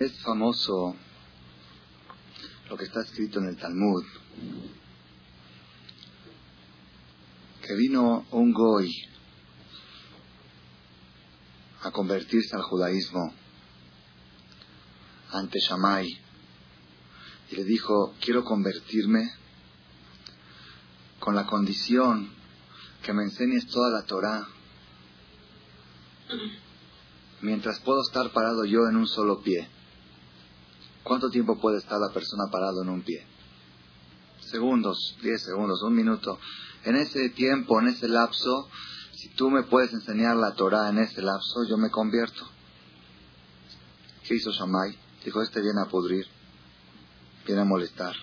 Es famoso lo que está escrito en el Talmud, que vino un goy a convertirse al judaísmo ante Shammai y le dijo, quiero convertirme con la condición que me enseñes toda la Torah mientras puedo estar parado yo en un solo pie. ¿Cuánto tiempo puede estar la persona parado en un pie? Segundos, diez segundos, un minuto. En ese tiempo, en ese lapso, si tú me puedes enseñar la Torah en ese lapso, yo me convierto. ¿Qué hizo Shammai? Dijo, este viene a pudrir, viene a molestar.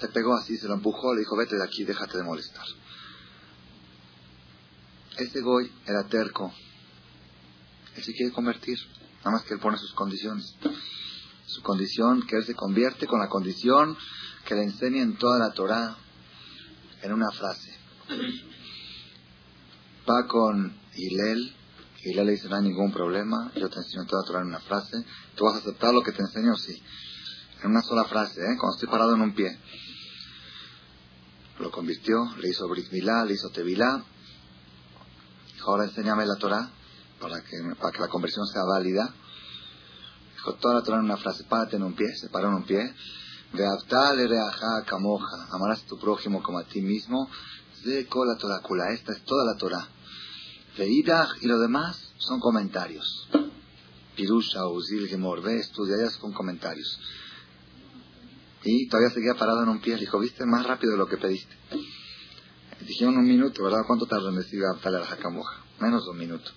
Se pegó así, se lo empujó, le dijo, vete de aquí, déjate de molestar. Ese goy era terco. Él se quiere convertir. Nada más que él pone sus condiciones. Su condición, que él se convierte con la condición que le enseña en toda la Torah en una frase. Va con Hilel. Hilel le dice, no hay ningún problema. Yo te enseño toda la Torah en una frase. ¿Tú vas a aceptar lo que te enseño? Sí. En una sola frase, ¿eh? Cuando estoy parado en un pie. Lo convirtió, le hizo Brit Milá, le hizo Tevilá. Ahora enséñame la Torah para que, para que la conversión sea válida. Dijo toda la Torah en una frase, párate en un pie, se paró en un pie. camoja, amarás a tu prójimo como a ti mismo. La Torah esta es toda la Torah. Veidach y lo demás son comentarios. Pirusha, Uzil, Gemor, ve, estudiarías con comentarios. Y todavía seguía parado en un pie. Dijo, viste más rápido de lo que pediste. Dijeron un minuto, ¿verdad? ¿Cuánto tarda en decir la Jacamoja? Menos de un minuto.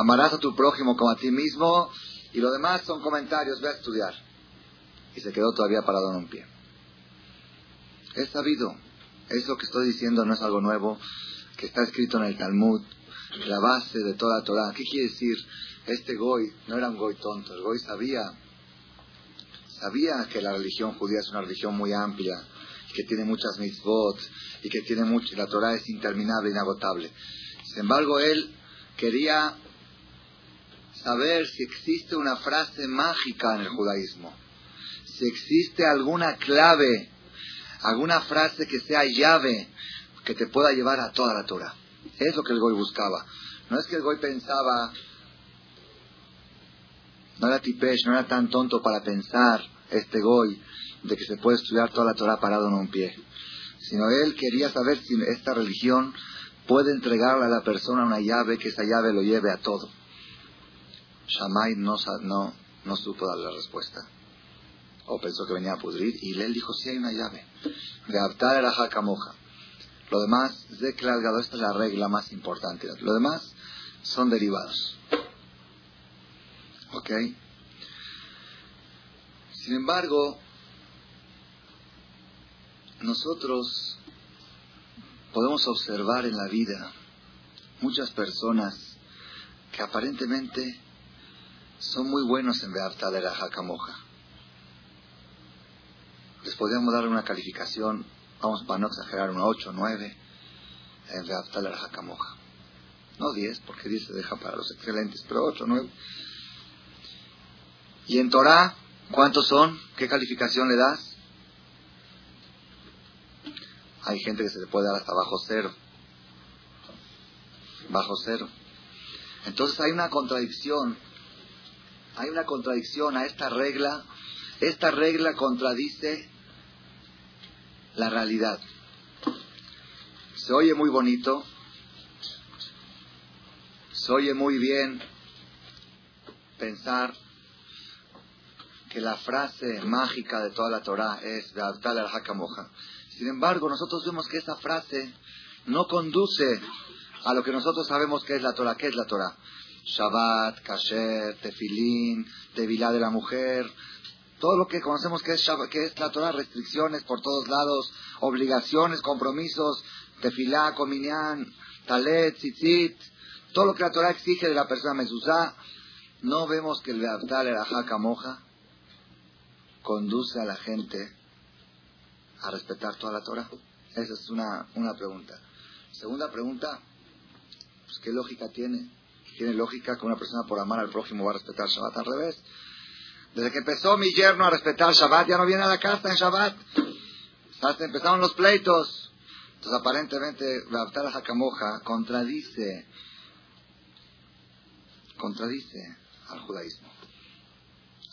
Amarás a tu prójimo como a ti mismo. Y lo demás son comentarios. Ve a estudiar. Y se quedó todavía parado en un pie. Es sabido. Es lo que estoy diciendo, no es algo nuevo. Que está escrito en el Talmud. La base de toda la Torah. ¿Qué quiere decir? Este Goy no era un Goy tonto. El Goy sabía sabía que la religión judía es una religión muy amplia, que tiene muchas mitzvot y que tiene mucho, la Torah es interminable, inagotable. Sin embargo, él quería saber si existe una frase mágica en el judaísmo, si existe alguna clave, alguna frase que sea llave que te pueda llevar a toda la Torah. Es lo que el Goy buscaba. No es que el Goy pensaba, no era tipesh, no era tan tonto para pensar, este Goy, de que se puede estudiar toda la Torah parado en un pie. Sino él quería saber si esta religión puede entregarle a la persona una llave, que esa llave lo lleve a todo. Shammai no, no, no supo dar la respuesta. O pensó que venía a pudrir. Y él dijo, sí hay una llave. De Abtar era Hakamoja. Lo demás, Zeklalgado, esta es la regla más importante. Lo demás son derivados. ¿Ok? Sin embargo, nosotros podemos observar en la vida muchas personas que aparentemente son muy buenos en Beafta de la Jacamoja. Les podríamos dar una calificación, vamos para no exagerar, una 8 o 9 en Beafta de la Jacamoja. No 10, porque 10 se deja para los excelentes, pero 8 o 9. Y en Torah, ¿cuántos son? ¿Qué calificación le das? Hay gente que se le puede dar hasta bajo cero. Bajo cero. Entonces hay una contradicción. Hay una contradicción a esta regla. Esta regla contradice la realidad. Se oye muy bonito. Se oye muy bien pensar que la frase mágica de toda la Torah es de al Hakamoja. Sin embargo, nosotros vemos que esa frase no conduce a lo que nosotros sabemos que es la Torah. ¿Qué es la Torah? Shabbat, Kasher, Tefilín, Tevilá de la mujer, todo lo que conocemos que es, la Torah, restricciones por todos lados, obligaciones, compromisos, Tefilá, Cominián, Talet, Tzitzit, todo lo que la Torah exige de la persona mezuzá, no vemos que el Beabtal, el Ajaka Moja, conduce a la gente a respetar toda la Torah? Esa es una, una pregunta. Segunda pregunta, pues, ¿qué lógica tiene? Tiene lógica que una persona por amar al prójimo va a respetar Shabbat al revés. Desde que empezó mi yerno a respetar Shabbat, ya no viene a la casa en Shabbat. Hasta empezaron los pleitos. Entonces, aparentemente, la Hakamoja contradice, contradice al judaísmo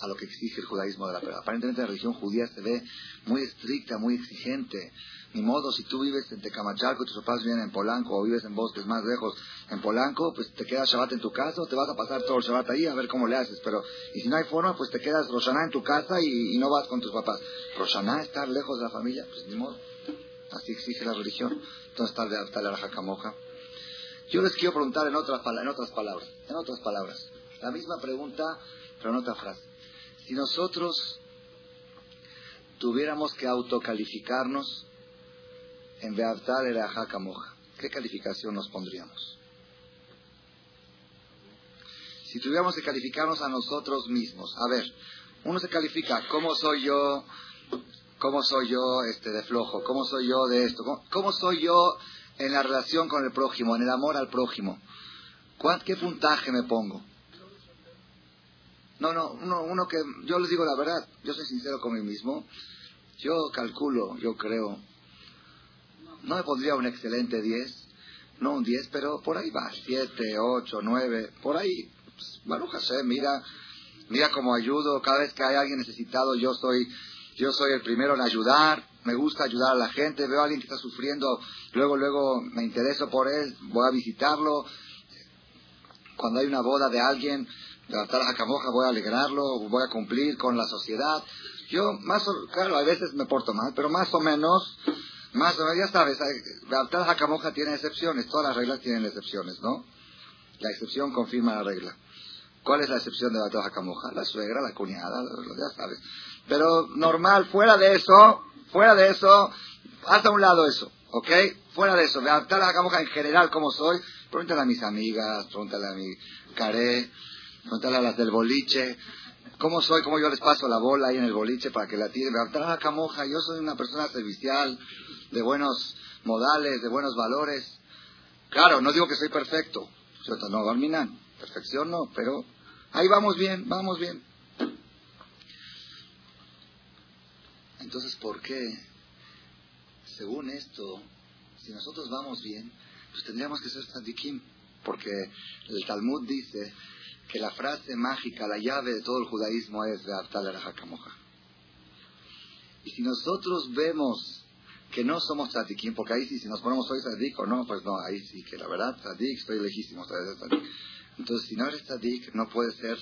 a lo que exige el judaísmo de la pero Aparentemente la religión judía se ve muy estricta, muy exigente. Ni modo, si tú vives en Tecamachalco y tus papás viven en Polanco o vives en bosques más lejos en Polanco, pues te quedas Shabbat en tu casa te vas a pasar todo el Shabbat ahí a ver cómo le haces. Pero, y si no hay forma, pues te quedas Roshaná en tu casa y, no vas con tus papás. Roshaná, estar lejos de la familia, pues ni modo. Así exige la religión. Entonces tal de la jacamoja. Yo les quiero preguntar en otras, en otras palabras, en otras palabras. La misma pregunta, pero en otra frase. Si nosotros tuviéramos que autocalificarnos en Beabtal era Moja, ¿qué calificación nos pondríamos? Si tuviéramos que calificarnos a nosotros mismos, a ver, uno se califica, ¿cómo soy yo? ¿Cómo soy yo este, de flojo? ¿Cómo soy yo de esto? ¿Cómo, soy yo en la relación con el prójimo, en el amor al prójimo? ¿Qué puntaje me pongo? No, no, uno, uno que, yo les digo la verdad, yo soy sincero con mí mismo, yo calculo, yo creo, no me pondría un excelente 10, no un 10, pero por ahí va, 7, 8, 9, por ahí, pues, José, mira, mira cómo ayudo, cada vez que hay alguien necesitado, yo soy, yo soy el primero en ayudar, me gusta ayudar a la gente, veo a alguien que está sufriendo, luego, luego me intereso por él, voy a visitarlo, cuando hay una boda de alguien, levantar a Camoja, voy a alegrarlo, voy a cumplir con la sociedad. Yo, más claro, a veces me porto mal, pero más o menos, más o menos, ya sabes, levantar a Camoja tiene excepciones, todas las reglas tienen excepciones, ¿no? La excepción confirma la regla. ¿Cuál es la excepción de la Camoja? La suegra, la cuñada, ya sabes. Pero normal, fuera de eso, fuera de eso, hasta un lado eso, ¿ok? Fuera de eso, levantar a Camoja en general, como soy, pregúntale a mis amigas, pregúntale a mi caré, Contarle a las del boliche. ¿Cómo soy? ¿Cómo yo les paso la bola ahí en el boliche para que la tiren? a camoja. Yo soy una persona servicial, de buenos modales, de buenos valores. Claro, no digo que soy perfecto. No, Barminan. Perfección no, pero ahí vamos bien, vamos bien. Entonces, ¿por qué? Según esto, si nosotros vamos bien, pues tendríamos que ser tzadikim, porque el Talmud dice que la frase mágica, la llave de todo el judaísmo es de Artal Hakamoja. Y si nosotros vemos que no somos tzadikim, porque ahí sí, si nos ponemos soy tzadik o no, pues no, ahí sí, que la verdad, tzadik, estoy lejísimo, Entonces, si no eres tzadik, no puedes ser,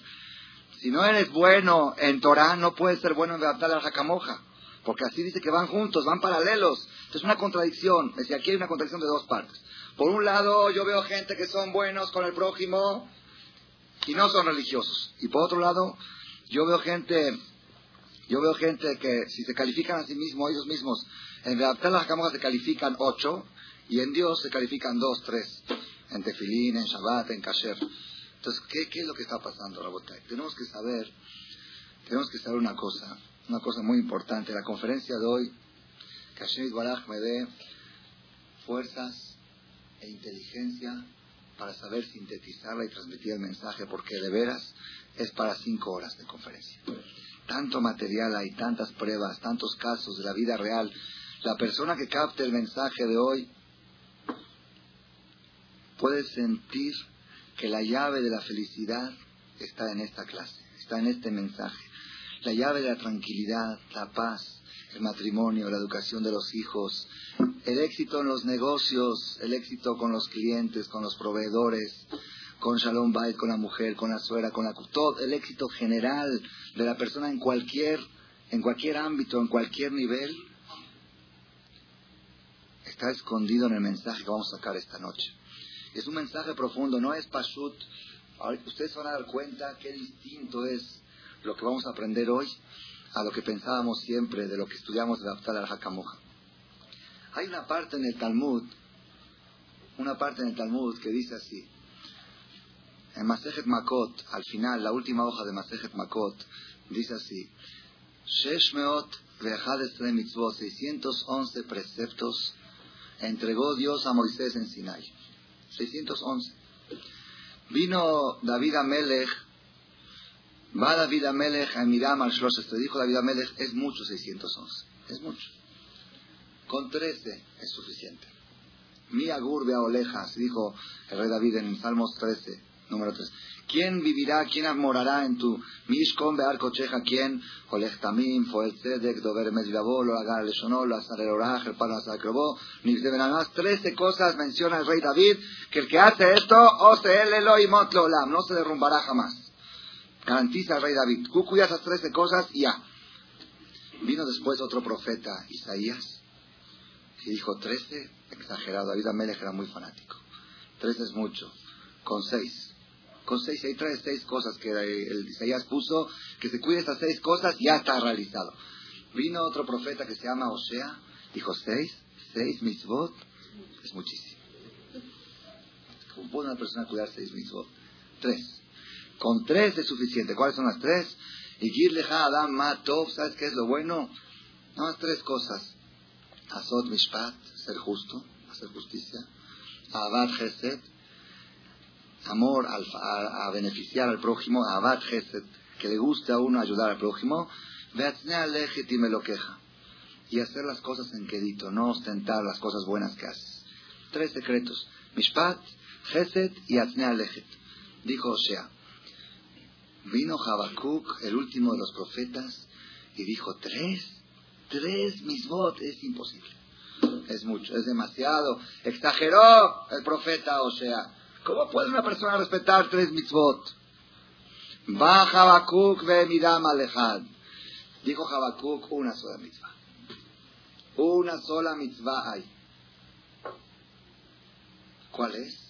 si no eres bueno en Torah, no puedes ser bueno en Artal Hakamoja. Porque así dice que van juntos, van paralelos. Es una contradicción. Es decir, aquí hay una contradicción de dos partes. Por un lado, yo veo gente que son buenos con el prójimo, y no son religiosos. Y por otro lado, yo veo gente, yo veo gente que si se califican a sí mismos, ellos mismos, en Beaptel las cámaras se califican ocho y en Dios se califican dos, tres, en Tefilín, en Shabbat, en Kasher. Entonces, ¿qué, qué es lo que está pasando, Rabotai? Tenemos que saber, tenemos que saber una cosa, una cosa muy importante. La conferencia de hoy, Kasher Baraj me dé fuerzas e inteligencia para saber sintetizarla y transmitir el mensaje, porque de veras es para cinco horas de conferencia. Tanto material hay, tantas pruebas, tantos casos de la vida real. La persona que capte el mensaje de hoy puede sentir que la llave de la felicidad está en esta clase, está en este mensaje. La llave de la tranquilidad, la paz, el matrimonio, la educación de los hijos, el éxito en los negocios, el éxito con los clientes, con los proveedores, con Shalom Bay, con la mujer, con la suegra, con la todo el éxito general de la persona en cualquier en cualquier ámbito, en cualquier nivel está escondido en el mensaje que vamos a sacar esta noche. Es un mensaje profundo, no es pashut. Ustedes van a dar cuenta qué distinto es lo que vamos a aprender hoy a lo que pensábamos siempre de lo que estudiamos de la al Hakamoja. Hay una parte en el Talmud, una parte en el Talmud que dice así, en Masejet Makot, al final, la última hoja de Masejet Makot, dice así, Sheshmeot mitzvot, 611 preceptos entregó Dios a Moisés en Sinai. 611. Vino David Amelech, va David Amelech a Miram al Te dijo David Amelech, es mucho 611, es mucho. Con 13 es suficiente. Mi agur olejas, dijo el rey David en Salmos 13, número 3. ¿Quién vivirá, quién morará en tu Mishkon Bear Cocheja? ¿Quién? Olech Tamim, Foel Tzedek, Dover Medvilabo, lo Agar Leshonol, lo Azar el Oraj, el Pan Asacrobó, más. Trece cosas menciona el rey David, que el que hace esto, o se lo y Olam, no se derrumbará jamás. Garantiza el rey David. Tú cuidas esas trece cosas y ya. Vino después otro profeta, Isaías, y dijo, trece, exagerado, David Amelech era muy fanático. Trece es mucho, con seis. Con seis, ahí trae seis cosas que el Isaías puso, que se cuide estas seis cosas, ya está realizado. Vino otro profeta que se llama Osea, dijo seis, seis mitzvot, es muchísimo. ¿Cómo puede una persona cuidar seis mitzvot? Tres. Con tres es suficiente. ¿Cuáles son las tres? Y Girleja Adam Matov, ¿sabes qué es lo bueno? No, las tres cosas. Azot Mishpat, ser justo, hacer justicia. Abad Gesed, amor a, beneficiar al prójimo. Abad Gesed, que le guste a uno ayudar al prójimo. y me lo queja. Y hacer las cosas en quedito, no ostentar las cosas buenas que haces. Tres secretos. Mishpat, Gesed y Atnea Lechet. Dijo Osea. Vino Habacuc, el último de los profetas, y dijo, tres Tres misbot es imposible. Es mucho, es demasiado. Exageró el profeta, o sea, ¿cómo puede una persona respetar tres mitzvot? Va Habacuc ve midam alejad. Dijo Habacuc una sola mitzvah. Una sola mitzvah hay. ¿Cuál es?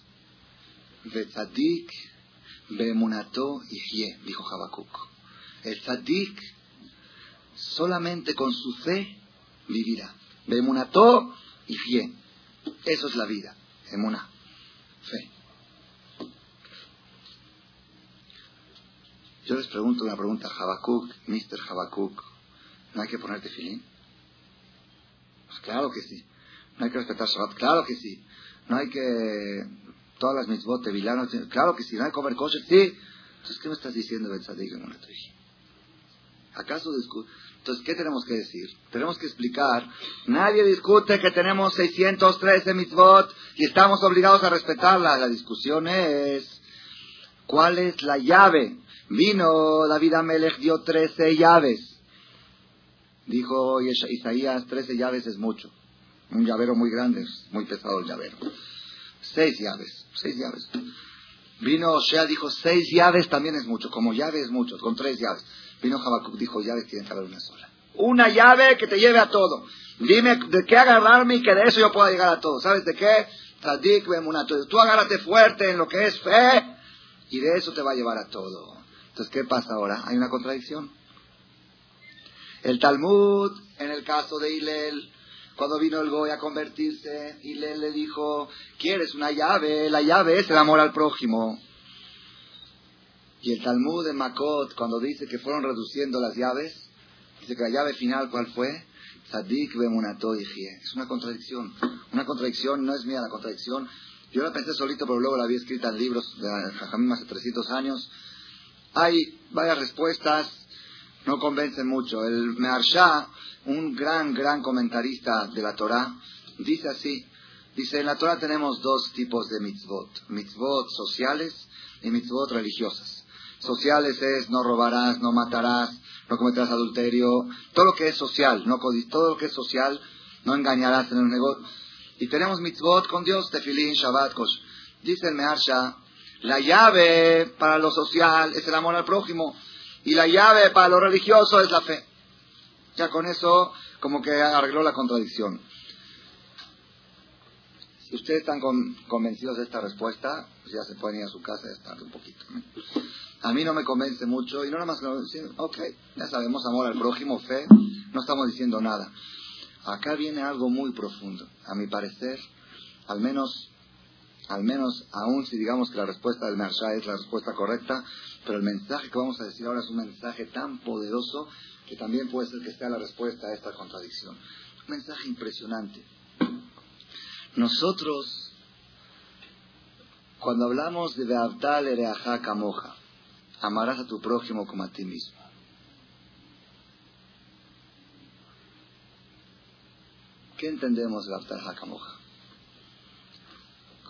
Betzadik bemunato y dijo Habacuc. El tzadik solamente con su fe vivirá. Bemunató y fe. Eso es la vida. Emuna. Fe. Yo les pregunto una pregunta, Habacuc, Mr. Habacuc, ¿no hay que ponerte filín? Pues claro que sí. No hay que respetar Shabbat, claro que sí. No hay que... Todas las mitzvot de vilanos, claro que. No hay que comer kosher, sí. Entonces, ¿qué me estás diciendo, Ben Sadik, ¿Acaso Entonces, ¿qué tenemos que decir? Tenemos que explicar. Nadie discute que tenemos 613 mitzvot y estamos obligados a respetarla. La discusión es, ¿cuál es la llave? Vino David Amelech, dio 13 llaves. Dijo Isaías, 13 llaves es mucho. Un llavero muy grande, es muy pesado el llavero. Seis llaves, seis llaves. Vino Shea, dijo, seis llaves también es mucho. Como llave es mucho, con tres llaves. Vino Habacuc, dijo, llaves tienen que haber una sola. Una llave que te lleve a todo. Dime de qué agarrarme y que de eso yo pueda llegar a todo. ¿Sabes de qué? Tú agárrate fuerte en lo que es fe y de eso te va a llevar a todo. Entonces, ¿qué pasa ahora? Hay una contradicción. El Talmud, en el caso de Hilel, cuando vino el Goy a convertirse, Hilel le dijo, ¿quieres una llave? La llave es el amor al prójimo. Y el Talmud de Makot, cuando dice que fueron reduciendo las llaves, dice que la llave final, ¿cuál fue? Tzadik bemunato Es una contradicción. Una contradicción, no es mía la contradicción. Yo la pensé solito, pero luego la había escrita en libros de Jajamim hace 300 años. Hay varias respuestas, no convencen mucho. El Meharsha, un gran, gran comentarista de la Torah, dice así. Dice, en la Torah tenemos dos tipos de mitzvot. Mitzvot sociales y mitzvot religiosas sociales es no robarás, no matarás, no cometerás adulterio, todo lo que es social, no todo lo que es social, no engañarás en el negocio. Y tenemos mitzvot con Dios, tefilín, shabbat, kosh. Dice el Meharsha, la llave para lo social es el amor al prójimo y la llave para lo religioso es la fe. Ya con eso como que arregló la contradicción. Si ustedes están convencidos de esta respuesta, pues ya se pueden ir a su casa y estar un poquito a mí no me convence mucho y no nada más lo ok, ya sabemos, amor al prójimo, fe, no estamos diciendo nada. Acá viene algo muy profundo, a mi parecer, al menos, al menos, aún si digamos que la respuesta del Mersha es la respuesta correcta, pero el mensaje que vamos a decir ahora es un mensaje tan poderoso que también puede ser que sea la respuesta a esta contradicción. Un mensaje impresionante. Nosotros Cuando hablamos de Beabdal Ereaja Kamoja, amarás a tu prójimo como a ti mismo. ¿Qué entendemos de Beabdal Kamoja?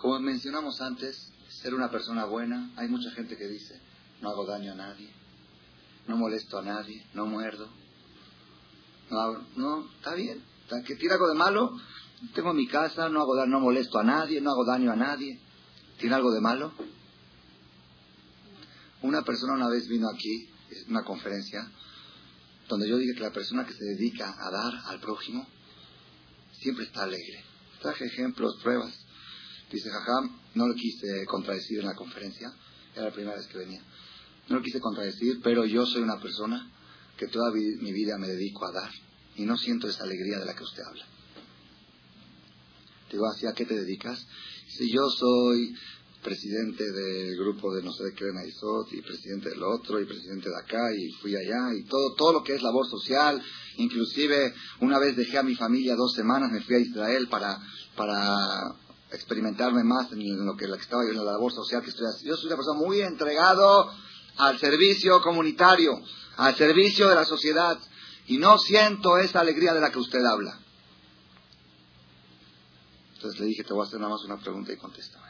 Como mencionamos antes, ser una persona buena, hay mucha gente que dice, no hago daño a nadie, no molesto a nadie, no muerdo. No, no está bien. Que tiene algo de malo, tengo mi casa, no hago no molesto a nadie, no hago daño a nadie. ¿Tiene algo de malo? Una persona una vez vino aquí, en una conferencia, donde yo dije que la persona que se dedica a dar al prójimo siempre está alegre. Traje ejemplos, pruebas. Dice Jajam, no lo quise contradecir en la conferencia, era la primera vez que venía. No lo quise contradecir, pero yo soy una persona que toda mi vida me dedico a dar y no siento esa alegría de la que usted habla. Digo, ¿hacia qué te dedicas? Si yo soy presidente del grupo de no sé qué de y presidente del otro y presidente de acá y fui allá y todo todo lo que es labor social inclusive una vez dejé a mi familia dos semanas me fui a Israel para para experimentarme más en lo que, estaba en la labor social que estoy haciendo yo soy una persona muy entregado al servicio comunitario al servicio de la sociedad y no siento esa alegría de la que usted habla entonces le dije, te voy a hacer nada más una pregunta y contéstame.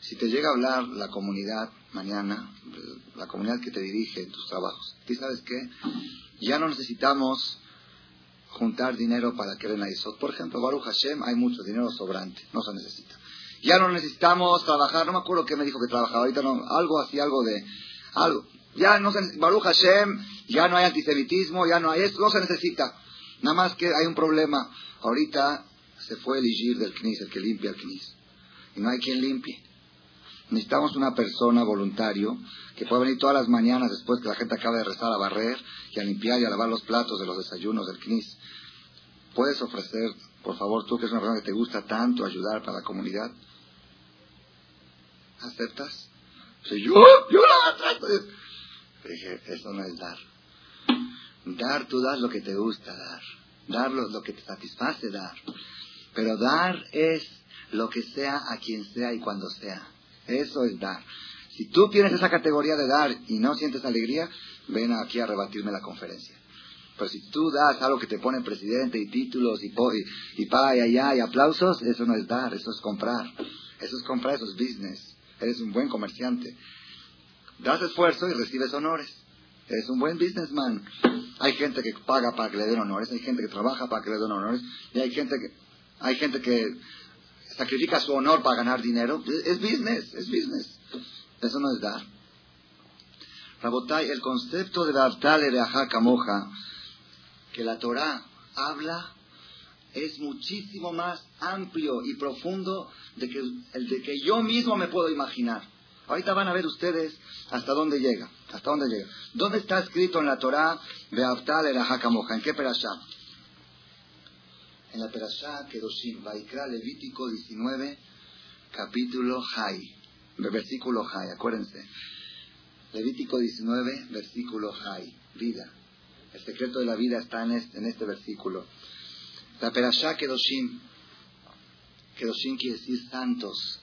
Si te llega a hablar la comunidad mañana, la comunidad que te dirige en tus trabajos, ¿tú sabes qué? Ya no necesitamos juntar dinero para que den a Isot. Por ejemplo, Baruch Hashem, hay mucho dinero sobrante, no se necesita. Ya no necesitamos trabajar, no me acuerdo qué me dijo que trabajaba, ahorita no, algo así, algo de, algo. Ya no se, Baruch Hashem, ya no hay antisemitismo, ya no hay esto, no se necesita. Nada más que hay un problema. Ahorita se fue el Igir del CNIS, el que limpia el CNIS. Y no hay quien limpie. Necesitamos una persona voluntario que pueda venir todas las mañanas después que la gente acabe de rezar a barrer y a limpiar y a lavar los platos de los desayunos del CNIS. ¿Puedes ofrecer, por favor, tú que eres una persona que te gusta tanto ayudar para la comunidad? ¿Aceptas? yo, yo la. Dije, eso no es dar. Dar, tú das lo que te gusta dar. Dar lo, que te satisface dar. Pero dar es lo que sea a quien sea y cuando sea. Eso es dar. Si tú tienes esa categoría de dar y no sientes alegría, ven aquí a rebatirme la conferencia. Pero si tú das algo que te pone presidente y títulos y, y, y pa y allá y aplausos, eso no es dar, eso es comprar. Eso es comprar, eso es business. Eres un buen comerciante. Das esfuerzo y recibes honores. Eres un buen businessman. Hay gente que paga para que le den honores, hay gente que trabaja para que le den honores, y hay gente que, hay gente que sacrifica su honor para ganar dinero. Es business, es business. Eso no es dar. Rabotay, el concepto de la de Ajaca Moja, que la Torah habla, es muchísimo más amplio y profundo de que, el de que yo mismo me puedo imaginar. Ahorita van a ver ustedes hasta dónde llega. Hasta dónde llega. ¿Dónde está escrito en la Torah Beaftal el Hakamoja? ¿En qué perashá? En la perashá Kedoshim, Vaikra Levítico 19, capítulo Hay. Versículo Hay, acuérdense. Levítico 19, versículo Hay. Vida. El secreto de la vida está en este, en este versículo. La perashá Kedoshim. Kedoshim quiere decir santos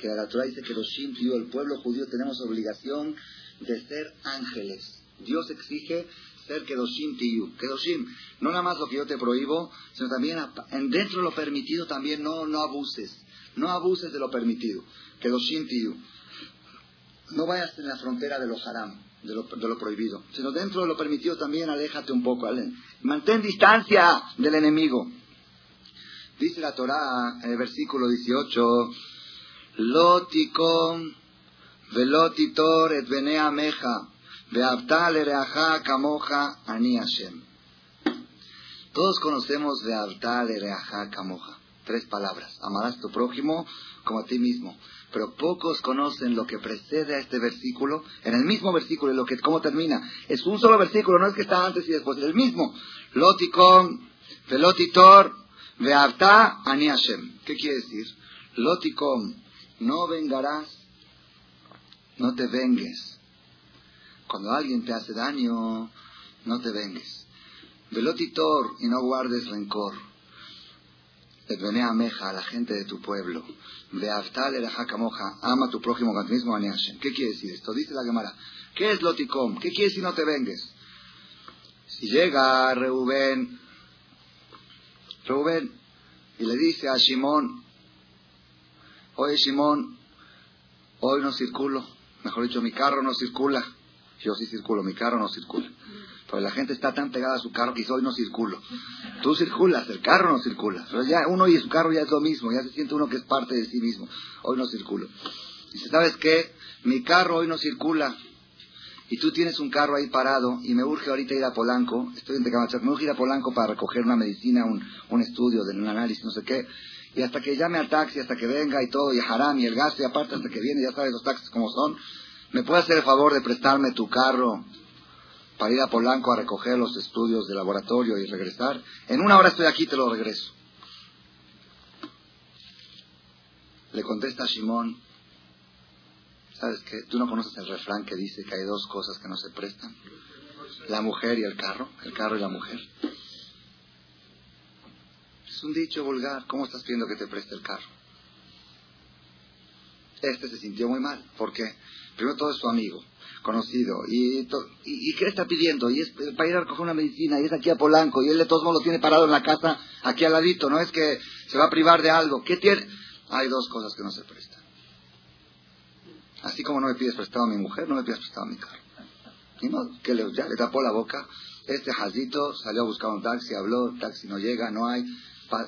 que la Torah dice que los el pueblo judío, tenemos obligación de ser ángeles. Dios exige ser Kedoshim Tiyu. Kedoshim, no nada más lo que yo te prohíbo, sino también en dentro de lo permitido también no, no abuses. No abuses de lo permitido. Kedoshim Tiyu. No vayas en la frontera de lo haram, de lo, de lo prohibido. Sino dentro de lo permitido también aléjate un poco. Mantén distancia del enemigo. Dice la Torah en el versículo 18 Loticom velotitor et veabtal ereaja kamoja ani Hashem. Todos conocemos veabtal ereaja kamoja. Tres palabras. Amarás tu prójimo como a ti mismo. Pero pocos conocen lo que precede a este versículo. En el mismo versículo, lo que, cómo termina. Es un solo versículo, no es que está antes y después. Es el mismo. Loticom velotitor veabta ani. ¿Qué quiere decir? Loticom no vengarás, no te vengues. Cuando alguien te hace daño, no te vengues. Velotitor y no guardes rencor. Ameja, a la gente de tu pueblo. Beaftal moja, ama a tu prójimo como mismo ¿Qué quiere decir esto? Dice la Gemara. ¿Qué es loticom? ¿Qué quiere decir no te vengues? Si llega Reubén, Reubén, y le dice a Shimón, oye Shimón, hoy no circulo, mejor dicho, mi carro no circula. Yo sí circulo, mi carro no circula. Porque la gente está tan pegada a su carro que hoy no circulo. Tú circulas, el carro no circula. Pero ya uno y su carro ya es lo mismo, ya se siente uno que es parte de sí mismo. Hoy no circulo. Dice, ¿sabes qué? Mi carro hoy no circula. Y tú tienes un carro ahí parado y me urge ahorita ir a Polanco. Estoy en Tecamachac, me urge ir a Polanco para recoger una medicina, un, un estudio, un análisis, no sé qué. Y hasta que llame al taxi, hasta que venga y todo, y Haram y el gasto, y aparte hasta que viene, ya sabes los taxis como son. ¿Me puedes hacer el favor de prestarme tu carro para ir a Polanco a recoger los estudios de laboratorio y regresar. En una hora estoy aquí, te lo regreso. Le contesta Simón, ¿sabes qué? ¿Tú no conoces el refrán que dice que hay dos cosas que no se prestan? La mujer y el carro, el carro y la mujer. Es un dicho vulgar, ¿cómo estás pidiendo que te preste el carro? Este se sintió muy mal, porque primero todo es su amigo, conocido. Y, y, qué le está pidiendo? Y es para ir a recoger una medicina, y es aquí a Polanco, y él de todos modos lo tiene parado en la casa, aquí al ladito, no es que se va a privar de algo. ¿Qué tiene? Hay dos cosas que no se prestan. Así como no me pides prestado a mi mujer, no me pides prestado a mi carro. Y no, que le, ya le tapó la boca. Este jazito salió a buscar un taxi, habló, taxi no llega, no hay.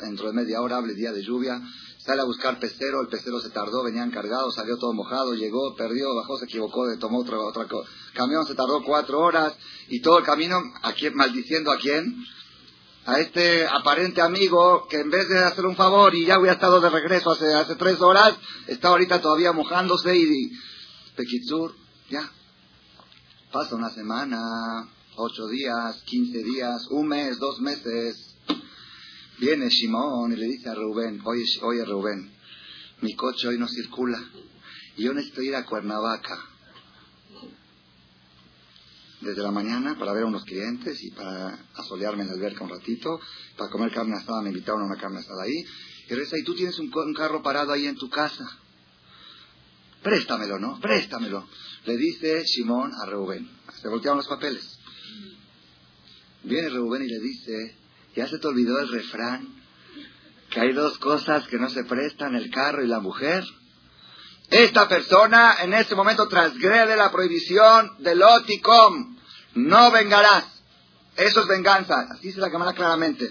Dentro de media hora, hable día de lluvia Sale a buscar pecero, el pecero se tardó, venían cargados, salió todo mojado, llegó, perdió, bajó, se equivocó, tomó otro, otra camión, se tardó cuatro horas y todo el camino, aquí maldiciendo a quién? A este aparente amigo que en vez de hacer un favor y ya había estado de regreso hace, hace tres horas, está ahorita todavía mojándose y, Pekitsur, ya. Pasa una semana, ocho días, quince días, un mes, dos meses, Viene Simón y le dice a Rubén, oye, oye Rubén, mi coche hoy no circula yo necesito ir a Cuernavaca desde la mañana para ver a unos clientes y para asolearme en la alberca un ratito, para comer carne asada, me invitaron a una carne asada ahí. Y reza, y tú tienes un, carro parado ahí en tu casa. Préstamelo, ¿no? Préstamelo. Le dice Simón a Rubén. Se voltearon los papeles. Viene Rubén y le dice, ¿Ya se te olvidó el refrán? Que hay dos cosas que no se prestan, el carro y la mujer. Esta persona en ese momento transgrede la prohibición del oticom. No vengarás. Eso es venganza. Así se la cámara claramente.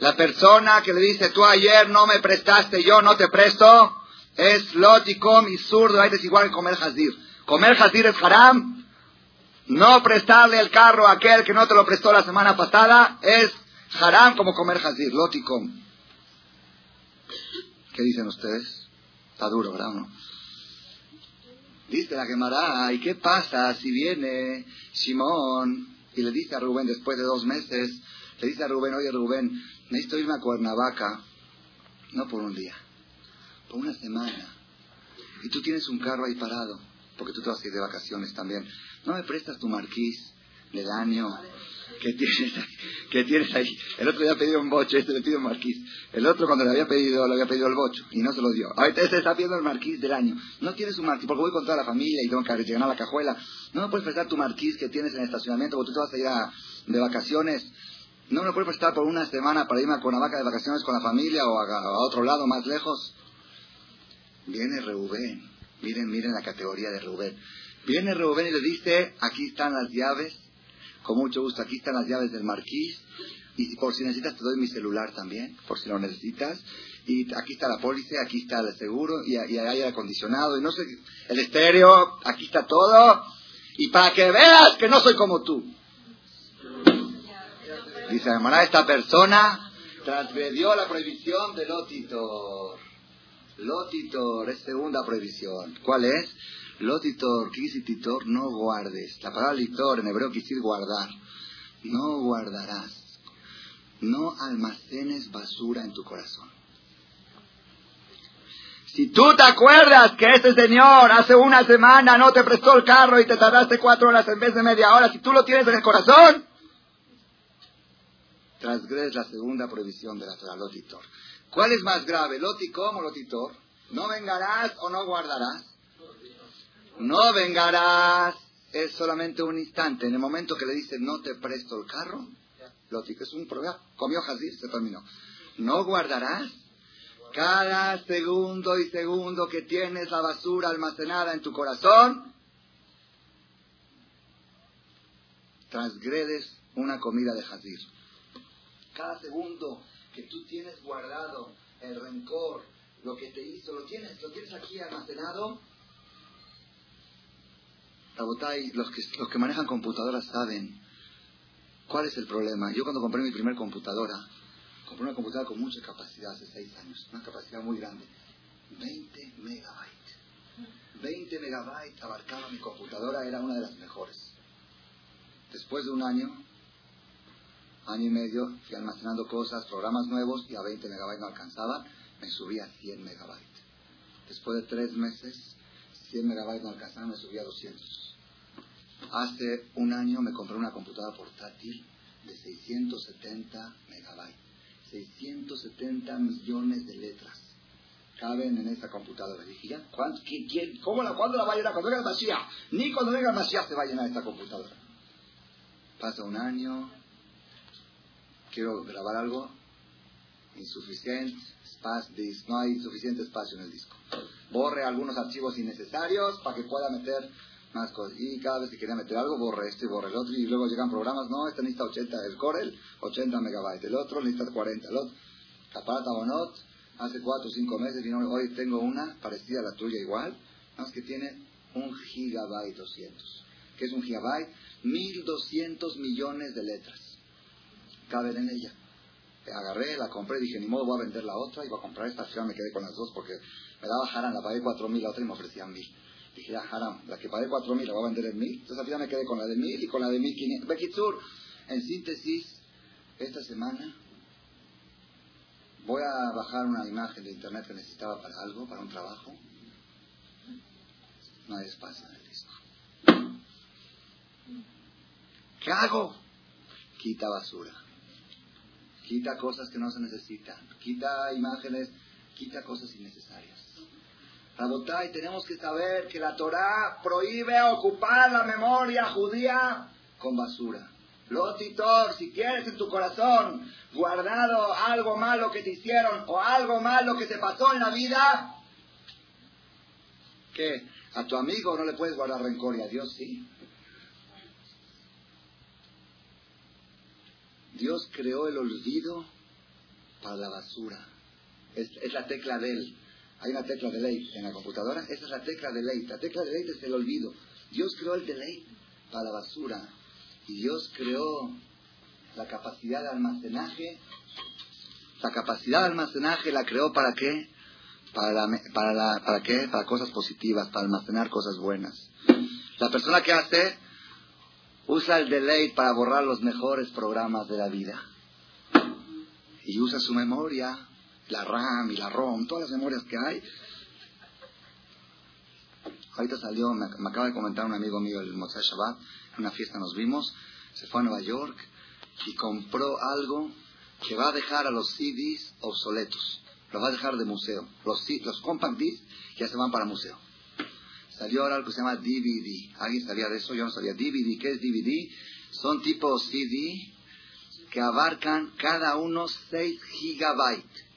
La persona que le dice, tú ayer no me prestaste, yo no te presto, es loticom y zurdo. Hay es igual que comer jazir. Comer jazir es haram. No prestarle el carro a aquel que no te lo prestó la semana pasada es Haram como comer hazir, loticom. ¿Qué dicen ustedes? Está duro, ¿verdad? Dice la Gemara, ¿y qué pasa si viene Simón y le dice a Rubén después de dos meses, le dice a Rubén, oye Rubén, necesito irme a Cuernavaca, no por un día, por una semana, y tú tienes un carro ahí parado, porque tú te vas a ir de vacaciones también, ¿no me prestas tu marquís del año ¿Qué tienes, ¿Qué tienes ahí? El otro le había pedido un bocho, este le pidió un marquís. El otro cuando le había pedido, le había pedido el bocho y no se lo dio. Ahorita este está pidiendo el marquís del año. No tienes un marquís, porque voy con toda la familia y tengo que llegar a la cajuela. No me puedes prestar tu marquís que tienes en el estacionamiento porque tú te vas a ir de vacaciones. No me lo puedes prestar por una semana para irme a Cuernavaca de vacaciones con la familia o a, otro lado más lejos. Viene Reubén. Miren, miren la categoría de Reubén. Viene Reubén y le dice, aquí están las llaves con mucho gusto, aquí están las llaves del marquís. Y por si necesitas, te doy mi celular también, por si lo necesitas. Y aquí está la póliza, aquí está el seguro, y, y hay acondicionado, y no sé, el estéreo, aquí está todo. Y para que veas que no soy como tú. Dice, hermana, esta persona transgredió la prohibición de Lotitor. Lotitor es segunda prohibición. ¿Cuál es? Lotitor, titor, no guardes. La palabra litor en hebreo quiere decir guardar. No guardarás. No almacenes basura en tu corazón. Si tú te acuerdas que ese señor hace una semana no te prestó el carro y te tardaste cuatro horas en vez de media hora, si tú lo tienes en el corazón, transgredes la segunda prohibición de la Lotitor. ¿Cuál es más grave, loticom o lotitor? ¿No vengarás o no guardarás? No vengarás. Es solamente un instante. En el momento que le dice no te presto el carro, lotic es un problema. Comió Hazir, se terminó. No guardarás. Cada segundo y segundo que tienes la basura almacenada en tu corazón, transgredes una comida de Hazir. Cada segundo que tú tienes guardado el rencor, lo que te hizo, lo tienes, lo tienes aquí almacenado. Rabotay, los que, manejan computadoras saben cuál es el problema. Yo cuando compré mi primer computadora, compré una computadora con mucha capacidad hace seis años, una capacidad muy grande, 20 megabytes. 20 megabytes abarcaba mi computadora, era una de las mejores. Después de un año, año y medio, fui almacenando cosas, programas nuevos y a 20 megabytes no alcanzaba, me subí a 100 megabytes. Después de tres meses, 100 megabytes no alcanzaba, me subí a 200. Hace un año me compré una computadora portátil de 670 megabytes. 670 millones de letras caben en esa computadora. Dije, ¿ya? cómo la, ¿Cuándo la va a llenar? Cuando venga el Mashiach. Ni cuando venga el Mashiach se va a llenar esta computadora. Pasa un año, quiero grabar algo, insuficiente, espacio, no hay suficiente espacio en el disco. Borre algunos archivos innecesarios para que pueda meter más cosas. Y cada vez que quería meter algo, borre este y borre el otro. Y luego llegan programas, no, este necesita 80, el Corel, 80 megabytes, el otro necesita 40, el otro. Capata Bonot, hace 4 o 5 meses, y hoy tengo una parecida a la tuya igual, más que tiene un gigabyte 200. ¿Qué es un gigabyte? 1200 millones de letras caben en ella. Agarré, la compré, dije, ni modo, voy a vender la otra y voy a comprar esta. Al me quedé con las dos porque me daba haram, la pagué cuatro mil, la otra y me ofrecían mil. Dije, ya, haram, la que pagué cuatro mil la voy a vender en mil. Entonces al final me quedé con la de mil y con la de mil quinientos. Bekitsur, en síntesis, esta semana voy a bajar una imagen de internet que necesitaba para algo, para un trabajo. No hay espacio en el disco. ¿Qué hago? Quita basura quita cosas que no se necesitan, quita imágenes, quita cosas innecesarias. Rabotai, tenemos que saber que la Torah prohíbe ocupar la memoria judía con basura. Lotitor, si quieres en tu corazón guardado algo malo que te hicieron o algo malo que te pasó en la vida, que a tu amigo no le puedes guardar rencor y a Dios sí. Dios creó el olvido para la basura. Es, la tecla del. Hay una tecla de ley en la computadora. Esa es la tecla de ley. La tecla de ley es el olvido. Dios creó el delay para la basura. Y Dios creó la capacidad de almacenaje. La capacidad de almacenaje la creó para qué? Para, para, ¿Para qué? Para cosas positivas, para almacenar cosas buenas. La persona que hace usa el delay para borrar los mejores programas de la vida. Y usa su memoria, la RAM y la ROM, todas las memorias que hay. Ahorita salió, me, acaba de comentar un amigo mío el Motzai Shabbat, en una fiesta nos vimos, se fue a Nueva York y compró algo que va a dejar a los CDs obsoletos. Los va a dejar de museo. Los, los compact discs ya se van para museo. Salió ahora algo que se llama DVD. ¿Alguien sabía de eso? Yo no sabía. DVD, ¿qué es DVD? Son tipo CD que abarcan cada uno 6 gigabytes.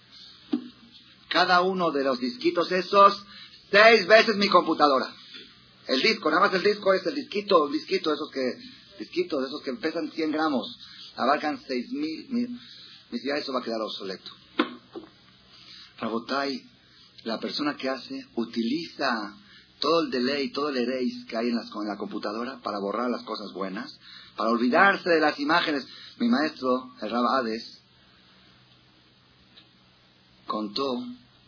Cada uno de los disquitos esos, seis veces mi computadora. El disco, nada más el disco es el disquito, el disquito, esos que, disquitos, esos que pesan 100 gramos, abarcan 6 mil. Ya eso va a quedar obsoleto. Rabotay, la persona que hace, utiliza todo el delay, todo el erase que hay en, la computadora para borrar las cosas buenas, para olvidarse de las imágenes. Mi maestro, el Rabades, contó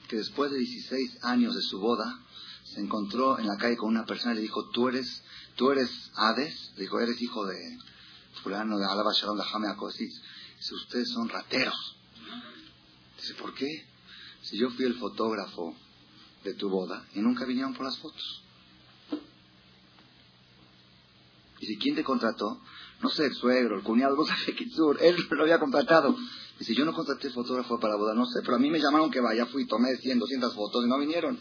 que después de 16 años de su boda, se encontró en la calle con una persona y le dijo, tú eres, tú eres Hades, le dijo, eres hijo de fulano de Alaba Shalom de Jame Dice, ustedes son rateros. Dice, ¿por qué? Si yo fui el fotógrafo de tu boda y nunca vinieron por las fotos. Y si quién te contrató, no sé, el suegro, el cuñado, no sé, Kitsur, él lo había contratado. Dice, yo no contraté fotógrafo para la boda, no sé, pero a mí me llamaron que vaya, fui, tomé 100, 200 fotos y no vinieron.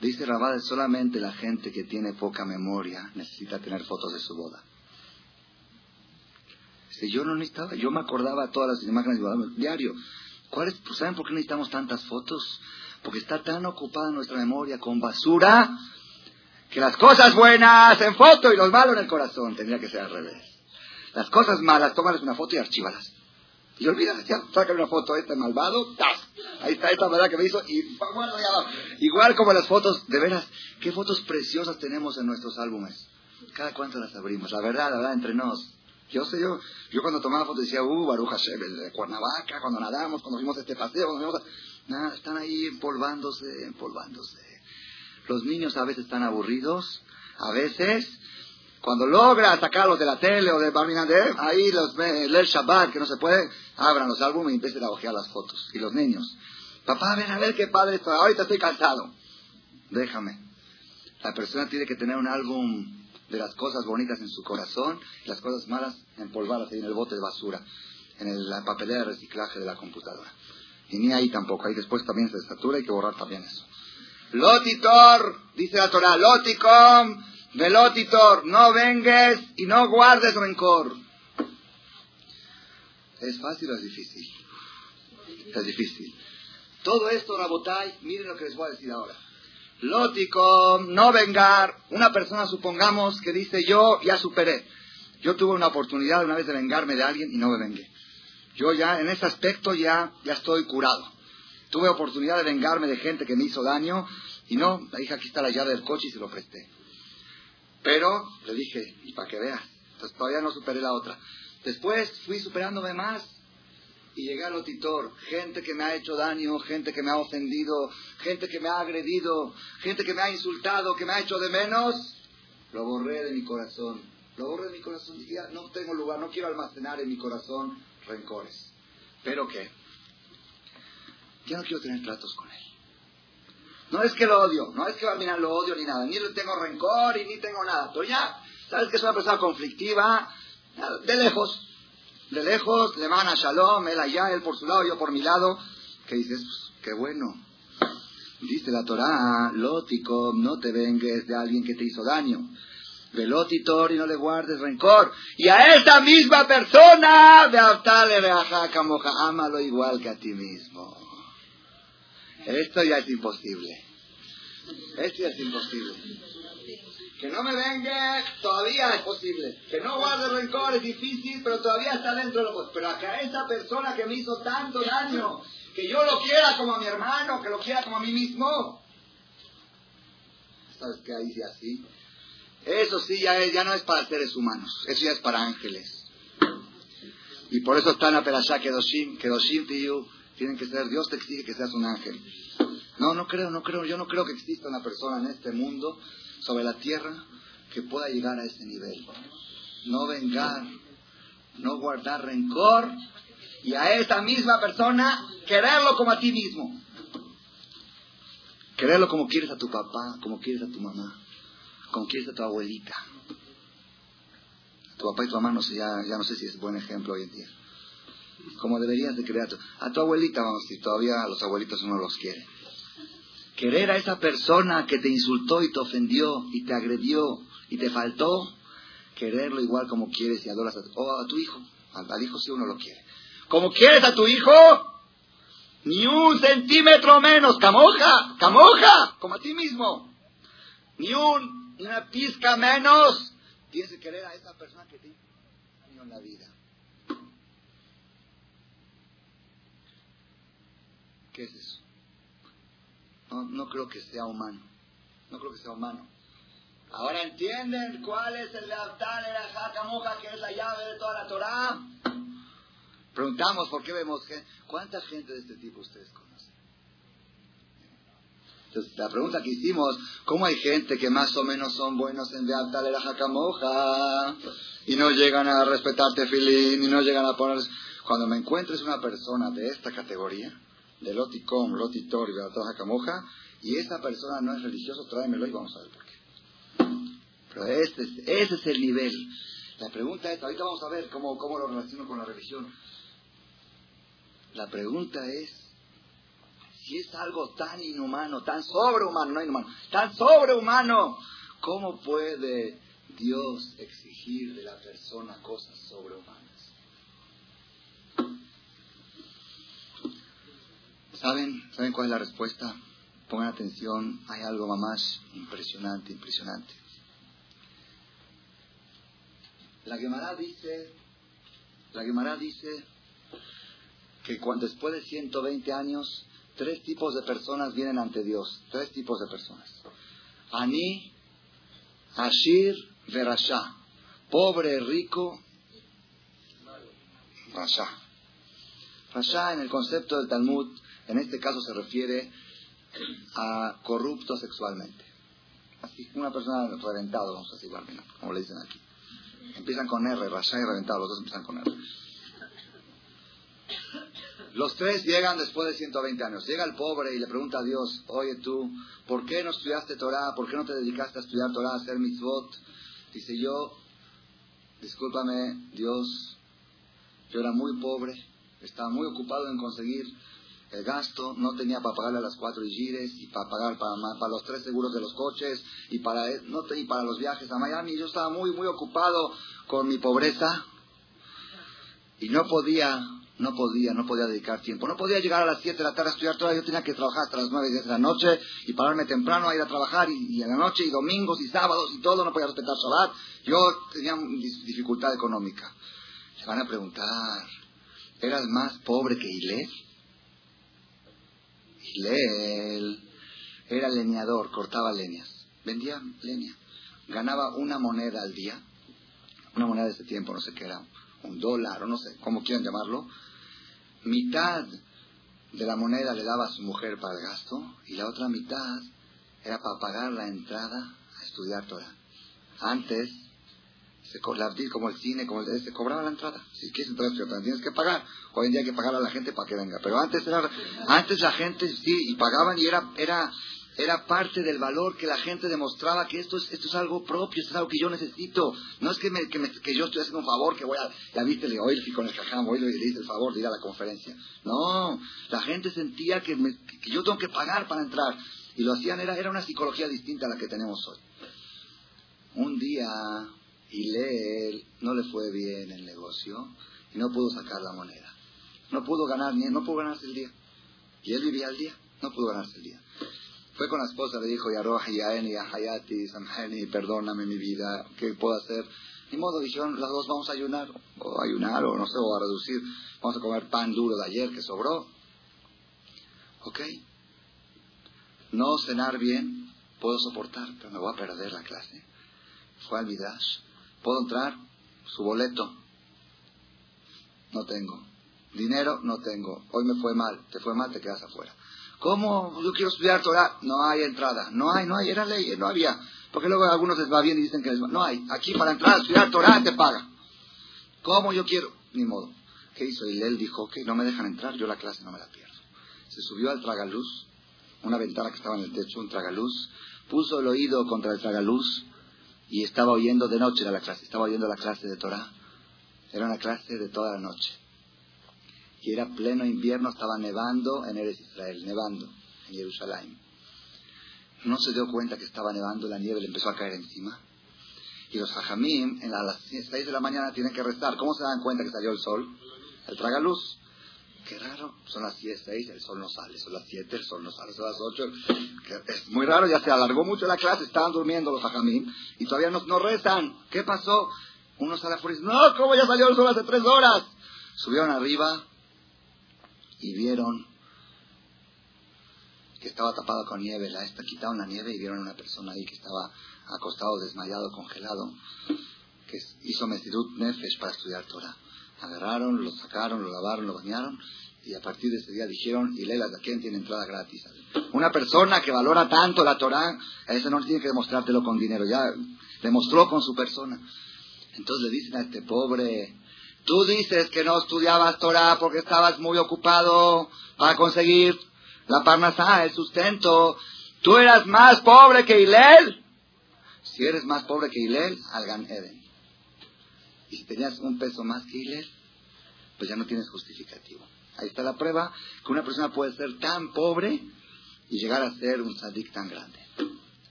Dice Rabad, solamente la gente que tiene poca memoria necesita tener fotos de su boda. Dice, yo no necesitaba, yo me acordaba todas las imágenes de boda diario. ¿Cuáles, pues, ¿Saben por qué necesitamos tantas fotos? Porque está tan ocupada nuestra memoria con basura que las cosas buenas en foto y los malos en el corazón. Tendría que ser al revés. Las cosas malas, tómales una foto y archívalas. Y olvídate, ya, sácale una foto a este malvado, ¡tas! Ahí está esta verdad que me hizo, y bueno, ya, igual como las fotos, de veras, qué fotos preciosas tenemos en nuestros álbumes. Cada cuánto las abrimos, la verdad, la verdad, entre nos. Yo sé, yo, yo cuando tomaba fotos decía, uh, Baruja Shebel de Cuernavaca, cuando nadamos, cuando fuimos este paseo, cuando fuimos a... Están ahí empolvándose, empolvándose. Los niños a veces están aburridos, a veces cuando logra sacarlos de la tele o de Barminadev, ahí los ve, el Shabbat, que no se puede, abran los álbumes y empiecen a ojear las fotos. Y los niños, papá, ven a ver qué padre estoy, ahorita estoy cansado. Déjame. La persona tiene que tener un álbum de las cosas bonitas en su corazón y las cosas malas empolvadas ahí en el bote de basura, en la papelera de reciclaje de la computadora. Y ni ahí tampoco, ahí después también se estatura, hay que borrar también eso. Lotitor, dice la Torah, Loticom, Velotitor, no vengues y no guardes rencor. ¿Es fácil o es difícil? Es difícil. Todo esto, Rabotai, miren lo que les voy a decir ahora. Loticom, no vengar. Una persona, supongamos, que dice, yo ya superé. Yo tuve una oportunidad una vez de vengarme de alguien y no me vengué. Yo ya, en ese aspecto, ya, ya estoy curado. Tuve oportunidad de vengarme de gente que me hizo daño y no, la hija aquí está la llave del coche y se lo presté. Pero le dije, y para que veas, entonces todavía no superé la otra. Después fui superándome más y llegué al otitor. Gente que me ha hecho daño, gente que me ha ofendido, gente que me ha agredido, gente que me ha insultado, que me ha hecho de menos. Lo borré de mi corazón. Lo borré de mi corazón. Dije, ya no tengo lugar, no quiero almacenar en mi corazón rencores. ¿Pero qué? Ya no quiero tener tratos con él. No es que lo odio, no es que al final lo odio ni nada, ni tengo rencor y ni tengo nada. Pero ya, sabes que es una persona conflictiva, de lejos, de lejos, le van a Shalom, él allá, él por su lado, yo por mi lado. Que dices, pues, qué bueno. Dice la Torah, Lótico, no te vengues de alguien que te hizo daño. Velotitor y no le guardes rencor. Y a esa misma persona, de Aftale Camoja, ámalo igual que a ti mismo. Esto ya es imposible. Esto ya es imposible. Que no me venga, todavía es posible. Que no guarde rencor es difícil, pero todavía está dentro de lo posible. Pero acá esa persona que me hizo tanto daño, que yo lo quiera como a mi hermano, que lo quiera como a mí mismo. ¿Sabes qué dice así? Eso sí ya, ya no es para seres humanos, eso ya es para ángeles. Y por eso está en la Perashá Kedoshim, Kedoshim Tiyu, tienen que ser, Dios te exige que seas un ángel. No, no creo, no creo, yo no creo que exista una persona en este mundo, sobre la tierra, que pueda llegar a ese nivel. No vengar, no guardar rencor y a esa misma persona quererlo como a ti mismo. Quererlo como quieres a tu papá, como quieres a tu mamá, como quieres a tu abuelita. Tu papá y tu mamá no sé, ya, ya no sé si es buen ejemplo hoy en día como deberías de querer a tu, a tu abuelita, vamos decir, todavía a los abuelitos uno los quiere. Querer a esa persona que te insultó y te ofendió y te agredió y te faltó, quererlo igual como quieres y adoras a tu, a tu hijo. Al, hijo si uno lo quiere. Como quieres a tu hijo, ni un centímetro menos, camoja, camoja, como a ti mismo. Ni un, una pizca menos, tienes que querer a esa persona que te en la vida. ¿Qué es eso? No, no creo que sea humano. No creo que sea humano. Ahora entienden cuál es el lealtad de la jacamoja, que es la llave de toda la Torah. Preguntamos por qué vemos que cuánta gente de este tipo ustedes conocen. Entonces, la pregunta que hicimos, ¿cómo hay gente que más o menos son buenos en lealtad de la jacamoja y no llegan a respetarte filín y no llegan a poner... Cuando me encuentres una persona de esta categoría, de Loticom, Lotitor y Beatoja Camoja, y esa persona no es religioso, tráemelo y vamos a ver por qué. Pero este, ese es el nivel. La pregunta es, ahorita vamos a ver cómo, cómo lo relaciono con la religión. La pregunta es, si es algo tan inhumano, tan sobrehumano, no inhumano, tan sobrehumano, ¿cómo puede Dios exigir de la persona cosas sobrehumanas? ¿Saben? ¿Saben cuál es la respuesta? Pongan atención, hay algo más impresionante, impresionante. La Gemara dice, la Gemara dice que cuando después de 120 años, tres tipos de personas vienen ante Dios. Tres tipos de personas. Ani, Ashir, Verasha. Pobre, rico, Rasha. Rasha en el concepto del Talmud, en este caso se refiere a corrupto sexualmente. Así, una persona reventado, vamos a decir, como le dicen aquí. Empiezan con R, Rasha y reventado, los dos empiezan con R. Los tres llegan después de 120 años. Llega el pobre y le pregunta a Dios, oye tú, ¿por qué no estudiaste Torah? ¿Por qué no te dedicaste a estudiar Torah, a hacer mitzvot? Dice yo, discúlpame, Dios, yo era muy pobre, estaba muy ocupado en conseguir el gasto, no tenía para pagarle a las cuatro gires y para pagar para, los tres seguros de los coches y para, no, y para los viajes a Miami. Yo estaba muy, muy ocupado con mi pobreza y no podía, no podía, no podía dedicar tiempo. No podía llegar a las siete de la tarde a estudiar toda. Yo tenía que trabajar hasta las nueve de la noche y pararme temprano a ir a trabajar y, y, en la noche y domingos y sábados y todo. No podía respetar Shabbat. Yo tenía dificultad económica. Se van a preguntar, ¿eras más pobre que Ilé? Era leñador, cortaba leñas, vendía leña, ganaba una moneda al día, una moneda de ese tiempo, no sé qué era, un dólar o no sé, cómo quieran llamarlo, mitad de la moneda le daba a su mujer para el gasto y la otra mitad era para pagar la entrada a estudiar Torah. Antes como el cine, como el se cobraba la entrada. Si quieres entrar tienes que pagar. Hoy en día hay que pagar a la gente para que venga. Pero antes era, antes la gente sí, y pagaban y era, era, era parte del valor que la gente demostraba que esto es, esto es algo propio, esto es algo que yo necesito. No es que, me, que, me, yo estoy haciendo un favor, que voy a, ya viste, le oí con el cajam, hoy le hice el favor de ir a la conferencia. No, la gente sentía que, que yo tengo que pagar para entrar. Y lo hacían, era, era una psicología distinta a la que tenemos hoy. Un día y Leel no le fue bien el negocio y no pudo sacar la moneda. No pudo ganar ni no pudo ganarse el día. Y él vivía al día, no pudo ganarse el día. Fue con la esposa, le dijo, Yarohi, Yaeni, Hayati, Samheni, perdóname mi vida, ¿qué puedo hacer? Ni modo, dijeron, las dos vamos a ayunar, o ayunar, o no sé, o a reducir, vamos a comer pan duro de ayer que sobró. ¿Ok? No cenar bien, puedo soportar, pero me voy a perder la clase. Fue al Midrash, ¿Puedo entrar? Su boleto. No tengo. Dinero, no tengo. Hoy me fue mal. Te fue mal, te quedas afuera. ¿Cómo? Yo quiero estudiar Torah. No hay entrada. No hay, no hay. Era ley, no había. Porque luego a algunos les va bien y dicen que les va. No hay. Aquí para entrar a estudiar Torah te paga. ¿Cómo yo quiero? Ni modo. ¿Qué hizo? Y él dijo que no me dejan entrar, yo la clase no me la pierdo. Se subió al tragaluz, una ventana que estaba en el techo, un tragaluz, puso el oído contra el tragaluz y estaba oyendo de noche era la clase, estaba oyendo la clase de Torah. Era una clase de toda la noche. Y era pleno invierno, estaba nevando en Eres Israel, nevando en Jerusalén. No se dio cuenta que estaba nevando, la nieve le empezó a caer encima. Y los hajamim, a las seis de la mañana, tienen que rezar. ¿Cómo se dan cuenta que salió el sol? El traga luz. Qué raro, son las 10, 6, el sol no sale, son las 7, el sol no sale, son las 8. Es muy raro, ya se alargó mucho la clase, estaban durmiendo los ajamín y todavía no, no rezan. ¿Qué pasó? Uno sale afuera y dice, no, ¿cómo ya salió el sol hace tres horas? Subieron arriba y vieron que estaba tapada con nieve, la esta quitaron la nieve y vieron a una persona ahí que estaba acostado, desmayado, congelado, que hizo Mesirut Nefesh para estudiar Torah. Agarraron, lo sacaron, lo lavaron, lo bañaron y a partir de ese día dijeron, y Leila quién tiene entrada gratis. Una persona que valora tanto la Torah, a ese no tiene que demostrártelo con dinero, ya demostró con su persona. Entonces le dicen a este pobre, tú dices que no estudiabas Torah porque estabas muy ocupado para conseguir la parnasá, el sustento. Tú eras más pobre que Hilel. Si eres más pobre que Hilel, al Gan Eden. Y si tenías un peso más que Hillel, pues ya no tienes justificativo. Ahí está la prueba que una persona puede ser tan pobre y llegar a ser un sadik tan grande.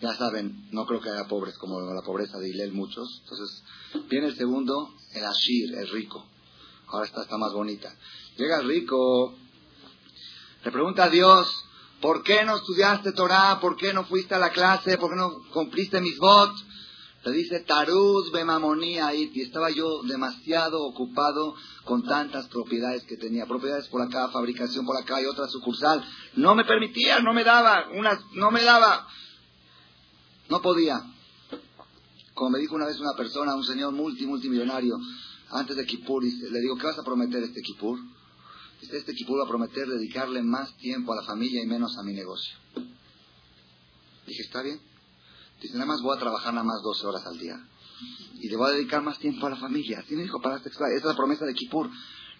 Ya saben, no creo que haya pobres como la pobreza de Hilel muchos. Entonces, viene el segundo, el Ashir, el rico. Ahora esta está más bonita. Llega rico, le pregunta a Dios, ¿por qué no estudiaste Torah? ¿Por qué no fuiste a la clase? ¿Por qué no cumpliste mis votos? Le dice, Taruz bemamonía y estaba yo demasiado ocupado con tantas propiedades que tenía. Propiedades por acá, fabricación por acá y otra sucursal. No me permitía, no me daba, unas, no me daba. No podía. Como me dijo una vez una persona, un señor multi, multimillonario, antes de Kippur, le digo, ¿qué vas a prometer este Kippur? Dice, este Kippur va a prometer dedicarle más tiempo a la familia y menos a mi negocio. Dije, ¿está bien? Dice, nada más voy a trabajar nada más 12 horas al día. Y le voy a dedicar más tiempo a la familia. Así me dijo, para esta, esa es la promesa de Kippur.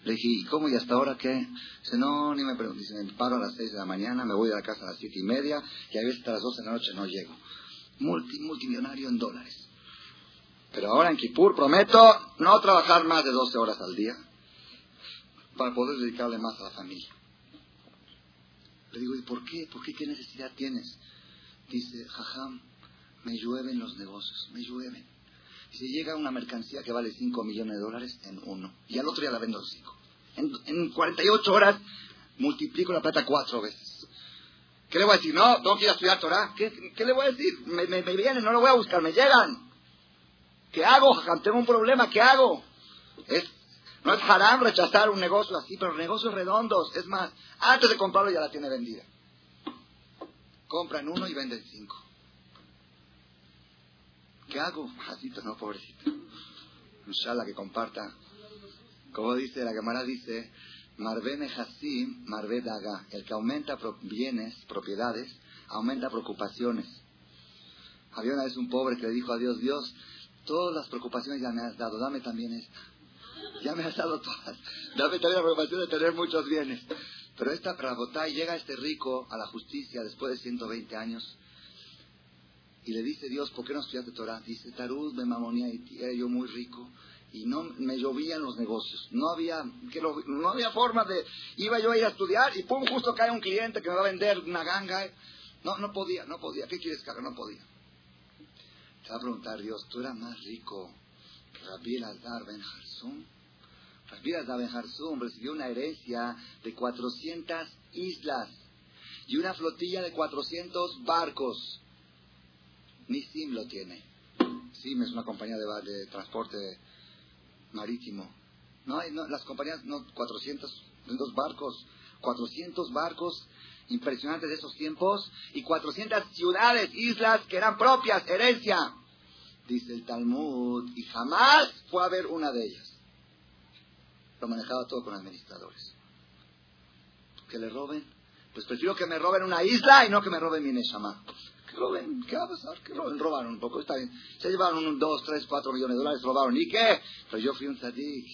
Le dije, ¿y cómo? ¿Y hasta ahora qué? Dice, no, ni me pregunto. Dice, me paro a las 6 de la mañana, me voy a la casa a las siete y media, y a veces hasta las 12 de la noche no llego multi, multimillonario en dólares. Pero ahora en Kippur prometo no trabajar más de 12 horas al día para poder dedicarle más a la familia. Le digo, ¿y por qué? ¿Por qué? ¿Qué necesidad tienes? Dice, jajam, me llueven los negocios, me llueven. si llega una mercancía que vale 5 millones de dólares en uno, y al otro día la vendo en 5. En, en 48 horas multiplico la plata cuatro veces. ¿Qué le voy a decir? No, ir a estudiar Torah. ¿Qué, le voy a decir? Me, me, vienen, no lo voy a buscar, me llegan. ¿Qué hago? Tengo un problema, ¿qué hago? No es haram rechazar un negocio así, pero negocios redondos. Es más, antes de comprarlo ya la tiene vendida. Compran uno y venden cinco. ¿Qué hago? Así, no, pobrecito. Inshallah que comparta. Como dice, la cámara dice, Marve Mehasim, Marve Daga. El que aumenta bienes, propiedades, aumenta preocupaciones. Había una vez un pobre que le dijo a Dios, Dios, todas las preocupaciones ya me has dado, dame también esta. Ya me has dado todas. Dame también la preocupación de tener muchos bienes. Pero esta y llega este rico a la justicia después de 120 años y le dice Dios, ¿por qué no estudiaste Torah? Dice, Tarud me mamonía y era yo muy rico y no me llovían los negocios. No había, que no había forma de... Iba yo a ir a estudiar y pum, justo cae un cliente que me va a vender una ganga. No, no podía, no podía. ¿Qué quieres que? No podía. Te va a preguntar Dios, ¿tú eras más rico que Aldar Ben Harsum? Rabbi Aldar Ben Harsum recibió una herencia de 400 islas y una flotilla de 400 barcos. Ni Sim lo tiene. Sim es una compañía de, de transporte marítimo. No hay, no, las compañías, no, 400, dos barcos, 400 barcos impresionantes de esos tiempos y 400 ciudades, islas que eran propias, herencia. Dice el Talmud, y jamás fue a ver una de ellas. Lo manejaba todo con administradores. ¿Que le roben? Pues prefiero que me roben una isla y no que me roben mi Neshama. ¿Qué va a pasar? Que robaron un poco, está bien. Se llevaron un 2, 3, 4 millones de dólares, robaron. ¿Y qué? Pero yo fui un tzadik.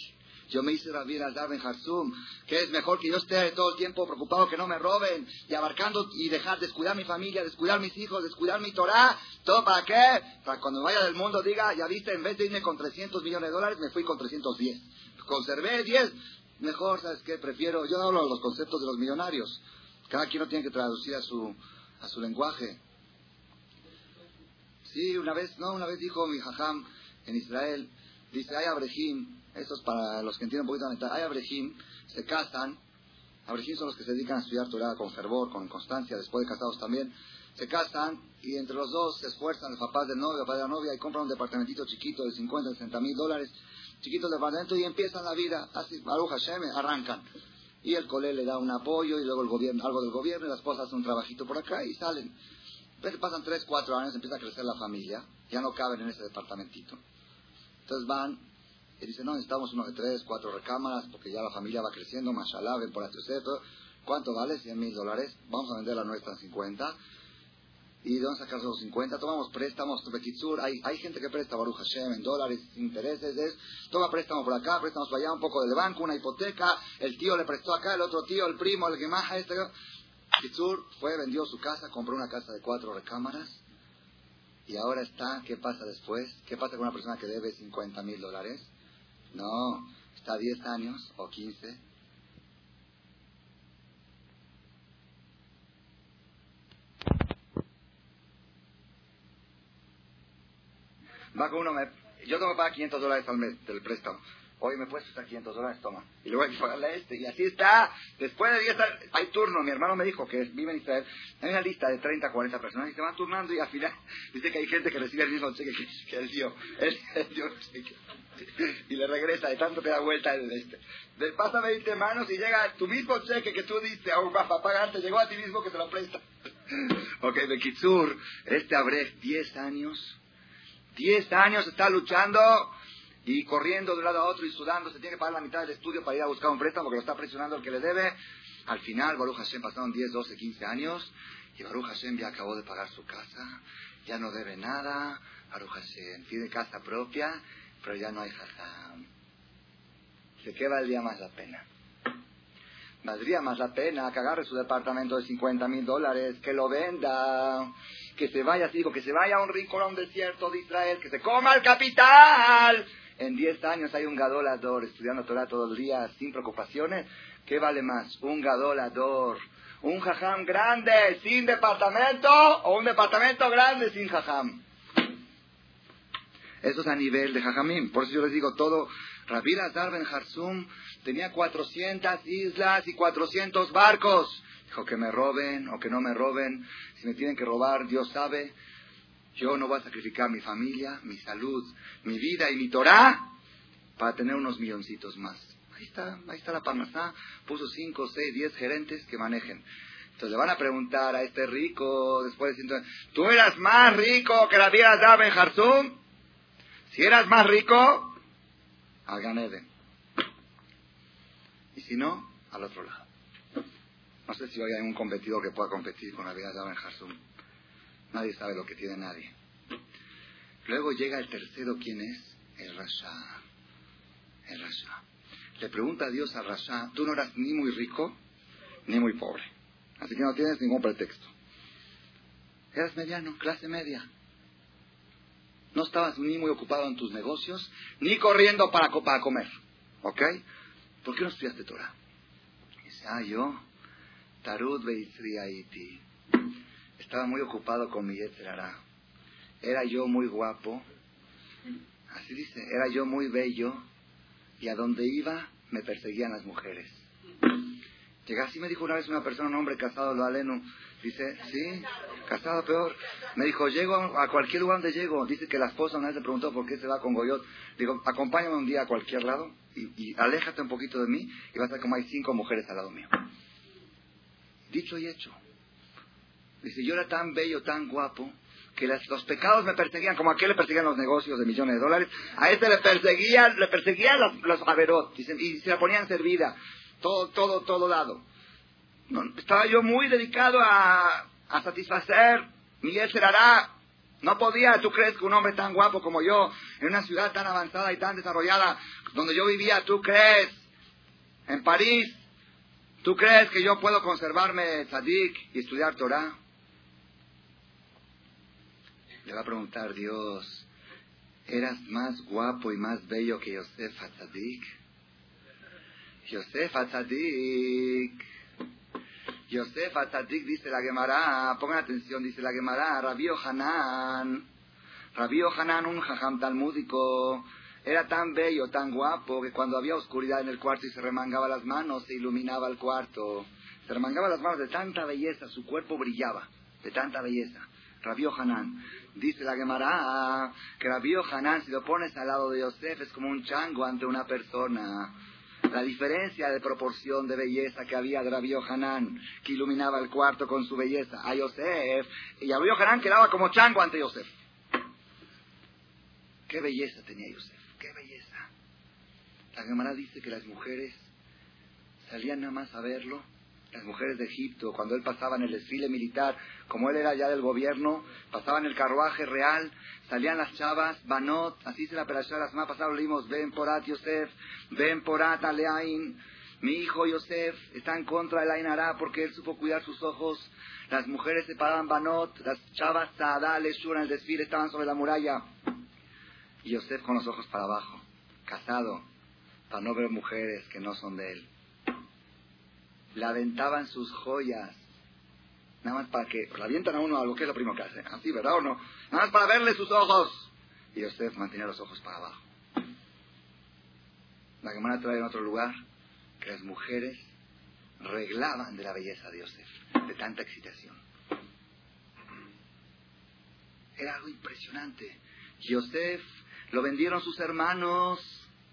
Yo me hice Rabbi al Ben Harsum, que es mejor que yo esté todo el tiempo preocupado que no me roben y abarcando y dejar descuidar mi familia, descuidar mis hijos, descuidar mi Torah. ¿Todo para qué? Para cuando vaya del mundo diga, ya viste, en vez de irme con 300 millones de dólares, me fui con 310. Conservé 10. Mejor, ¿sabes qué? Prefiero, yo hablo de los conceptos de los millonarios. Cada quien no tiene que traducir a su, a su lenguaje. Sí, una vez, no, una vez dijo mi jajam en Israel, dice, hay abrejim, eso es para los que entienden un poquito la mental, hay abrejim, se casan, abrejim son los que se dedican a estudiar Torah con fervor, con constancia, después de casados también, se casan y entre los dos se esfuerzan, el papá del novio, el papá de la novia, y compran un departamentito chiquito de 50, 60 mil dólares, chiquito departamento, y empiezan la vida, así, Baruch Hashem, arrancan. Y el cole le da un apoyo, y luego el gobierno, algo del gobierno, y la esposa hace un trabajito por acá, y salen pasan 3, 4 años, empieza a crecer la familia, ya no caben en ese departamentito. Entonces van y dicen, no, necesitamos uno de 3, 4 recámaras, porque ya la familia va creciendo, mashallah, ven por todo. ¿Cuánto vale? 100 mil dólares. Vamos a vender la nuestra en 50. ¿Y de dónde sacar los 50? Tomamos préstamos, Bekitsur, hay, hay gente que presta Baruch Hashem en dólares, intereses, es, toma préstamos por acá, préstamos por allá, un poco del banco, una hipoteca, el tío le prestó acá, el otro tío, el primo, el que más, este, Kitsur fue, vendió su casa, compró una casa de cuatro recámaras y ahora está, ¿qué pasa después? ¿Qué pasa con una persona que debe 50 mil dólares? No, está 10 años o 15. Va con uno, me, yo tengo que pagar 500 dólares al mes del préstamo. Hoy me puedes prestar 500 dólares, toma. Y luego hay que pagarle a este. Y así está. Después de 10 hay turno. Mi hermano me dijo que vive en Israel. Hay una lista de 30, 40 personas y se van turnando y al final dice que hay gente que recibe el mismo cheque que, él dio. Él, dio cheque. Y le regresa de tanto que da vuelta el este. Le pasa 20 manos y llega tu mismo cheque que tú diste aún vas a pagarte. Llegó a ti mismo que te lo presta. ok, de Kitsur, este abre 10 años. 10 años está luchando y corriendo de un lado a otro y sudando, se tiene que pagar la mitad del estudio para ir a buscar un préstamo porque lo está presionando el que le debe. Al final, Baruch Hashem pasaron 10, 12, 15 años y Baruch Hashem ya acabó de pagar su casa, ya no debe nada. Baruch Hashem tiene casa propia, pero ya no hay jajam. ¿De qué valdría más la pena? Valdría más la pena que agarre su departamento de 50 mil dólares, que lo venda, que se vaya, digo, que se vaya a un rincón, a un desierto de Israel, que se coma el capital en 10 años hay un gadolador estudiando Torah todo el día sin preocupaciones, ¿qué vale más? ¿Un gadolador? ¿Un jajam grande sin departamento o un departamento grande sin jajam? Eso es a nivel de jajamim. Por eso yo les digo todo. Rabbi Lazar Ben Harzum tenía 400 islas y 400 barcos. Dijo que me roben o que no me roben. Si me tienen que robar, Dios sabe. Yo no voy a sacrificar mi familia, mi salud, mi vida y mi Torah para tener unos milloncitos más. Ahí está, ahí está la parnasá. Puso 5, 6, 10 gerentes que manejen. Entonces le van a preguntar a este rico, después de ¿tú eras más rico que la vida de en Jarzum? Si eras más rico, al Ganeden. Y si no, al otro lado. No sé si hoy hay un competidor que pueda competir con la vida de en Jarzum. Nadie sabe lo que tiene nadie. Luego llega el tercero, ¿quién es? El Rasha. El Rasha. Le pregunta a Dios a Rasha, tú no eras ni muy rico ni muy pobre. Así que no tienes ningún pretexto. Eras mediano, clase media. No estabas ni muy ocupado en tus negocios, ni corriendo para, para comer. ¿Ok? ¿Por qué no estudiaste Torah? Dice, ah, yo, Tarud Beisri estaba muy ocupado con mi Yetzerara. Era yo muy guapo, así dice, era yo muy bello, y a donde iba me perseguían las mujeres. Llega así me dijo una vez una persona, un hombre casado, lo aleno, dice, sí, casado peor. Me dijo, llego a cualquier lugar donde llego. Dice que la esposa una vez le preguntó por qué se va con Goyot. Digo, acompáñame un día a cualquier lado y, y aléjate un poquito de mí y vas a ver como hay cinco mujeres al lado mío. Dicho y hecho. Dice, yo era tan bello, tan guapo, que los pecados me perseguían, como a aquel le perseguían los negocios de millones de dólares, a este le perseguían, le perseguían los, los averot, y se la ponían servida, todo, todo, todo lado. estaba yo muy dedicado a, a satisfacer mi hará. No podía, tú crees que un hombre tan guapo como yo, en una ciudad tan avanzada y tan desarrollada, donde yo vivía, tú crees, en París, tú crees que yo puedo conservarme tzadik y estudiar Torah. Le va a preguntar Dios, ¿eras más guapo y más bello que Yosef Atzadik? Yosef Atzadik. Yosef Atzadik dice la Gemara, pongan atención, dice la Gemara, Rabio Hanan. Rabio Hanan, un jajam talmúdico, era tan bello, tan guapo, que cuando había oscuridad en el cuarto y se remangaba las manos, se iluminaba el cuarto. Se remangaba las manos de tanta belleza, su cuerpo brillaba, de tanta belleza. Rabio Hanan. Dice la Gemara que Rabbi Hanan, si lo pones al lado de Yosef, es como un chango ante una persona. La diferencia de proporción de belleza que había de Rabbi Hanan, que iluminaba el cuarto con su belleza, a Yosef, y Rabbi Hanan quedaba como chango ante Yosef. Qué belleza tenía Yosef, qué belleza. La Gemara dice que las mujeres salían nada más a verlo las mujeres de Egipto, cuando él pasaba en el desfile militar, como él era ya del gobierno, pasaba en el carruaje real, salían las chavas, Banot, así se la operación la semana pasada leímos, ven porat Yosef, ven porat Aleain, mi hijo Yosef está en contra de la Inara porque él supo cuidar sus ojos, las mujeres se paraban Banot, las chavas Saadá, Leshur en el desfile estaban sobre la muralla, y Yosef con los ojos para abajo, casado, para no ver mujeres que no son de él. Le aventaban sus joyas, nada más para que, le avientan a uno algo, que es lo primero que hace? Así, ¿verdad o no? Nada más para verle sus ojos. Y Yosef mantenía los ojos para abajo. La Gemara trae en otro lugar que las mujeres reglaban de la belleza de Yosef, de tanta excitación. Era algo impresionante. Yosef lo vendieron sus hermanos,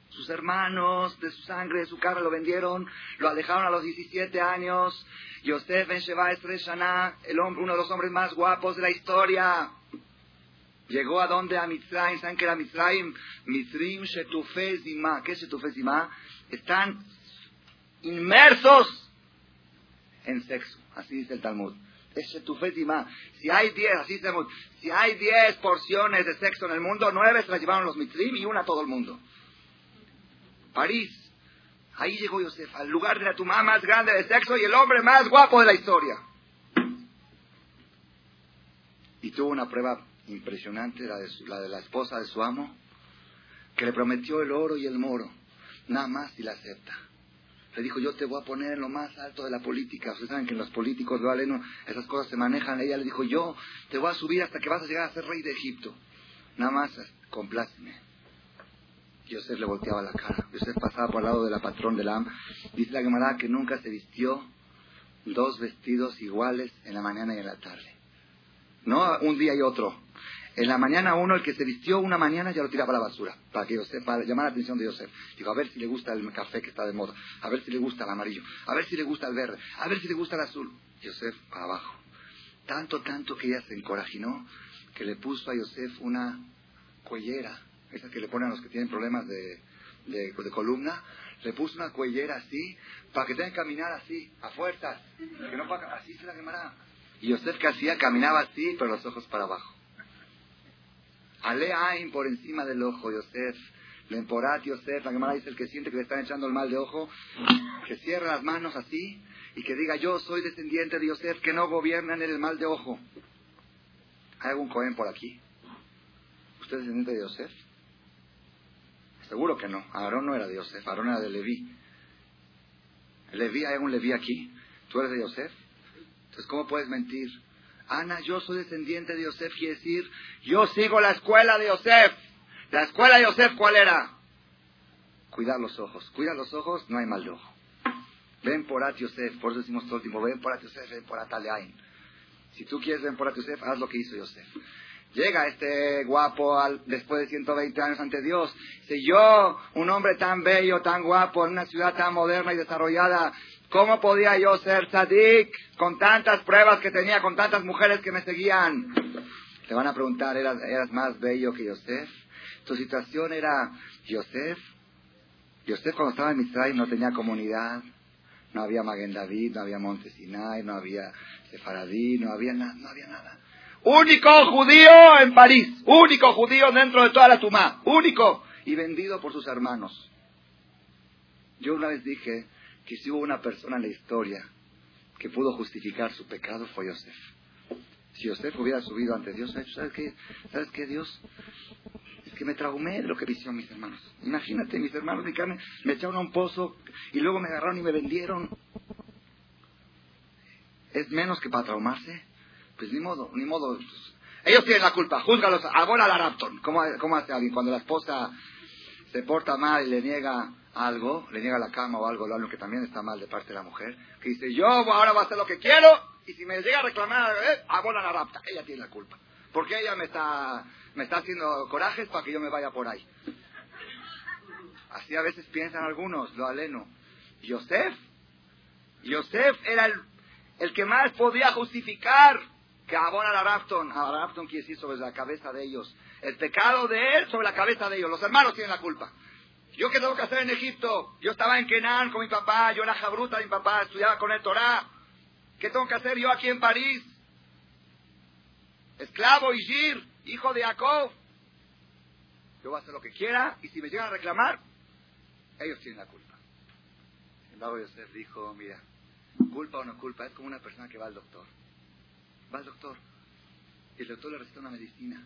sus hermanos de su sangre, de su carne lo vendieron, lo alejaron a los 17 años. Yosef Ben Sheva Shana, el hombre, uno de los hombres más guapos de la historia. Llegó a donde? A Mitzrayim. ¿Saben qué era Mitzrayim? Mitzrim Shetufezima. ¿Qué es Shetufezima? Están inmersos en sexo. Así dice el Talmud. Es Shetufezima. Si hay diez, así dice el Talmud. Si hay diez porciones de sexo en el mundo, nueve se las llevaron los Mitzrim y una a todo el mundo. París. Ahí llegó Yosef, al lugar de la tumba más grande de sexo y el hombre más guapo de la historia. Y tuvo una prueba impresionante, la de, la esposa de su amo, que le prometió el oro y el moro, nada más si la acepta. Le dijo, yo te voy a poner en lo más alto de la política. Ustedes saben que los políticos, ¿vale? no, esas cosas se manejan. Ella le dijo, yo te voy a subir hasta que vas a llegar a ser rey de Egipto. Nada más, compláceme. Yosef le volteaba la cara. Yosef pasaba por el lado de la patrón del Am. Dice la Gemara que nunca se vistió dos vestidos iguales en la mañana y en la tarde. No un día y otro. En la mañana uno, el que se vistió una mañana, ya lo tiraba a la basura, para que Yosef, para llamar la atención de Yosef. Digo, a ver si le gusta el café que está de moda, a ver si le gusta el amarillo, a ver si le gusta el verde, a ver si le gusta el azul. Yosef para abajo. Tanto, tanto que ella se encorajinó que le puso a Yosef una cuellera, esa que le ponen a los que tienen problemas de, de, columna, le puso una cuellera así, para que tengan que caminar así, a fuerzas, que no así se la quemará. Y Yosef que hacía, caminaba así, pero los ojos para abajo. Aleain por encima del ojo, Yosef. Lemporat, Yosef. La Gemara dice el que siente que le están echando el mal de ojo, que cierre las manos así y que diga, yo soy descendiente de Yosef, que no gobiernan en el mal de ojo. ¿Hay algún Cohen por aquí? ¿Usted es descendiente de Yosef? Seguro que no. Aarón no era de Yosef, Aarón era de Leví. Leví, ¿hay algún Leví aquí? ¿Tú eres de Yosef? Entonces, ¿cómo puedes mentir? Ana, yo soy descendiente de Yosef, quiere decir, yo sigo la escuela de Yosef. La escuela de Yosef, ¿cuál era? Cuidar los ojos. Cuida los ojos, no hay mal de ojo. Ven por At Yosef, por eso decimos todo el tiempo, ven por At Yosef, ven por Ataleain. Si tú quieres ven por At Yosef, haz lo que hizo Yosef. Llega este guapo al, después de 120 años ante Dios. Si yo, un hombre tan bello, tan guapo, en una ciudad tan moderna y desarrollada, ¿Cómo podía yo ser sadik con tantas pruebas que tenía, con tantas mujeres que me seguían? Te van a preguntar, ¿eras, más bello que Yosef? Tu situación era Yosef. Yosef cuando estaba en Israel no tenía comunidad, no había Maguen David, no había Monte Sinai, no había Sefaradí, no había, no había nada. Único judío en París, único judío dentro de toda la Tumá, único y vendido por sus hermanos. Yo una vez dije, que si hubo una persona en la historia que pudo justificar su pecado fue Yosef. Si Yosef hubiera subido ante Dios, ¿sabes qué? ¿Sabes qué, Dios? Es que me traumé de lo que hicieron mis hermanos. Imagínate, mis hermanos de carne me echaron a un pozo y luego me agarraron y me vendieron. ¿Es menos que para traumarse? Pues ni modo, ni modo. Ellos tienen la culpa, júzgalos, ahora la Rapton. ¿Cómo, ¿Cómo hace alguien cuando la esposa se porta mal y le niega algo, le niega la cama o algo, lo que también está mal de parte de la mujer, que dice, yo ahora voy a hacer lo que quiero, y si me llega a reclamar, eh, la rapta. Ella tiene la culpa. Porque ella me está, me está haciendo corajes para que yo me vaya por ahí. Así a veces piensan algunos, lo aleno. Yosef, Yosef era el, el que más podía justificar que abona la Rapton. A Rapton quiere decir sobre la cabeza de ellos. El pecado de él sobre la cabeza de ellos. Los hermanos tienen la culpa. ¿Yo qué tengo que hacer en Egipto? Yo estaba en Kenan con mi papá, yo era jabruta de mi papá, estudiaba con el Torah. ¿Qué tengo que hacer yo aquí en París? Esclavo Igir, hijo de Jacob. Yo voy a hacer lo que quiera y si me llegan a reclamar, ellos tienen la culpa. El embargo, Yosef dijo, mira, culpa o no culpa, es como una persona que va al doctor. Va al doctor el doctor le receta una medicina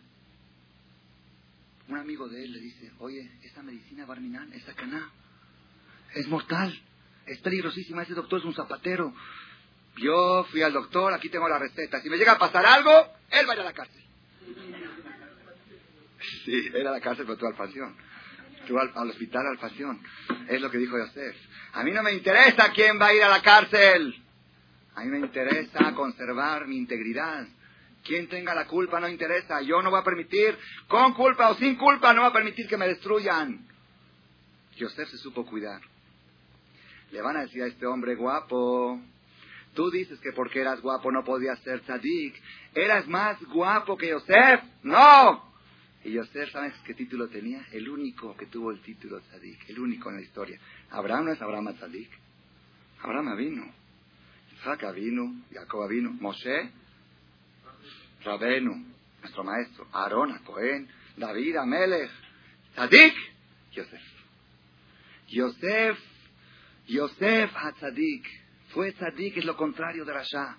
un amigo de él le dice, oye, esa medicina Barminan, esa caná, es mortal. Es peligrosísima. Ese doctor es un zapatero. Yo fui al doctor, aquí tengo la receta. Si me llega a pasar algo, él va a ir a la cárcel. Sí, era la cárcel, pero tú al pasión. Tú al, hospital al pasión. Es lo que dijo Yosef. A mí no me interesa quién va a ir a la cárcel. A mí me interesa conservar mi integridad. Quien tenga la culpa no interesa. Yo no voy a permitir, con culpa o sin culpa, no voy a permitir que me destruyan. Yosef se supo cuidar. Le van a decir a este hombre guapo, tú dices que porque eras guapo no podías ser tzadik. ¿Eras más guapo que Yosef? ¡No! Y Yosef, ¿sabes qué título tenía? El único que tuvo el título tzadik, el único en la historia. Abraham no es Abraham tzadik. Abraham vino. Isaac vino, Jacob vino, Moshe Rabenu, nuestro maestro, Aarón, Cohen, David, Amelech, Tzadik, Yosef. Yosef, Yosef Tzadik, fue Tzadik, es lo contrario de Rasha.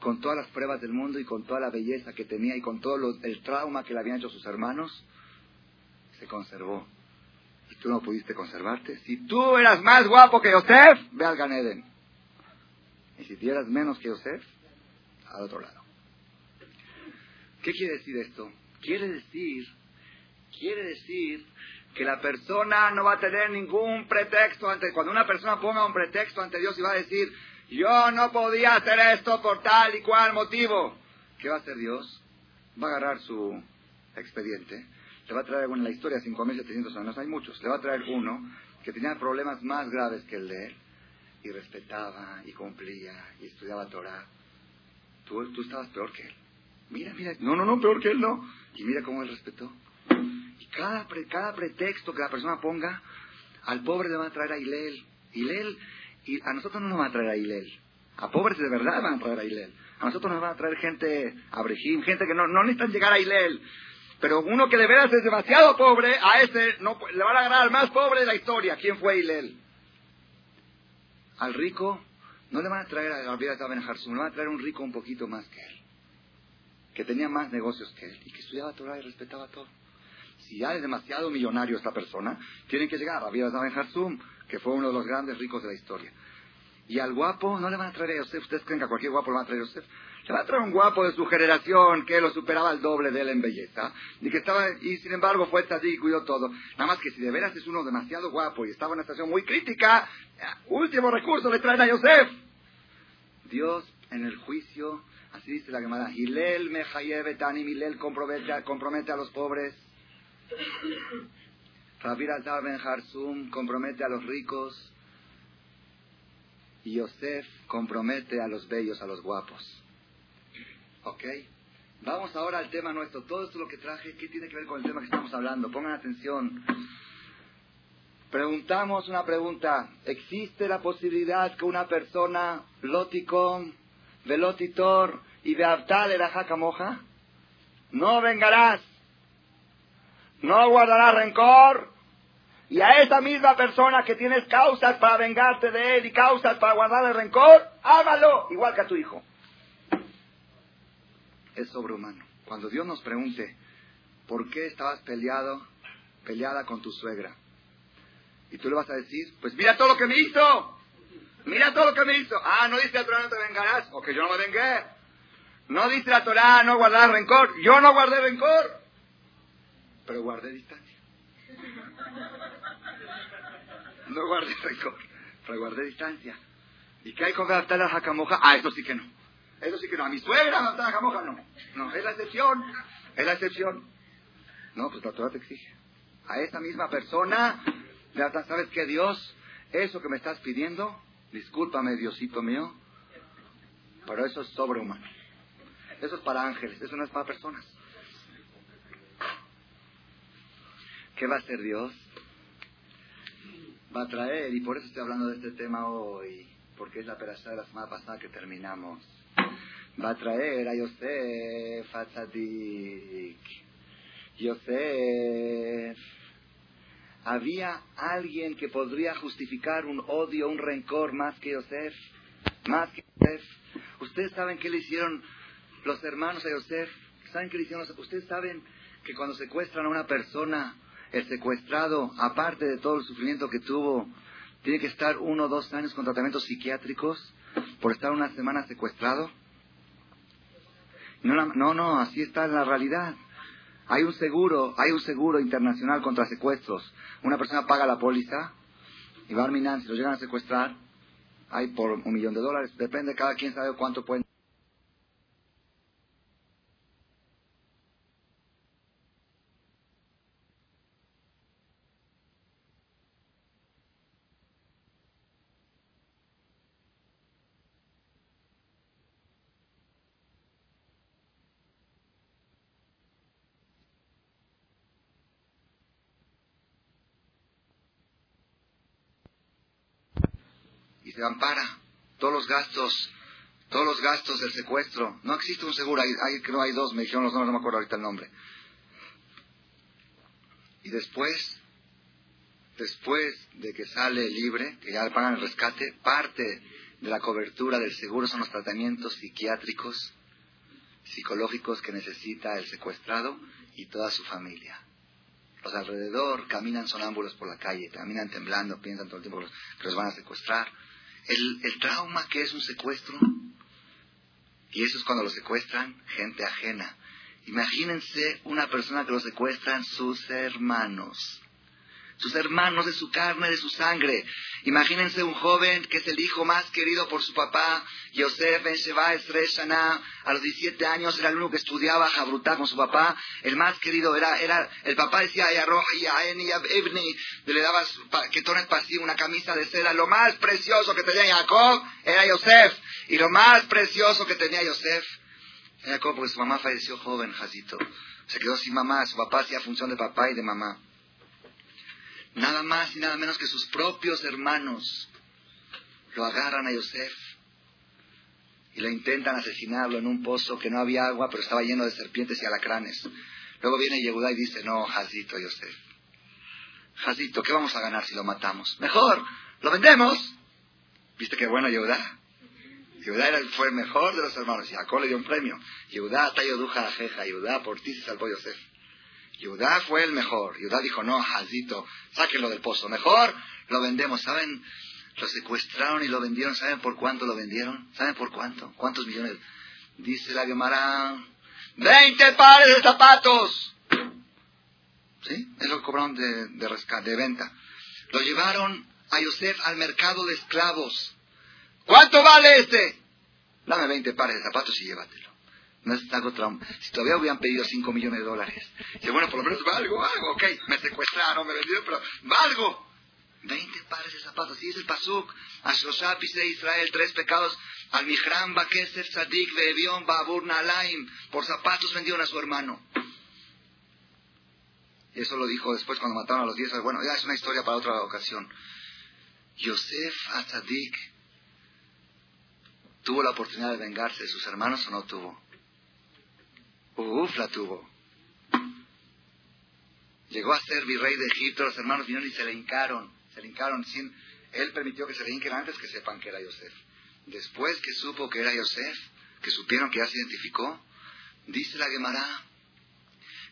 Con todas las pruebas del mundo y con toda la belleza que tenía y con todo el trauma que le habían hecho sus hermanos, se conservó. Y tú no pudiste conservarte. Si tú eras más guapo que Yosef, ve al Ganeden. Y si tú eras menos que Yosef, al otro lado. ¿Qué quiere decir esto? Quiere decir, quiere decir que la persona no va a tener ningún pretexto ante, cuando una persona ponga un pretexto ante Dios y va a decir, yo no podía hacer esto por tal y cual motivo, ¿qué va a hacer Dios? Va a agarrar su expediente, le va a traer, bueno, en la historia 5.700 años hay muchos, le va a traer uno que tenía problemas más graves que el de él y respetaba y cumplía y estudiaba Torah. Tú, tú estabas peor que él. Mira, mira, no, no, no, peor que él no. Y mira cómo él respetó. Y cada, cada pretexto que la persona ponga, al pobre le va a traer a Hilel. Hilel, y a nosotros no nos va a traer a Hilel. A pobres de verdad van a traer a Hilel. A nosotros nos va a traer gente, a Brejim, gente que no, no necesitan llegar a Hilel. Pero uno que de veras es demasiado pobre, a ese no, le van a ganar al más pobre de la historia. ¿Quién fue Hilel? Al rico no le van a traer a de Harsum, le van a traer un rico un poquito más que él que tenía más negocios que él y que estudiaba Torah y respetaba todo. Si ya es demasiado millonario esta persona, tienen que llegar a Rabbi Ben Harzum, que fue uno de los grandes ricos de la historia. Y al guapo no le van a traer a Yosef. ¿Ustedes creen que a cualquier guapo le van a traer a Yosef? Le van a traer un guapo de su generación que lo superaba al doble de él en belleza. Y que estaba, y sin embargo fue así y cuidó todo. Nada más que si de veras es uno demasiado guapo y estaba en una situación muy crítica, último recurso le traen a Yosef. Dios en el juicio Así dice la Gemara. Hilel mejayebe tanim, Hilel compromete, a los pobres. Rabir Altar ben Harsum compromete a los ricos. Y Yosef compromete a los bellos, a los guapos. ¿Ok? Vamos ahora al tema nuestro. Todo esto lo que traje, ¿qué tiene que ver con el tema que estamos hablando? Pongan atención. Preguntamos una pregunta. ¿Existe la posibilidad que una persona, loticón, velotitor, y de era moja, no vengarás, no guardarás rencor, y a esa misma persona que tienes causas para vengarte de él y causas para guardar el rencor, hágalo igual que a tu hijo. Es sobrehumano. Cuando Dios nos pregunte, ¿por qué estabas peleado, peleada con tu suegra? Y tú le vas a decir, pues mira todo lo que me hizo. Mira todo lo que me hizo. Ah, no dice a Torah no te vengarás. O que yo no me vengué. No dice la Torah no guardar rencor. Yo no guardé rencor. Pero guardé distancia. No guardé rencor. Pero guardé distancia. ¿Y qué hay con adaptar a jacamoja? Ah, eso sí que no. Eso sí que no. A mi suegra adaptar a jacamoja no. No, es la excepción. Es la excepción. No, pues la Torah te exige. A esta misma persona, ¿sabes qué, Dios? Eso que me estás pidiendo, discúlpame, Diosito mío, pero eso es sobrehumano. Eso es para ángeles, eso no es para personas. ¿Qué va a hacer Dios? Va a traer, y por eso estoy hablando de este tema hoy, porque es la perashá de la semana pasada que terminamos. Va a traer a Yosef, a Tzadik. Yosef. ¿Había alguien que podría justificar un odio, un rencor más que Yosef? Más que Yosef. Ustedes saben qué le hicieron los hermanos de Yosef, ¿saben qué? Ustedes saben que cuando secuestran a una persona, el secuestrado, aparte de todo el sufrimiento que tuvo, tiene que estar uno o dos años con tratamientos psiquiátricos por estar una semana secuestrado. No, no, no, así está la realidad. Hay un seguro, hay un seguro internacional contra secuestros. Una persona paga la póliza y va a si lo llegan a secuestrar, hay por un millón de dólares. Depende, cada quien sabe cuánto pueden. Se ampara todos los gastos, todos los gastos del secuestro. No existe un seguro, hay, hay, creo hay dos, me dijeron los nombres, no me acuerdo ahorita el nombre. Y después, después de que sale libre, que ya le pagan el rescate, parte de la cobertura del seguro son los tratamientos psiquiátricos, psicológicos que necesita el secuestrado y toda su familia. Los alrededor caminan sonámbulos por la calle, caminan temblando, piensan todo el tiempo que los van a secuestrar el, trauma que es un secuestro. Y eso es cuando lo secuestran gente ajena. Imagínense una persona que lo secuestran sus hermanos sus hermanos de su carne, de su sangre. Imagínense un joven que es el hijo más querido por su papá, Yosef Ben Sheva Shana, a los 17 años era el único que estudiaba Jabrutá con su papá, el más querido era, era el papá decía, le daba que tornes pasivo una camisa de seda, lo más precioso que tenía Jacob era Yosef, y lo más precioso que tenía Yosef era Jacob porque su mamá falleció joven, Jacito. Se quedó sin mamá, su papá hacía función de papá y de mamá nada más y nada menos que sus propios hermanos lo agarran a Yosef y lo intentan asesinarlo en un pozo que no había agua, pero estaba lleno de serpientes y alacranes. Luego viene Yehudá y dice, no, Jazito, Yosef. Jazito, ¿qué vamos a ganar si lo matamos? Mejor, lo vendemos. ¿Viste qué bueno Yehudá? Yehudá era, fue el mejor de los hermanos. Y Jacob le dio un premio. Yehudá, Tayo Duja, Jeja. Yehudá, por ti se salvó Yosef. Yudá fue el mejor. Yudá dijo, no, Jazito, sáquenlo del pozo. Mejor lo vendemos. ¿Saben? Lo secuestraron y lo vendieron. ¿Saben por cuánto lo vendieron? ¿Saben por cuánto? ¿Cuántos millones? Dice la Gemara, 20 pares de zapatos. ¿Sí? Es lo que cobraron de, rescate, de venta. Lo llevaron a Yosef al mercado de esclavos. ¿Cuánto vale este? Dame 20 pares de zapatos y llévatelo. No es algo trauma. Si todavía hubieran pedido 5 millones de dólares. Dice, bueno, por lo menos valgo, algo, ok. Me secuestraron, me vendieron, pero valgo. 20 pares de zapatos. Y es el pasuk. Ashrosha de Israel, tres pecados. Al Mihram, Bakeser, Sadik, Bebión, Babur, Nalaim. Por zapatos vendieron a su hermano. Y eso lo dijo después cuando mataron a los 10. Bueno, ya es una historia para otra ocasión. Yosef Azadik tuvo la oportunidad de vengarse de sus hermanos o no tuvo. Uf, la tuvo. Llegó a ser virrey de Egipto, los hermanos vinieron y se le hincaron, se le hincaron sin... Él permitió que se le hinquen antes que sepan que era Yosef. Después que supo que era Yosef, que supieron que ya se identificó, dice la Gemara,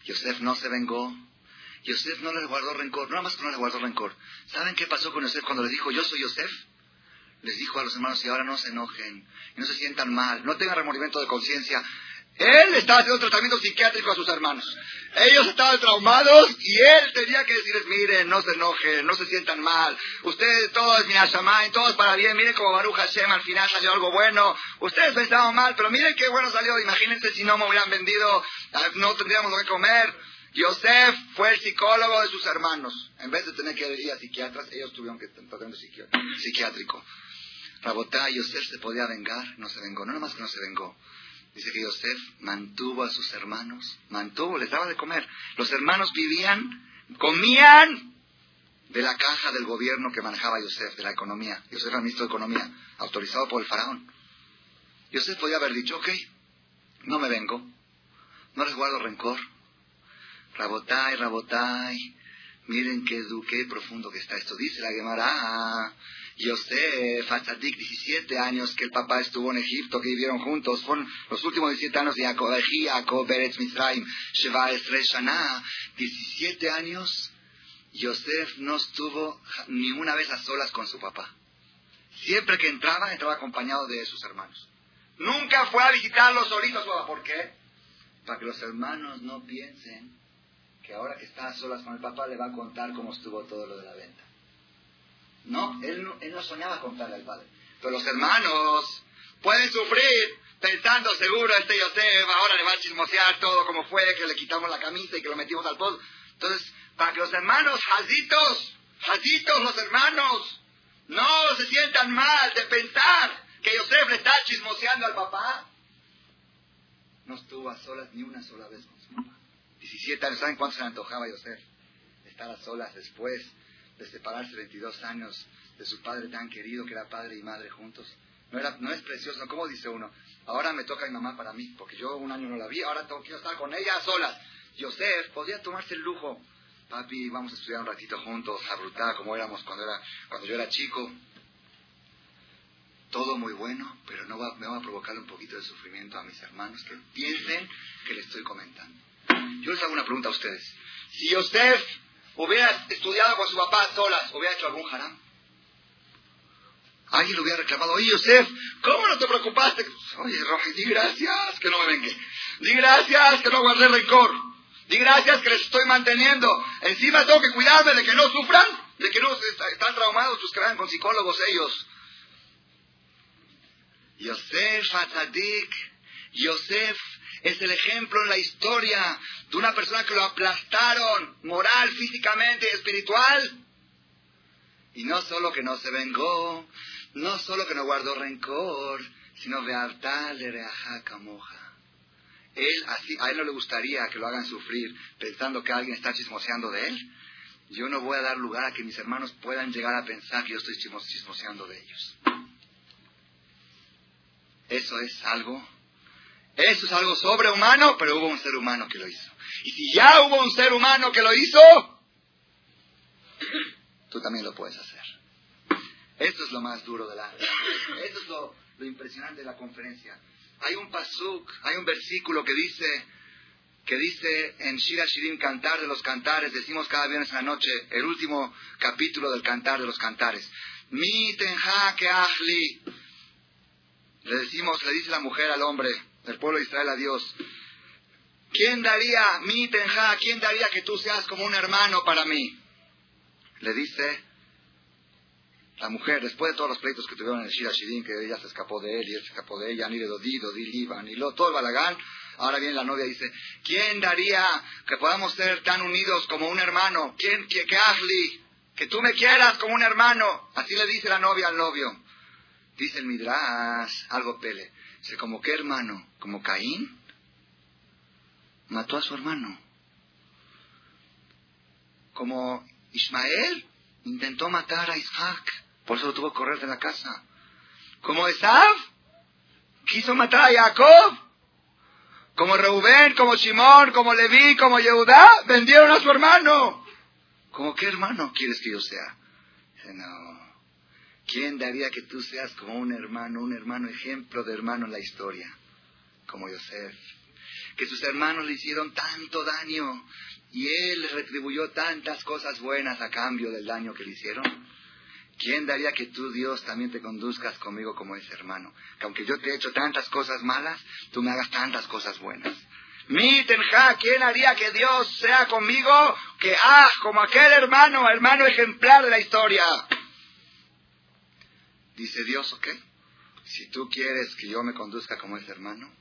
Yosef no se vengó, Yosef no le guardó rencor, nada más que no le guardó rencor. ¿Saben qué pasó con Yosef cuando le dijo, yo soy Yosef? Les dijo a los hermanos, y ahora no se enojen, y no se sientan mal, no tengan remordimiento de conciencia, él estaba haciendo tratamiento psiquiátrico a sus hermanos. Ellos estaban traumados y él tenía que decirles, miren, no se enojen, no se sientan mal. Ustedes todos, Minashamay, todos para bien. Miren como Baruch Hashem al final salió algo bueno. Ustedes pensaban mal, pero miren qué bueno salió. Imagínense si no me hubieran vendido, ah, no tendríamos lo que comer. Yosef fue el psicólogo de sus hermanos. En vez de tener que ir a psiquiatras, ellos tuvieron que tratamiento psiquiátrico. Rabotá, Yosef se podía vengar, no se vengó. No nada más que no se vengó Dice que Yosef mantuvo a sus hermanos, mantuvo, les daba de comer. Los hermanos vivían, comían de la caja del gobierno que manejaba Yosef, de la economía. Yosef era ministro de Economía, autorizado por el faraón. Yosef podía haber dicho, ok, no me vengo, no les guardo rencor. Rabotay, Rabotay, miren qué, qué profundo que está esto. Dice la Gemara, Yosef, Atzadik, 17 años que el papá estuvo en Egipto, que vivieron juntos, fueron los últimos 17 años de Jacob, Jacob, Beretz, Misraim, Sheva, Shana, 17 años, Yosef no estuvo ni una vez a solas con su papá. Siempre que entraba, entraba acompañado de sus hermanos. Nunca fue a visitarlos solitos. ¿Por qué? Para que los hermanos no piensen que ahora que está a solas con el papá le va a contar cómo estuvo todo lo de la venta. No, él no, él no soñaba contarle al padre. Pero los hermanos pueden sufrir pensando seguro este Yosef ahora le va a chismosear todo como fue, que le quitamos la camisa y que lo metimos al pozo. Entonces, para que los hermanos, jazitos, jazitos los hermanos, no se sientan mal de pensar que Yosef le está chismoseando al papá. No estuvo a solas ni una sola vez con su papá. 17 años, ¿saben cuánto se le antojaba a Yosef? Estar a solas después de separarse 22 años de su padre tan querido que era padre y madre juntos. No, era, no es precioso, ¿cómo dice uno? Ahora me toca mi mamá para mí, porque yo un año no la vi, ahora tengo que estar con ella a solas. Yosef podía tomarse el lujo. Papi, vamos a estudiar un ratito juntos, a brutar como éramos cuando, era, cuando yo era chico. Todo muy bueno, pero no va, me va a provocar un poquito de sufrimiento a mis hermanos que piensen que les estoy comentando. Yo les hago una pregunta a ustedes. Si Yosef hubiera estudiado con su papá solas, ¿hubiera hecho algún haram? Alguien le hubiera reclamado, oye Yosef, ¿cómo no te preocupaste? Oye, Roji, di gracias que no me vengue. Di gracias que no guardé rencor. Di gracias que les estoy manteniendo. Encima tengo que cuidarme de que no sufran, de que no están traumados, pues que vayan con psicólogos ellos. Yosef Atzadik, Yosef es el ejemplo en la historia de una persona que lo aplastaron moral, físicamente y espiritual. Y no solo que no se vengó, no solo que no guardó rencor, sino de moja. Él, así, a él no le gustaría que lo hagan sufrir pensando que alguien está chismoseando de él. Yo no voy a dar lugar a que mis hermanos puedan llegar a pensar que yo estoy chismoseando de ellos. Eso es algo, eso es algo sobrehumano, pero hubo un ser humano que lo hizo. Y si ya hubo un ser humano que lo hizo, tú también lo puedes hacer. Esto es lo más duro de la... Esto es lo, impresionante de la conferencia. Hay un pasuk, hay un versículo que dice, que dice en Shira Shirim, Cantar de los Cantares, decimos cada viernes en la noche, el último capítulo del Cantar de los Cantares. Mi tenja que ahli. Le decimos, le dice la mujer al hombre del pueblo de Israel a Dios, ¿quién daría, mi tenja, quién daría que tú seas como un hermano para mí? Le dice, la mujer, después de todos los pleitos que tuvieron en el Shira Shirin, que ella se escapó de él y él se escapó de ella, ni de Dodi, Dodi, Liban, y lo, todo el balagán, ahora viene la novia y dice, ¿quién daría que podamos ser tan unidos como un hermano? ¿Quién, que, que que tú me quieras como un hermano? Así le dice la novia al novio. Dice el Midrash, algo pele. ¿Como qué hermano? ¿Como Caín? Mató a su hermano. Como Ismael intentó matar a Isaac. Por eso tuvo que correr de la casa. Como Esav quiso matar a Jacob. Como Reubén, como Simón, como Leví, como Yehudá, vendieron a su hermano. ¿Cómo qué hermano quieres que yo sea? no. ¿Quién daría que tú seas como un hermano, un hermano ejemplo de hermano en la historia? Como Yosef. Que sus hermanos le hicieron tanto daño y él retribuyó tantas cosas buenas a cambio del daño que le hicieron. ¿Quién daría que tú, Dios, también te conduzcas conmigo como ese hermano? Que aunque yo te he hecho tantas cosas malas, tú me hagas tantas cosas buenas. Mi tenja, ¿quién haría que Dios sea conmigo? Que ah, como aquel hermano, hermano ejemplar de la historia. Dice Dios, ¿ok? Si tú quieres que yo me conduzca como ese hermano,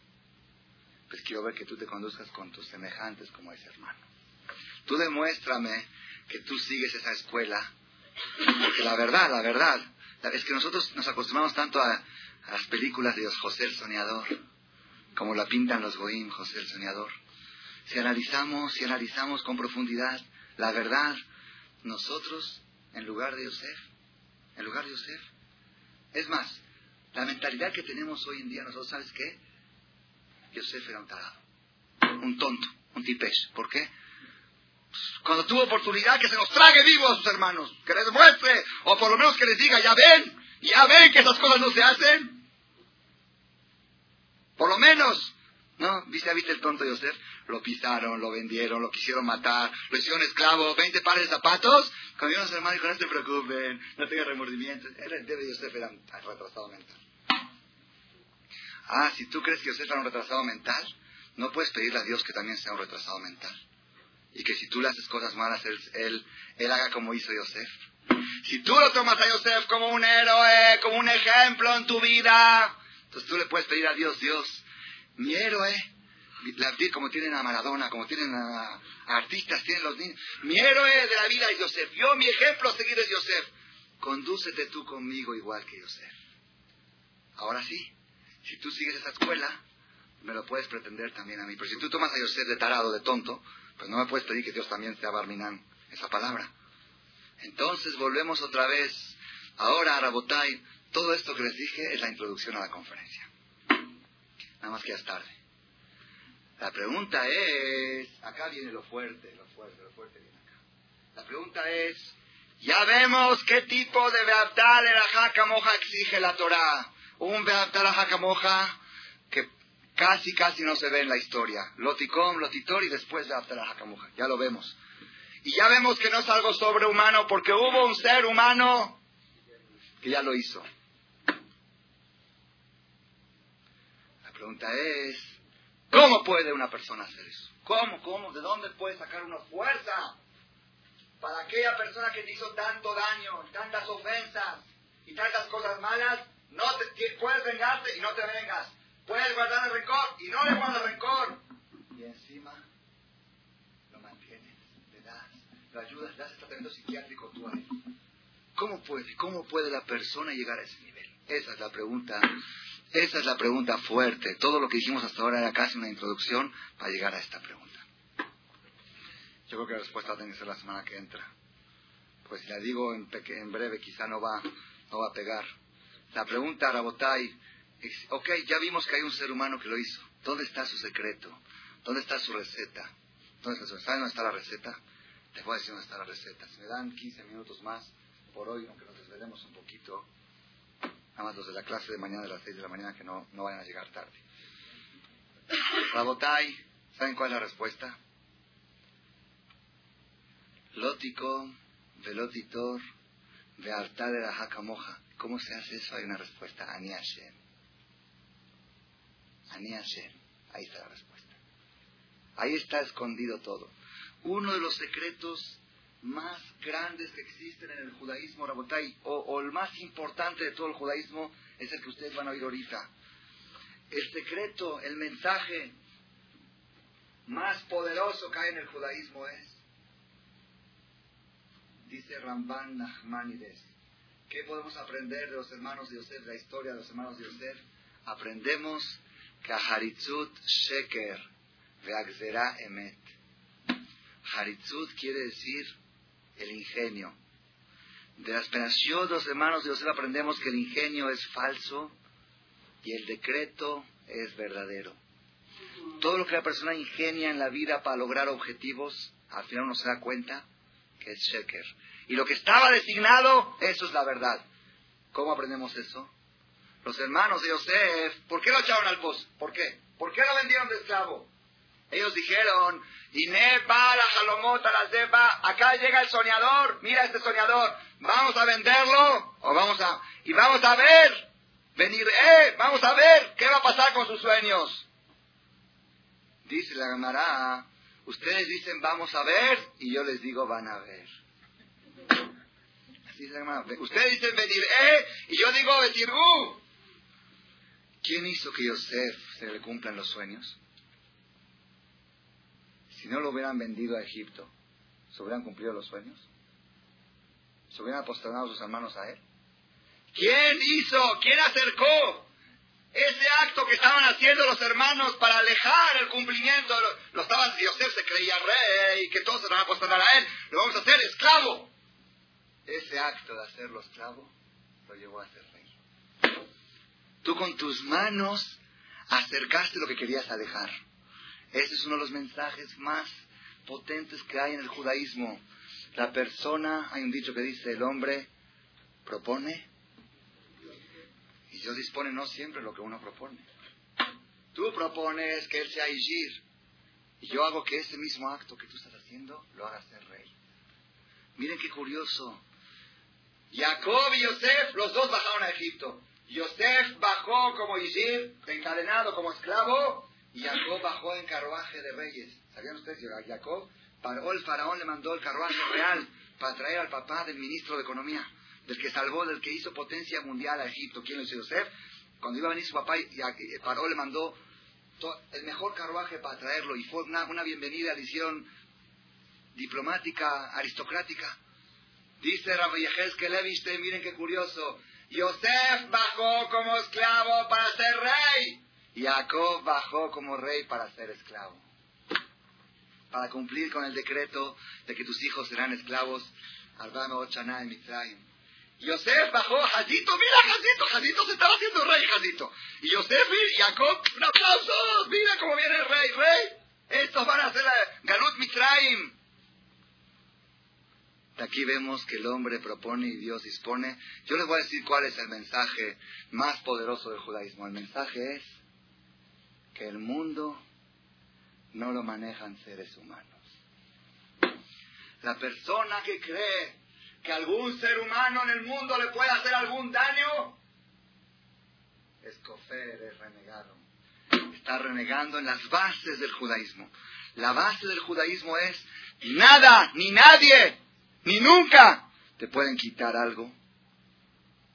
pues quiero ver que tú te conduzcas con tus semejantes como ese hermano. Tú demuéstrame que tú sigues esa escuela porque la verdad, la verdad, es que nosotros nos acostumbramos tanto a, las películas de José el Soñador, como la pintan los Goim, José el Soñador. Si analizamos, si analizamos con profundidad la verdad, nosotros, en lugar de Yosef, en lugar de Yosef, es más, la mentalidad que tenemos hoy en día, nosotros, ¿sabes qué? Yosef era un tarado, un tonto, un tipesh. ¿Por qué? cuando tuvo oportunidad, que se nos trague vivos a sus hermanos, que les muestre, o por lo menos que les diga, ya ven, ya ven que esas cosas no se hacen. Por lo menos, ¿No? ¿Viste, ¿Viste el tonto Yosef? Lo pisaron, lo vendieron, lo quisieron matar, lo hicieron esclavo, 20 pares de zapatos. Cuando vino a su hermano dijo, no se preocupen, no tengan remordimientos. El de Yosef era un retrasado mental. Ah, si tú crees que Yosef era un retrasado mental, no puedes pedirle a Dios que también sea un retrasado mental. Y que si tú le haces cosas malas, él, él, él haga como hizo Yosef. Si tú lo tomas a Yosef como un héroe, como un ejemplo en tu vida, entonces tú le puedes pedir a Dios, Dios, mi héroe, como tienen a Maradona, como tienen a, artistas, tienen los niños, mi héroe de la vida es Yosef, yo mi ejemplo a seguir es Yosef, condúcete tú conmigo igual que Yosef. Ahora sí, si tú sigues esa escuela, me lo puedes pretender también a mí, pero si tú tomas a Yosef de tarado, de tonto, pues no me puedes pedir que Dios también sea Barminán, esa palabra. Entonces volvemos otra vez. Ahora, Rabotai, todo esto que les dije es la introducción a la conferencia. Nada más que ya es tarde. La pregunta es, acá viene lo fuerte, lo fuerte, lo fuerte viene acá. La pregunta es, ya vemos qué tipo de Beabdal el Moja exige la Torah. Un Beabdal Moja que casi, casi no se ve en la historia. Loticom, Lotitor y después Beabdal Moja. Ya lo vemos. Y ya vemos que no es algo sobrehumano porque hubo un ser humano que ya lo hizo. Pregunta es, ¿cómo puede una persona hacer eso? ¿Cómo? ¿Cómo? ¿De dónde puede sacar una fuerza para aquella persona que te hizo tanto daño, tantas ofensas y tantas cosas malas? No te, puedes vengarte y no te vengas. Puedes guardar el rencor y no le guardas rencor. Y encima la ayuda le haces tratamiento psiquiátrico tú a él. ¿Cómo puede? ¿Cómo puede la persona llegar a ese nivel? Esa es la pregunta. Esa es la pregunta fuerte. Todo lo que dijimos hasta ahora era casi una introducción para llegar a esta pregunta. Yo creo que la respuesta tiene que ser la semana que entra. Pues si la digo en, en breve, quizá no va, no va a pegar. La pregunta, Rabotai, es, ok, ya vimos que hay un ser humano que lo hizo. ¿Dónde está su secreto? ¿Dónde está su receta? ¿Dónde está, ¿Saben dónde está la receta? Les voy a decir dónde está la receta. Si me dan 15 minutos más por hoy, aunque nos desvelemos un poquito, nada más los de la clase de mañana de las 6 de la mañana que no, no vayan a llegar tarde. Rabotai, ¿saben cuál es la respuesta? Lótico, velotitor, altar de la jacamoja. ¿Cómo se hace eso? Hay una respuesta. Ani Hashem. Ahí está la respuesta. Ahí está escondido todo uno de los secretos más grandes que existen en el judaísmo, Rabotai, o, el más importante de todo el judaísmo, es el que ustedes van a oír ahorita. El secreto, el mensaje más poderoso que hay en el judaísmo es, dice Ramban Nachmanides, ¿qué podemos aprender de los hermanos de Yosef, la historia de los hermanos de Yosef? Aprendemos que Haritzut Sheker Veagzera Emet Haritzut quiere decir el ingenio. De las los hermanos de Yosef aprendemos que el ingenio es falso y el decreto es verdadero. Todo lo que la persona ingenia en la vida para lograr objetivos, al final uno se da cuenta que es Sheker. Y lo que estaba designado, eso es la verdad. ¿Cómo aprendemos eso? Los hermanos de Yosef, ¿por qué lo echaron al pozo? ¿Por qué? ¿Por qué lo vendieron de esclavo? Ellos dijeron, y para Jalomota la cepa, acá llega el soñador, mira este soñador, vamos a venderlo, o vamos a, y vamos a ver, venir, eh, vamos a ver qué va a pasar con sus sueños. Dice la Gemara, ustedes dicen vamos a ver, y yo les digo van a ver. Así dice la Ustedes dicen venir, eh, y yo digo venir, uh. ¿Quién hizo que Yosef se le cumplan los sueños? Si no lo hubieran vendido a Egipto, ¿se hubieran cumplido los sueños? ¿Se hubieran apostolado sus hermanos a él? ¿Quién hizo? ¿Quién acercó ese acto que estaban haciendo los hermanos para alejar el cumplimiento? Lo, estaban, Dios se creía rey, que todos se van a apostolar a él, lo vamos a hacer esclavo. Ese acto de hacerlo esclavo lo llevó a ser rey. Tú con tus manos acercaste lo que querías alejar. Ese es uno de los mensajes más potentes que hay en el judaísmo. La persona, hay un dicho que dice, el hombre propone y Dios dispone no siempre lo que uno propone. Tú propones que él sea Ishir. Y yo hago que ese mismo acto que tú estás haciendo lo haga ser rey. Miren qué curioso. Jacob y Yosef, los dos bajaron a Egipto. Yosef bajó como Ishir, encadenado como esclavo, y Jacob bajó en carruaje de reyes. ¿Sabían ustedes que Jacob paró el faraón, le mandó el carruaje real para traer al papá del ministro de Economía, del que salvó, del que hizo potencia mundial a Egipto? ¿Quién lo hizo? Yosef. Cuando iba a venir su papá, paró, le mandó el mejor carruaje para traerlo y fue una, una bienvenida, le hicieron diplomática, aristocrática. Dice Rabbi que Leviste, miren qué curioso, Yosef bajó como esclavo para ser rey. Y Jacob bajó como rey para ser esclavo. Para cumplir con el decreto de que tus hijos serán esclavos. Ochana en Mitzrayim. Yosef bajó, Jadito, mira Jadito, Jadito se estaba haciendo rey, Jadito. Y Yosef y Jacob, un aplauso, mira cómo viene el rey, rey. Estos van a ser la Galut Mitzrayim. Aquí vemos que el hombre propone y Dios dispone. Yo les voy a decir cuál es el mensaje más poderoso del judaísmo. El mensaje es que el mundo no lo manejan seres humanos. La persona que cree que algún ser humano en el mundo le puede hacer algún daño es cofer, es renegado. Está renegando en las bases del judaísmo. La base del judaísmo es nada ni nadie ni nunca te pueden quitar algo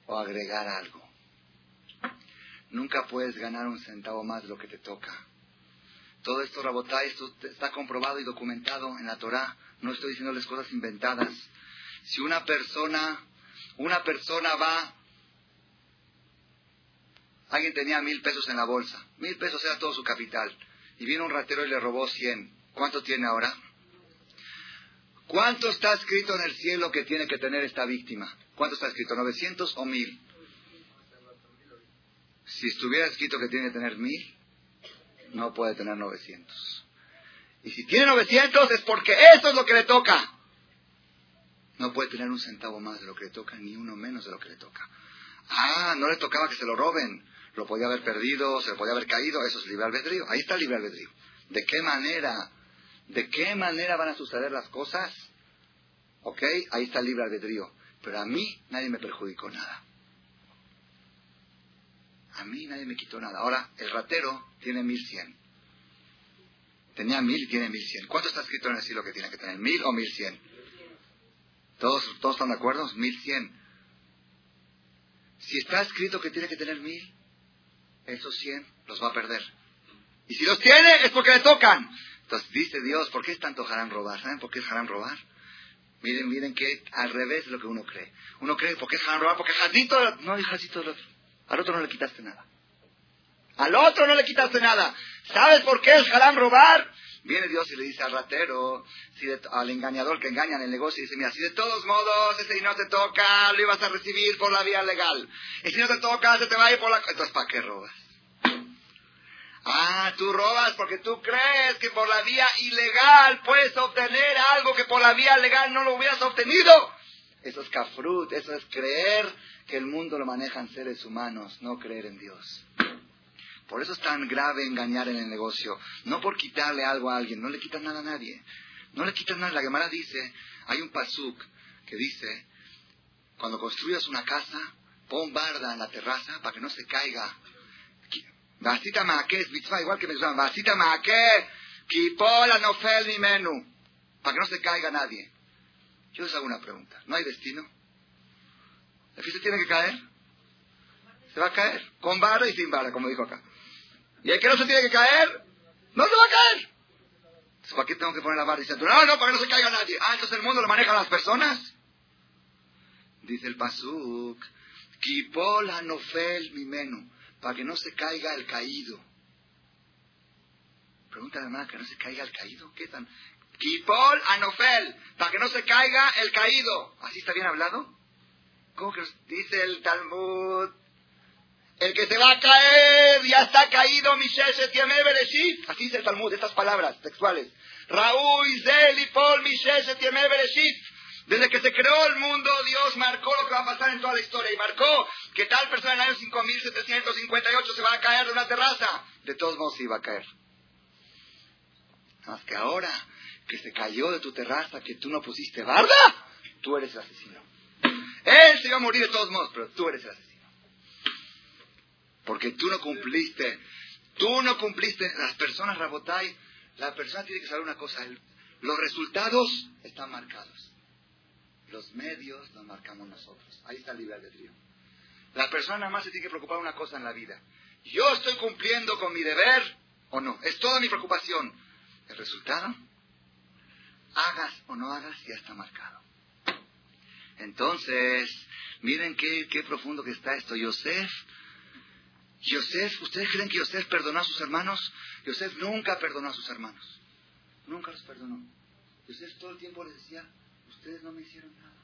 o agregar algo. Nunca puedes ganar un centavo más de lo que te toca. Todo esto, Rabotá, esto está comprobado y documentado en la Torah. No estoy diciéndoles cosas inventadas. Si una persona, una persona va, alguien tenía mil pesos en la bolsa, mil pesos era todo su capital, y vino un ratero y le robó cien. ¿Cuánto tiene ahora? ¿Cuánto está escrito en el cielo que tiene que tener esta víctima? ¿Cuánto está escrito? ¿900 o 1000? Si estuviera escrito que tiene que tener 1000, no puede tener 900. Y si tiene 900 es porque eso es lo que le toca. No puede tener un centavo más de lo que le toca, ni uno menos de lo que le toca. Ah, no le tocaba que se lo roben. Lo podía haber perdido, se lo podía haber caído. Eso es libre albedrío. Ahí está el libre albedrío. ¿De qué manera de qué manera van a suceder las cosas, ¿ok? Ahí está el libre albedrío. Pero a mí nadie me perjudicó nada. A mí nadie me quitó nada. Ahora, el ratero tiene 1100. Tenía mil y tiene 1100. ¿Cuánto está escrito en el cielo que tiene que tener? ¿Mil o 1100? ¿Todos, ¿Todos están de acuerdo? 1100. Si está escrito que tiene que tener mil, esos 100 los va a perder. Y si los tiene es porque le tocan. Entonces dice Dios, ¿por qué es tanto harán robar? ¿Saben por qué es harán robar? Miren, miren que al revés de lo que uno cree. Uno cree, ¿por qué es harán robar? Porque Jadito, no hay otro. Al otro no le quitaste nada. Al otro no le quitaste nada. ¿Sabes por qué es harán robar? Viene Dios y le dice al ratero, si al engañador que engaña en el negocio, y dice, mira, si de todos modos ese no te toca, lo ibas a recibir por la vía legal. Y si no te toca, se te va a ir por la... Entonces, ¿para qué robas? Ah, tú robas porque tú crees que por la vía ilegal puedes obtener algo que por la vía legal no lo hubieras obtenido. Eso es kafrut, eso es creer que el mundo lo manejan seres humanos, no creer en Dios. Por eso es tan grave engañar en el negocio. No por quitarle algo a alguien, no le quitas nada a nadie. No le quitas nada. La Gemara dice, hay un pasuk que dice, cuando construyas una casa, pon barda en la terraza para que no se caiga Vasita maque es mitzvah, igual que me llaman. Vasita maque, kipola nofel ni menú. Para que no se caiga nadie. Yo les hago una pregunta. ¿No hay destino? ¿El se tiene que caer? Se va a caer. Con vara y sin vara, como dijo acá. ¿Y el que no se tiene que caer? No se va a caer. ¿para qué tengo que poner la vara diciendo, no, no, para que no se caiga nadie? Ah, entonces el mundo lo manejan las personas. Dice el Pasuk, Kipola nofel mi menú para que no se caiga el caído. Pregunta la que no se caiga el caído. ¿Qué tan? Kipol anofel, para que no se caiga el caído. ¿Así está bien hablado? ¿Cómo que dice el Talmud? El que se va a caer ya está caído, Así dice el Talmud, estas palabras textuales. Raúl, Zel y Paul, Desde que se creó el mundo, Dios marcó lo que va a pasar en toda la historia. Y marcó que tal persona en el año 5758 se va a caer de una terraza. De todos modos se iba a caer. Más que ahora que se cayó de tu terraza, que tú no pusiste barda, tú eres el asesino. Él se iba a morir de todos modos, pero tú eres el asesino. Porque tú no cumpliste, tú no cumpliste, las personas, Rabotai, la persona tiene que saber una cosa, los resultados están marcados. Los medios los marcamos nosotros. Ahí está el libre albedrío. La persona nada más se tiene que preocupar una cosa en la vida. Yo estoy cumpliendo con mi deber o no. Es toda mi preocupación. El resultado, hagas o no hagas, ya está marcado. Entonces, miren qué, qué profundo que está esto. Yosef, Yosef, ¿ustedes creen que Yosef perdonó a sus hermanos? Yosef nunca perdonó a sus hermanos. Nunca los perdonó. Yosef todo el tiempo les decía, ustedes no me hicieron nada.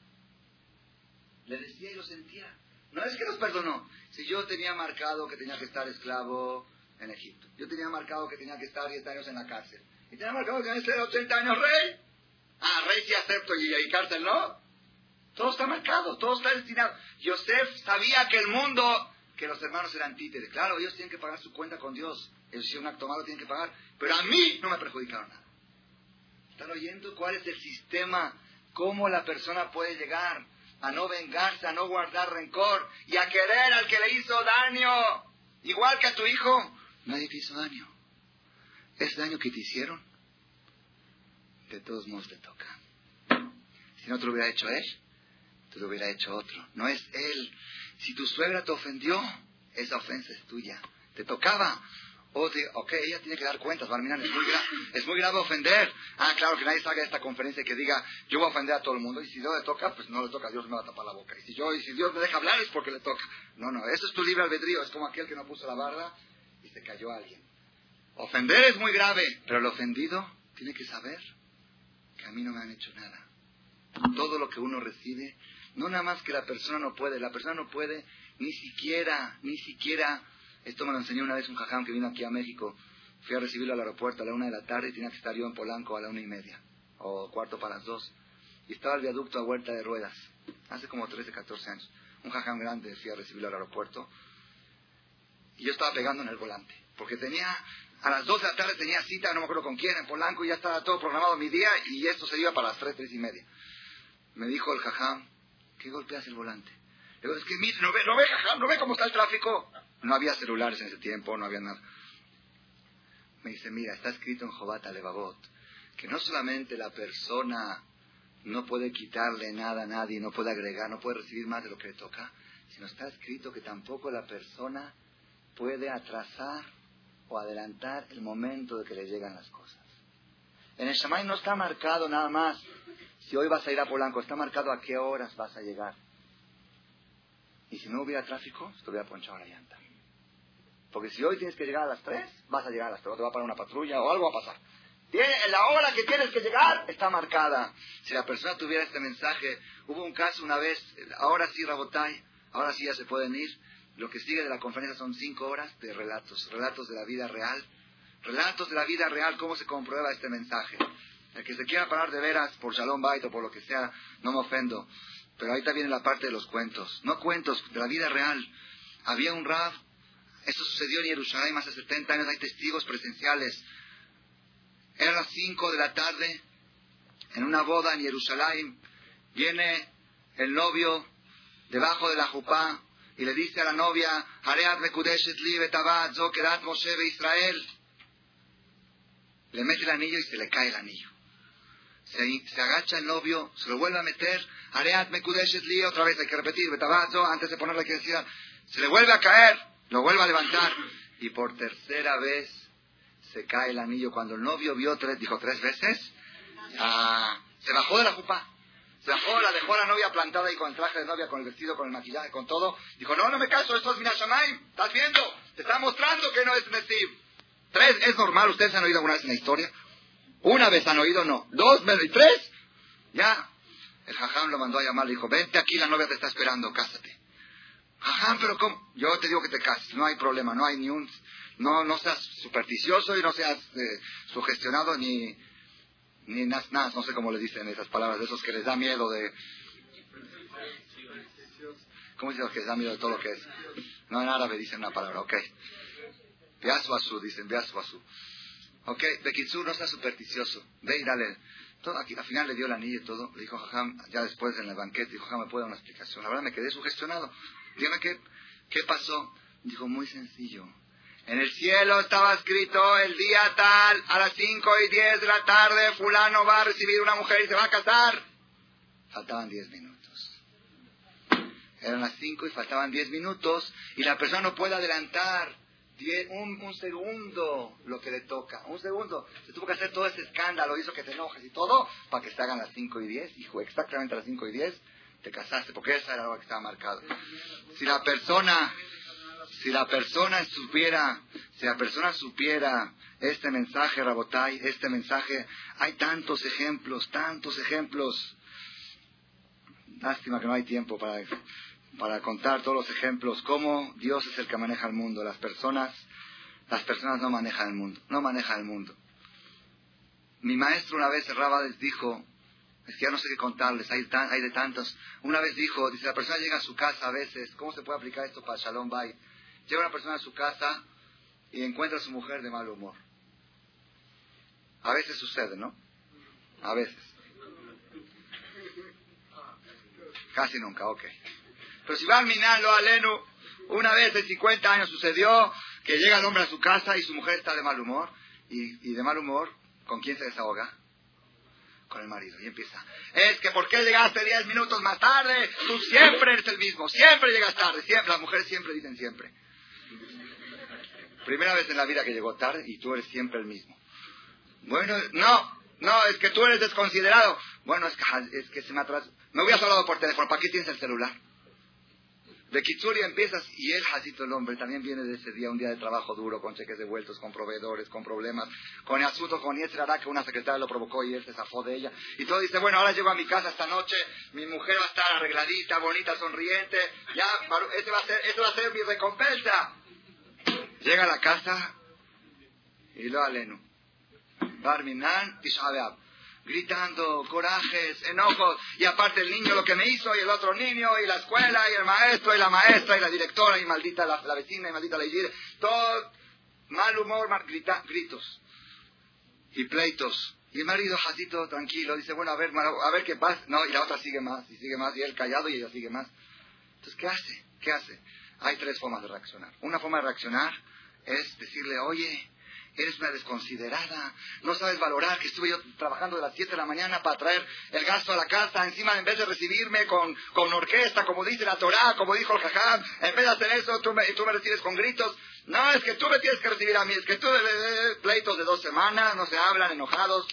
Le decía y lo sentía. No es que los perdonó. Si yo tenía marcado que tenía que estar esclavo en Egipto, yo tenía marcado que tenía que estar 10 años en la cárcel, y tenía marcado que tenía que ser 80 años rey. Ah, rey sí acepto y, y cárcel no. Todo está marcado, todo está destinado. Yosef sabía que el mundo, que los hermanos eran títeres. Claro, ellos tienen que pagar su cuenta con Dios. Ellos si un acto malo tienen que pagar. Pero a mí no me perjudicaron nada. ¿Están oyendo cuál es el sistema? ¿Cómo la persona puede llegar a no vengarse, a no guardar rencor y a querer al que le hizo daño? Igual que a tu hijo. Nadie te hizo daño. ¿Es daño que te hicieron? De todos modos te toca. Si no te lo hubiera hecho él, te lo hubiera hecho otro. No es él. Si tu suegra te ofendió, esa ofensa es tuya. Te tocaba. O de, ok, ella tiene que dar cuentas, Barminan, es muy, es muy grave ofender. Ah, claro, que nadie salga de esta conferencia y que diga, yo voy a ofender a todo el mundo, y si no le toca, pues no le toca, Dios me va a tapar la boca. Y si, yo, y si Dios me deja hablar es porque le toca. No, no, eso es tu libre albedrío, es como aquel que no puso la barda y se cayó a alguien. Ofender es muy grave, pero el ofendido tiene que saber a mí no me han hecho nada. Todo lo que uno recibe, no nada más que la persona no puede, la persona no puede ni siquiera, ni siquiera esto me lo enseñó una vez un jajam que vino aquí a México. Fui a recibirlo al aeropuerto a la una de la tarde y tenía que estar yo en Polanco a la una y media, o cuarto para las dos. Y estaba el viaducto a vuelta de ruedas, hace como 13, 14 años. Un jajam grande fui a recibirlo al aeropuerto. Y yo estaba pegando en el volante, porque tenía, a las dos de la tarde tenía cita, no me acuerdo con quién, en Polanco, y ya estaba todo programado mi día, y esto se iba para las tres, tres y media. Me dijo el jajam, ¿qué golpeas el volante? Le digo, es que ¿no ve, no ve, jajam, no ve cómo está el tráfico? No había celulares en ese tiempo, no había nada. Me dice, mira, está escrito en Jobat Levavot que no solamente la persona no puede quitarle nada a nadie, no puede agregar, no puede recibir más de lo que le toca, sino está escrito que tampoco la persona puede atrasar o adelantar el momento de que le llegan las cosas. En el Shamay no está marcado nada más si hoy vas a ir a Polanco, está marcado a qué horas vas a llegar. Y si no hubiera tráfico, te hubiera ponchado la llanta. Porque si hoy tienes que llegar a las 3, vas a llegar a las 3, o te va a parar una patrulla o algo va a pasar. La hora que tienes que llegar está marcada. Si la persona tuviera este mensaje, hubo un caso una vez, ahora sí, Rabotay, ahora sí ya se pueden ir. Lo que sigue de la conferencia son cinco horas de relatos, relatos de la vida real. Relatos de la vida real, cómo se comprueba este mensaje. El que se quiera parar de veras por Shalom Bait o por lo que sea, no me ofendo. Pero ahorita viene la parte de los cuentos. No cuentos, de la vida real. Había un Rab esto sucedió en Jerusalén hace 70 años, hay testigos presenciales. Era las 5 de la tarde, en una boda en Jerusalén, viene el novio debajo de la jupá y le dice a la novia, Hareat li Moshe Israel. Le mete el anillo y se le cae el anillo. Se, agacha el novio, se lo vuelve a meter, Hareat li, otra vez hay que repetir, antes de ponerle que decir, se le vuelve a caer. Lo vuelve a levantar y por tercera vez se cae el anillo. Cuando el novio vio tres, dijo tres veces, se bajó de la jupa. La dejó a la novia plantada y con el traje de novia, con el vestido, con el maquillaje, con todo. Dijo, no, no me caso, esto es Minashamayim. ¿Estás viendo? Te está mostrando que no es Nesib. Tres, es normal. ¿Ustedes han oído alguna vez en la historia? Una vez han oído, no. Dos, y tres. Ya. El jajam lo mandó a llamar, le dijo, vente aquí, la novia te está esperando, cásate. Ajá, pero ¿cómo? Yo te digo que te cases, no hay problema, no hay ni un... No, no seas supersticioso y no seas eh, sugestionado ni... Ni nas, nas, no sé cómo le dicen esas palabras, de esos que les da miedo de... ¿Cómo dice los que se da miedo de todo lo que es? No en árabe dicen una palabra, ok. Biaswasu, dicen Biaswasu. Ok, Bekitsur no está supersticioso. Ve y dale. Todo, aquí, al final le dio el anillo y todo. Le dijo Jajam, ya después en el banquete, dijo Jajam, ¿me puede dar una explicación? La verdad me quedé sugestionado. Dígame qué, qué pasó. Dijo, muy sencillo. En el cielo estaba escrito el día tal, a las 5 y 10 de la tarde, fulano va a recibir una mujer y se va a casar. Faltaban 10 minutos. Eran las 5 y faltaban 10 minutos y la persona no puede adelantar un, un, segundo lo que le toca. Un segundo. Se tuvo que hacer todo ese escándalo, hizo que te enojes y todo, para que se hagan las 5 y 10. Hijo, exactamente a las 5 y 10 te casaste, porque esa era lo que estaba marcado. Si la persona si la persona supiera, si la persona supiera este mensaje, Rabotai, este mensaje, hay tantos ejemplos, tantos ejemplos. Lástima que no hay tiempo para, para contar todos los ejemplos, cómo Dios es el que maneja el mundo. Las personas, las personas no manejan el mundo, no manejan el mundo. Mi maestro una vez, les dijo, es que ya no sé qué contarles, hay, hay de tantos. Una vez dijo, dice, la persona llega a su casa a veces, ¿cómo se puede aplicar esto para Shalom Bay? Llega una persona a su casa y encuentra a su mujer de mal humor. A veces sucede, ¿no? A veces. Casi nunca, ok. Pero si va a minarlo a Lenu, una vez de 50 años sucedió que llega el hombre a su casa y su mujer está de mal humor. Y, y de mal humor, ¿con quién se desahoga? Con el marido. Y empieza, es que ¿por qué llegaste 10 minutos más tarde? Tú siempre eres el mismo, siempre llegas tarde, siempre, las mujeres siempre dicen siempre. Primera vez en la vida que llegó tarde y tú eres siempre el mismo. Bueno, no, no, es que tú eres desconsiderado. Bueno, es que, es que se me atrasó. Me hubieras hablado por teléfono, ¿para qué tienes el celular? De Kitsuri empiezas y el Jacito el hombre también viene de ese día, un día de trabajo duro, con cheques devueltos, con proveedores, con problemas, con el con Yetzirará que una secretaria lo provocó y él se zafó de ella. Y todo dice, bueno, ahora llego a mi casa esta noche, mi mujer va a estar arregladita, bonita, sonriente, ya, ese va a ser, ese va a ser mi recompensa. Llega a la casa y lo aleno. Barminan y Gritando, corajes, enojos, y aparte el niño lo que me hizo, y el otro niño, y la escuela, y el maestro, y la maestra, y la directora, y maldita la, vecina, y maldita la iglesia. Todo mal humor, gritos y pleitos. Y el marido, jacito, tranquilo, dice, bueno, a ver, a ver qué pasa. No, y la otra sigue más, y sigue más, y él callado, y ella sigue más. Entonces, ¿qué hace? ¿Qué hace? Hay tres formas de reaccionar. Una forma de reaccionar es decirle, oye, eres una desconsiderada, no sabes valorar que estuve yo trabajando de las 7 de la mañana para traer el gasto a la casa, encima en vez de recibirme con, con orquesta, como dice la Torah, como dijo el Jajam, en vez de hacer eso, tú me, tú me recibes con gritos. No, es que tú me tienes que recibir a mí, es que tú, de, pleitos de dos semanas, no se hablan, enojados.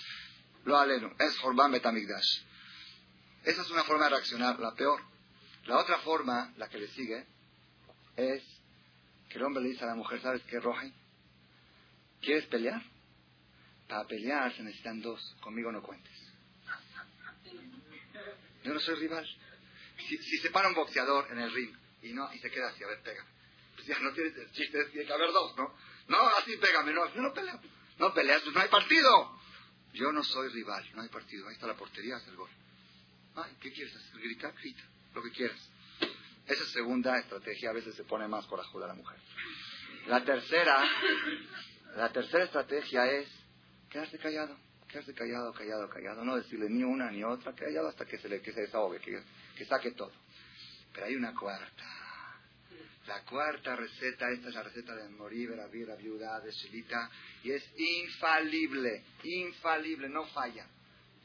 Lo aleno, es Jorban Betamigdash. Esa es una forma de reaccionar, la peor. La otra forma, la que le sigue, es que el hombre le dice a la mujer, ¿sabes qué, Roja? ¿Quieres pelear? Para pelear se necesitan dos. Conmigo no cuentes. Yo no soy rival. Si, se para un boxeador en el ring y no y se queda así, a ver, pégame. Pues ya no tienes chiste, tiene que haber dos, ¿no? No, así pégame, no, yo no peleo. No peleas, pues no hay partido. Yo no soy rival, no hay partido. Ahí está la portería, hasta el gol. Ay, ¿qué quieres hacer? Gritar, grita, lo que quieras. Esa segunda estrategia a veces se pone más corajuda a la mujer. La tercera, la tercera estrategia es quedarse callado, quedarse callado, callado, callado, no decirle ni una ni otra, callado hasta que se le que se desahogue, que, que saque todo. Pero hay una cuarta. La cuarta receta, esta es la receta de Morí, la viuda de Shilita, y es infalible, infalible, no falla.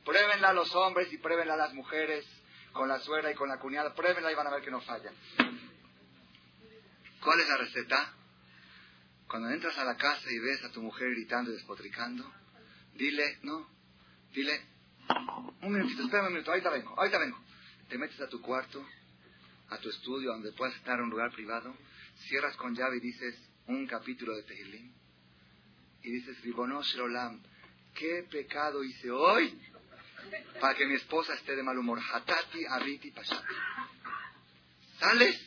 Pruébenla los hombres y pruébenla las mujeres con la suegra y con la cuñada, pruébenla y van a ver que no falla. ¿Cuál es la receta? Cuando entras a la casa y ves a tu mujer gritando y despotricando, dile, no, dile, un minutito, espérame un minuto, ahorita vengo, ahorita vengo. Te metes a tu cuarto, a tu estudio, donde puedas estar en un lugar privado, cierras con llave y dices un capítulo de Tehillim. Y dices, Ribonosh Rolam, ¿qué pecado hice hoy para que mi esposa esté de mal humor. Hatati, Ariti, Pashati. ¿Sales?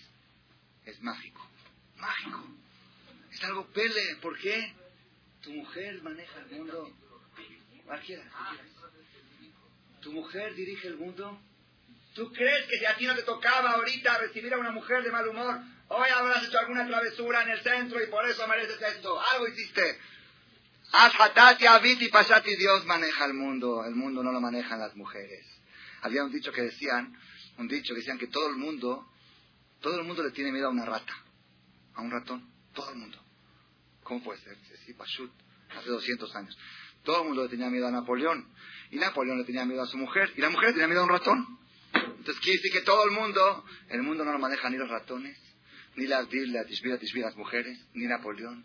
Es mágico. Mágico. Es algo pele. ¿Por qué? Tu mujer maneja el mundo. Tu mujer dirige el mundo. ¿Tú crees que si a ti no te tocaba ahorita recibir a una mujer de mal humor, hoy habrás hecho alguna travesura en el centro y por eso mereces esto? Algo hiciste. Y Pasati, Dios maneja el mundo. El mundo no lo manejan las mujeres. Había un dicho que decían, un dicho que decían que todo el mundo, todo el mundo le tiene miedo a una rata, a un ratón, todo el mundo. ¿Cómo puede ser? Sí, Pashut, hace 200 años. Todo el mundo le tenía miedo a Napoleón. Y Napoleón le tenía miedo a su mujer. Y la mujer le tenía miedo a un ratón. Entonces quiere decir que todo el mundo, el mundo no lo maneja ni los ratones, ni las Biblia, las mujeres, ni Napoleón.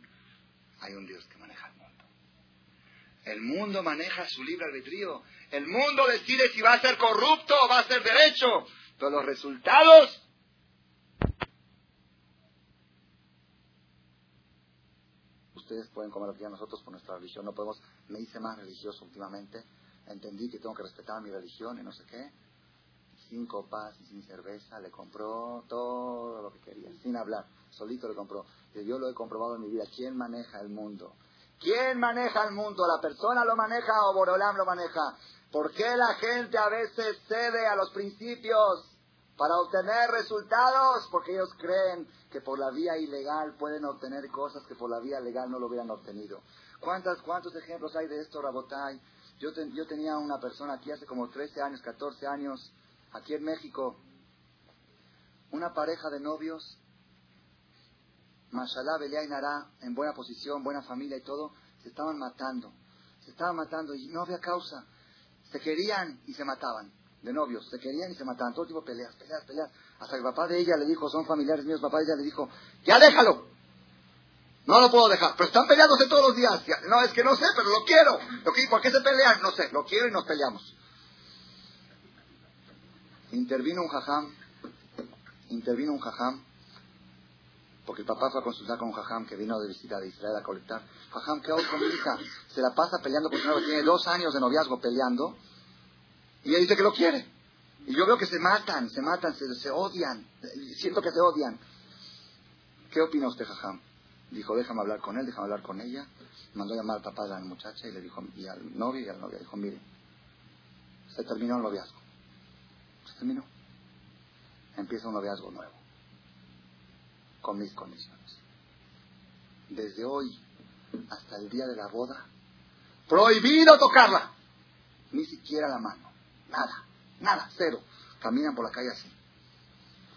Hay un Dios que maneja. El mundo maneja su libre albedrío. El mundo decide si va a ser corrupto o va a ser derecho. Pero los resultados ustedes pueden comer lo que nosotros por nuestra religión no podemos. Me hice más religioso últimamente. Entendí que tengo que respetar mi religión y no sé qué. Sin copas y sin cerveza, le compró todo lo que quería, sin hablar. Solito le compró. Yo lo he comprobado en mi vida. ¿Quién maneja el mundo? ¿Quién maneja el mundo? ¿La persona lo maneja o Borolam lo maneja? ¿Por qué la gente a veces cede a los principios para obtener resultados? Porque ellos creen que por la vía ilegal pueden obtener cosas que por la vía legal no lo hubieran obtenido. ¿Cuántas, ¿Cuántos ejemplos hay de esto, Rabotay? Yo, yo tenía una persona aquí hace como 13 años, 14 años, aquí en México, una pareja de novios, Mashallah, Belia y Nara, en buena posición, buena familia y todo, se estaban matando. Se estaban matando y no había causa. Se querían y se mataban de novios, se querían y se mataban, todo tipo de peleas, peleas, peleas. Hasta el papá de ella le dijo, son familiares míos, papá de ella le dijo, ya déjalo. No lo puedo dejar, pero están peleándose todos los días. No, es que no sé, pero lo quiero. ¿Por qué se pelean? No sé, lo quiero y nos peleamos. Intervino un jajam, intervino un jajam, porque el papá fue a consultar con un jajam que vino de visita de Israel a colectar. Jajam, ¿qué hago con mi hija? Se la pasa peleando con su novia, tiene dos años de noviazgo peleando y ella dice que lo quiere. Y yo veo que se matan, se matan, se, odian. Siento que se odian. ¿Qué opina usted, Jajam? Dijo, déjame hablar con él, déjame hablar con ella. Mandó a llamar al papá de la muchacha y le dijo, y al novio y al novio, dijo, mire, se terminó el noviazgo. Se terminó. Empieza un noviazgo nuevo. Con mis condiciones. Desde hoy hasta el día de la boda, prohibido tocarla. Ni siquiera la mano. Nada, nada, cero. Caminan por la calle así,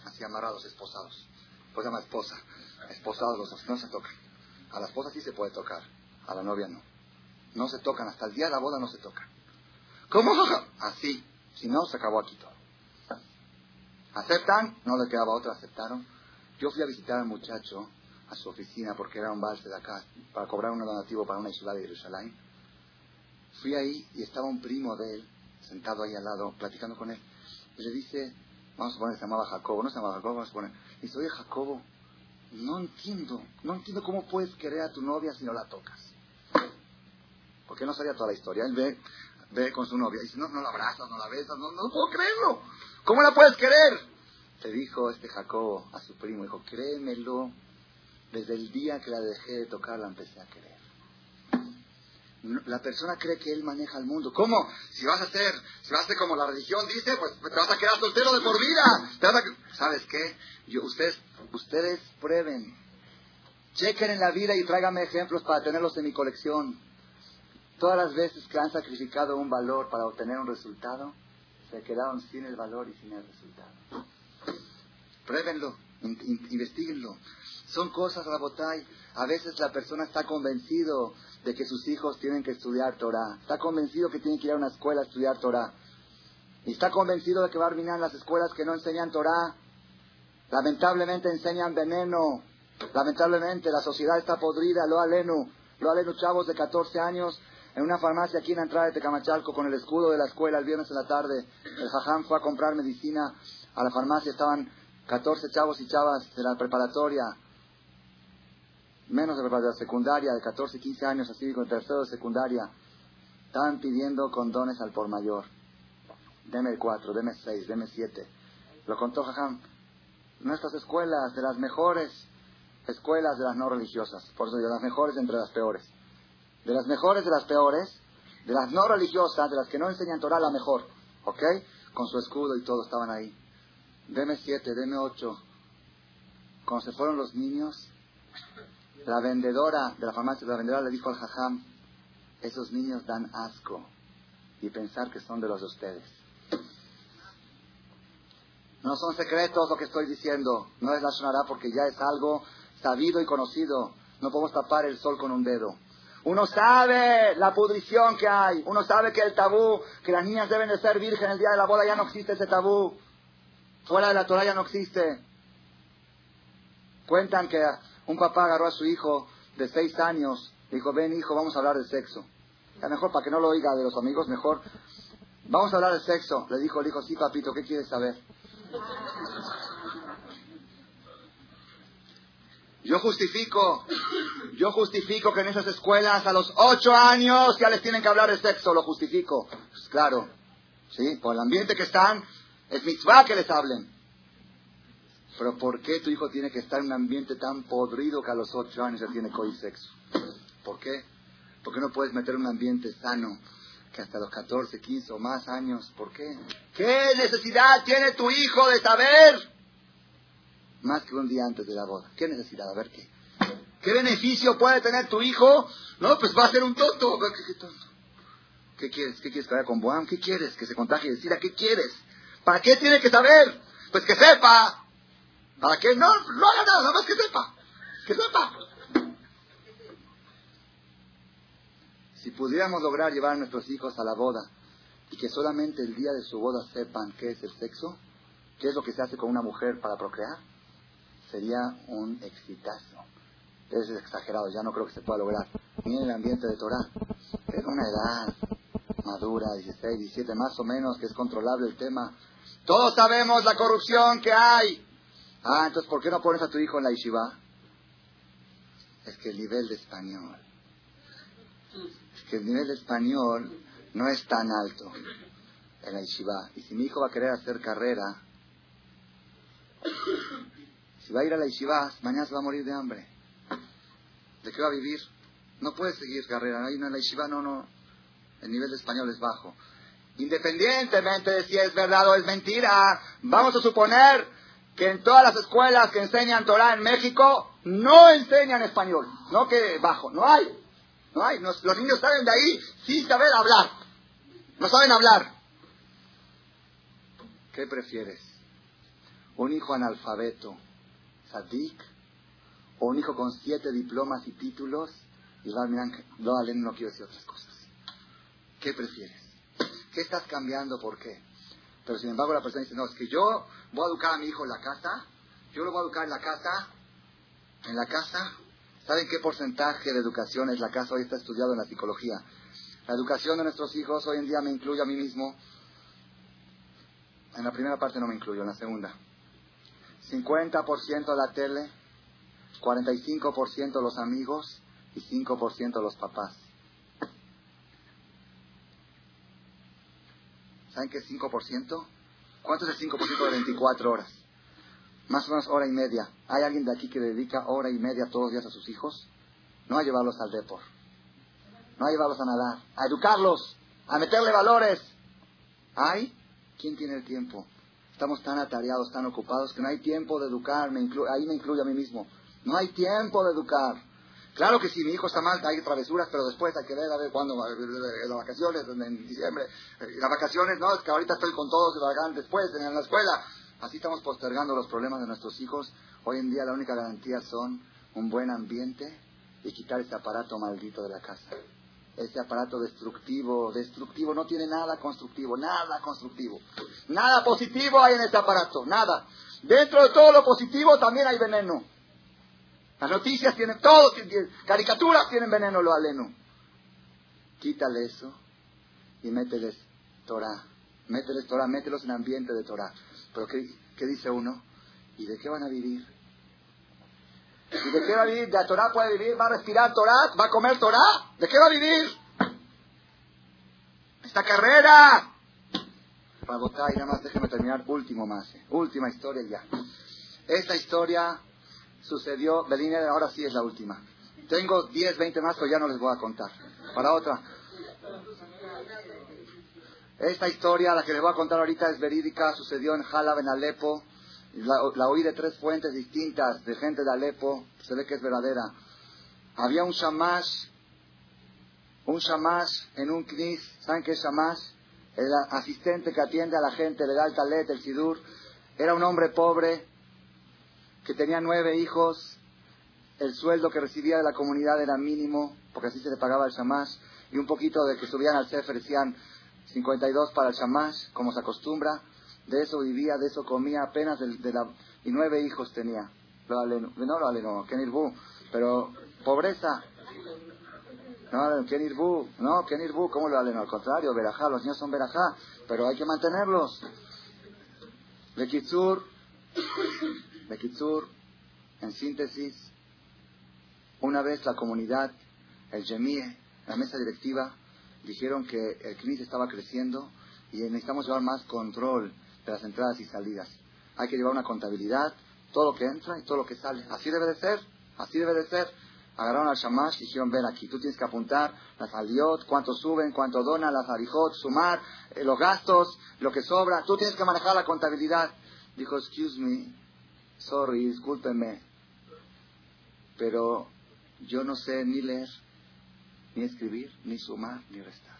así amarrados, esposados. Pues llama esposa, esposados los dos, no se tocan. A la esposa sí se puede tocar, a la novia no. No se tocan, hasta el día de la boda no se tocan. ¿Cómo? Así, si no, se acabó aquí todo. ¿Aceptan? No le quedaba otra, aceptaron. Yo fui a visitar al muchacho a su oficina porque era un balse de acá para cobrar un donativo para una ciudad de Jerusalén. Fui ahí y estaba un primo de él sentado ahí al lado, platicando con él. Y le dice, vamos a poner, se llamaba Jacobo, no se llamaba Jacobo, vamos a poner. dice, oye Jacobo, no entiendo, no entiendo cómo puedes querer a tu novia si no la tocas. Porque no sabía toda la historia. Él ve, ve con su novia y dice, no, no la abrazas, no la besas, no, no puedo creerlo. ¿Cómo la puedes querer? Le dijo este Jacobo a su primo, dijo, créemelo, desde el día que la dejé de tocar la empecé a querer. La persona cree que él maneja el mundo. ¿Cómo? Si vas a ser, si vas a ser como la religión dice, pues te vas a quedar soltero de por vida. ¿Sabes qué? Yo, ustedes, ustedes prueben. Chequen en la vida y tráigame ejemplos para tenerlos en mi colección. Todas las veces que han sacrificado un valor para obtener un resultado, se quedaron sin el valor y sin el resultado. Pruébenlo, investiguenlo. Son cosas, Rabotay. A veces la persona está convencido de que sus hijos tienen que estudiar Torah. Está convencido que tienen que ir a una escuela a estudiar Torah. Y está convencido de que va a arruinar las escuelas que no enseñan Torah. Lamentablemente enseñan veneno. Lamentablemente la sociedad está podrida. Lo alenu. Lo alenu chavos de 14 años en una farmacia aquí en la entrada de Tecamachalco con el escudo de la escuela el viernes en la tarde. El jajam fue a comprar medicina a la farmacia. Estaban 14 chavos y chavas de la preparatoria menos de la secundaria, de 14, 15 años, así con tercero de secundaria, estaban pidiendo condones al por mayor. Deme el 4, deme 6, deme 7. Lo contó Jajam. Nuestras escuelas, de las mejores escuelas de las no religiosas, por eso de las mejores entre las peores. De las mejores de las peores, de las no religiosas, de las que no enseñan Torah, la mejor. ¿Ok? Con su escudo y todo estaban ahí. Deme siete, deme ocho. Cuando se fueron los niños, la vendedora de la farmacia, la vendedora le dijo al jajam, esos niños dan asco y pensar que son de los de ustedes. No son secretos lo que estoy diciendo, no es la sonará porque ya es algo sabido y conocido. No podemos tapar el sol con un dedo. Uno sabe la pudrición que hay, uno sabe que el tabú, que las niñas deben de ser virgen el día de la boda, ya no existe ese tabú. Fuera de la Torah no existe. Cuentan que un papá agarró a su hijo de seis años, dijo, ven hijo, vamos a hablar de sexo. Ya mejor para que no lo oiga de los amigos, mejor, vamos a hablar de sexo. Le dijo el hijo, sí papito, ¿qué quieres saber? Yo justifico, yo justifico que en esas escuelas a los ocho años ya les tienen que hablar de sexo, lo justifico. Pues claro, sí, por el ambiente que están, es mitzvah que les hablen. Pero ¿por qué tu hijo tiene que estar en un ambiente tan podrido que a los ocho años ya tiene que sexo? ¿Por qué? ¿Por qué no puedes meter un ambiente sano que hasta los 14, 15 o más años? ¿Por qué? ¿Qué necesidad tiene tu hijo de saber? más que un día antes de la boda. ¿Qué necesidad? A ver qué. ¿Qué beneficio puede tener tu hijo? No, pues va a ser un tonto. ¿Qué, tonto? ¿Qué quieres? ¿Qué quieres que vaya con Boam? ¿Qué quieres? ¿Que se contagie? Decir, ¿a qué quieres? ¿Para qué tiene que saber? Pues que sepa. ¿Para qué? No, no haga nada, nada más que sepa. Que sepa. Si pudiéramos lograr llevar a nuestros hijos a la boda y que solamente el día de su boda sepan qué es el sexo, qué es lo que se hace con una mujer para procrear, sería un exitazo. Es exagerado, ya no creo que se pueda lograr. Ni en el ambiente de Torah. Es una edad madura, 16, 17 más o menos, que es controlable el tema. Todos sabemos la corrupción que hay. Ah, entonces, ¿por qué no pones a tu hijo en la yeshiva? Es que el nivel de español, es que el nivel de español no es tan alto en la yeshiva. Y si mi hijo va a querer hacer carrera, si va a ir a la yeshiva, mañana se va a morir de hambre. ¿De qué va a vivir? No puede seguir carrera. Ahí en la yeshiva no, no. El nivel de español es bajo. Independientemente de si es verdad o es mentira, vamos a suponer que en todas las escuelas que enseñan Torah en México no enseñan español. No que bajo. No hay. No hay. los niños saben de ahí sin saber hablar. No saben hablar. ¿Qué prefieres? ¿Un hijo analfabeto Sadik, o un hijo con siete diplomas y títulos, y va, miran, no quiero decir otras cosas. ¿Qué prefieres? ¿Qué estás cambiando? ¿Por qué? Pero sin embargo la persona dice, no, es que yo voy a educar a mi hijo en la casa, yo lo voy a educar en la casa, en la casa. ¿Saben qué porcentaje de educación es la casa? Hoy está estudiado en la psicología. La educación de nuestros hijos hoy en día me incluye a mí mismo. En la primera parte no me incluyo, en la segunda. 50% la tele, 45% los amigos y 5% los papás. ¿Saben qué es 5%? ¿Cuánto es el 5% de 24 horas? Más o menos hora y media. ¿Hay alguien de aquí que dedica hora y media todos los días a sus hijos? No a llevarlos al depor. No a llevarlos a nadar. A educarlos. A meterle valores. ¿Hay? ¿Quién tiene el tiempo? Estamos tan atareados, tan ocupados, que no hay tiempo de educar, me ahí me incluye a mí mismo. No hay tiempo de educar. Claro que si mi hijo está mal, hay travesuras, pero después hay que ver a ver cuándo, las vacaciones, en diciembre. Las vacaciones, no, es que ahorita estoy con todos, y después, en la escuela. Así estamos postergando los problemas de nuestros hijos. Hoy en día la única garantía son un buen ambiente y quitar ese aparato maldito de la casa ese aparato destructivo, destructivo, no tiene nada constructivo, nada constructivo. Nada positivo hay en ese aparato, nada. Dentro de todo lo positivo también hay veneno. Las noticias tienen todo, caricaturas tienen veneno, lo aleno. Quítale eso y mételes Torah. Mételes Torah, mételos en ambiente de Torah. Pero ¿qué, qué dice uno? ¿Y de qué van a vivir? ¿Y de qué va a vivir? ¿De Torah puede vivir? ¿Va a respirar Torah? ¿Va a comer Torah? ¿De qué va a vivir? Esta carrera. Para y nada más déjeme terminar. Último más. Eh. Última historia ya. Esta historia sucedió, Belina, ahora sí es la última. Tengo 10, 20 más, pero ya no les voy a contar. Para otra. Esta historia, la que les voy a contar ahorita, es verídica, sucedió en Jalab, en Alepo. La, oí de tres fuentes distintas de gente de Alepo, se ve que es verdadera. Había un shamash, un shamash en un knis, ¿saben qué es shamash? El asistente que atiende a la gente, le da el talet, el sidur. Era un hombre pobre que tenía nueve hijos, el sueldo que recibía de la comunidad era mínimo, porque así se le pagaba el shamash, y un poquito de que subían al sefer decían 52 para el shamash, como se acostumbra, de eso vivía, de eso comía, apenas de, la, y nueve hijos tenía. no lo aleno, Kenirbu, pero pobreza. No, Kenirbu, no, Kenirbu, ¿cómo lo aleno? Al contrario, Berajá, los niños son Berajá, pero hay que mantenerlos. Bekitsur, Bekitsur, en síntesis, una vez la comunidad, el Yemie, la mesa directiva, dijeron que el CNIS estaba creciendo y necesitamos llevar más control de las entradas y salidas. Hay que llevar una contabilidad, todo lo que entra y todo lo que sale. Así debe de ser, así debe de ser. Agarraron al shamash y dijeron, ven aquí, tú tienes que apuntar las aliot, cuánto suben, cuánto donan, las arijot, sumar, eh, los gastos, lo que sobra. Tú tienes que manejar la contabilidad. Dijo, excuse me, sorry, discúlpeme, pero yo no sé ni leer, ni escribir, ni sumar, ni restar.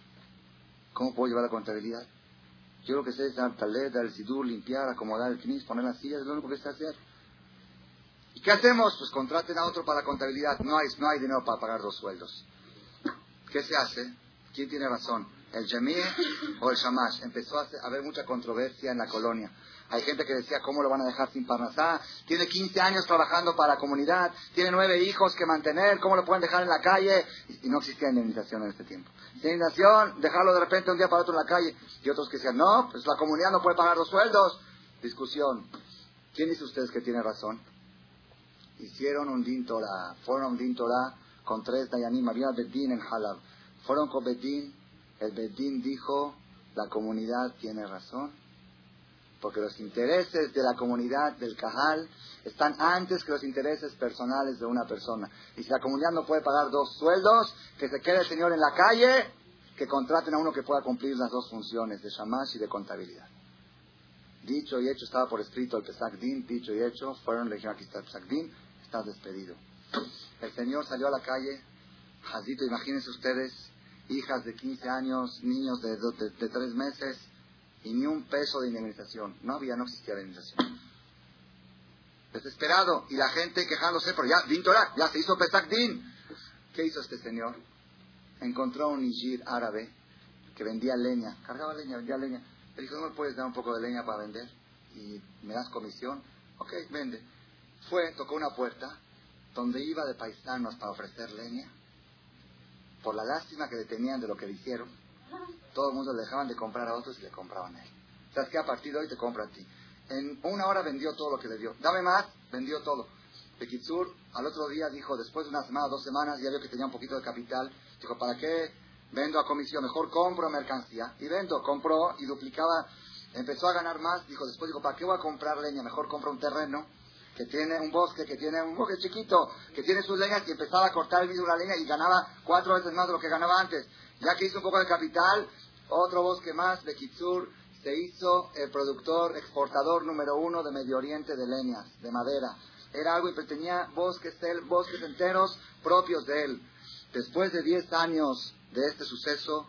¿Cómo puedo llevar la contabilidad? Yo lo que sé es dar talet, dar el sidur, limpiar, acomodar el knis, poner las sillas, es lo único que sé hacer. ¿Y qué hacemos? Pues contraten a otro para la contabilidad. No hay, no hay dinero para pagar dos sueldos. ¿Qué se hace? ¿Quién tiene razón? ¿El Jamie o el Shamash? Empezó a haber mucha controversia en la colonia. Hay gente que decía, ¿cómo lo van a dejar sin Parnasá? Tiene 15 años trabajando para la comunidad, tiene nueve hijos que mantener, ¿cómo lo pueden dejar en la calle? Y, no existía indemnización en este tiempo. Indemnización, dejarlo de repente un día para otro en la calle. Y otros que decían, no, pues la comunidad no puede pagar los sueldos. Discusión. ¿Quién dice ustedes que tiene razón? Hicieron un din fueron a un din con tres Dayanim, había Bedín en Halab. Fueron con Bedín, el Bedín dijo, la comunidad tiene razón porque los intereses de la comunidad del Cajal están antes que los intereses personales de una persona. Y si la comunidad no puede pagar dos sueldos, que se quede el señor en la calle, que contraten a uno que pueda cumplir las dos funciones de shamash y de contabilidad. Dicho y hecho, estaba por escrito el Pesach Din, dicho y hecho, fueron, le dijeron, aquí está el Din, despedido. El señor salió a la calle, Jazito, imagínense ustedes, hijas de 15 años, niños de, de, de 3 meses, y ni un peso de indemnización. No había, no existía indemnización. Desesperado. Y la gente quejándose, pero ya, Din ya se hizo Pesach Din. ¿Qué hizo este señor? Encontró un Nijir árabe que vendía leña. Cargaba leña, vendía leña. Le dijo, ¿no me puedes dar un poco de leña para vender? Y me das comisión. Ok, vende. Fue, tocó una puerta donde iba de paisanos para ofrecer leña. Por la lástima que le tenían de lo que le hicieron todo el mundo le dejaban de comprar a otros y le compraban a él. ¿Sabes qué? A partir de hoy te compra a ti. En una hora vendió todo lo que le dio. Dame más, vendió todo. Bekitsur al otro día dijo, después de una semana, dos semanas, ya vio que tenía un poquito de capital. Dijo, ¿para qué vendo a comisión? Mejor compro mercancía. Y vendo, compró y duplicaba. Empezó a ganar más. Dijo, después dijo, ¿para qué voy a comprar leña? Mejor compro un terreno que tiene un bosque, que tiene un bosque chiquito, que tiene sus leñas y empezaba a cortar el mismo la leña y ganaba cuatro veces más de lo que ganaba antes. Ya que hizo un poco de capital, otro bosque más de Kitsur se hizo el productor exportador número uno de Medio Oriente de leñas, de madera. Era algo y tenía bosques, bosques enteros propios de él. Después de 10 años de este suceso,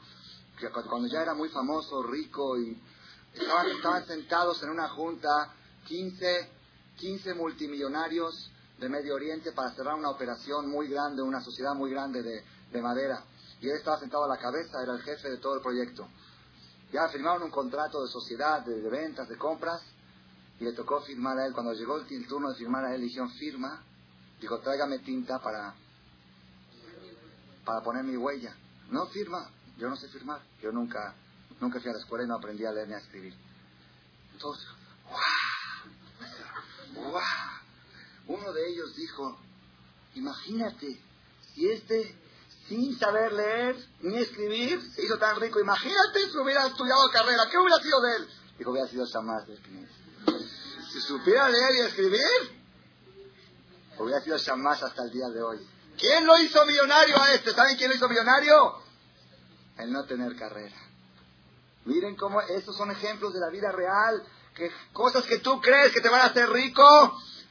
cuando ya era muy famoso, rico y estaban, sentados en una junta 15, 15 multimillonarios de Medio Oriente para cerrar una operación muy grande, una sociedad muy grande de madera y él estaba sentado a la cabeza, era el jefe de todo el proyecto. Ya firmaron un contrato de sociedad, de, ventas, de compras, y le tocó firmar a él. Cuando llegó el, turno de firmar a él, dijeron, firma. Dijo, tráigame tinta para, para poner mi huella. No firma, yo no sé firmar. Yo nunca, nunca fui a la escuela y no aprendí a leer ni a escribir. Entonces, ¡guau! ¡guau! Uno de ellos dijo, imagínate, si este sin saber leer ni escribir, se hizo tan rico. Imagínate si hubiera estudiado carrera, ¿qué hubiera sido de él? Dijo, hubiera sido Shamás del Si supiera leer y escribir, hubiera sido Shamás hasta el día de hoy. ¿Quién lo hizo millonario a este? ¿Saben quién lo hizo millonario? El no tener carrera. Miren cómo esos son ejemplos de la vida real. Que cosas que tú crees que te van a hacer rico,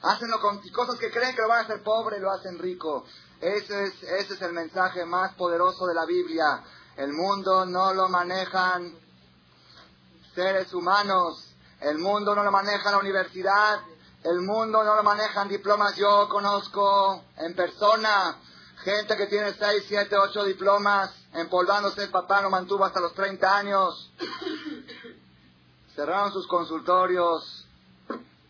hacenlo con cosas que creen que lo van a hacer pobre, lo hacen rico. Ese es, ese es el mensaje más poderoso de la Biblia. El mundo no lo manejan seres humanos. El mundo no lo maneja la universidad. El mundo no lo manejan diplomas. Yo conozco en persona gente que tiene 6, 7, 8 diplomas, empolvándose. Papá lo mantuvo hasta los 30 años. Cerraron sus consultorios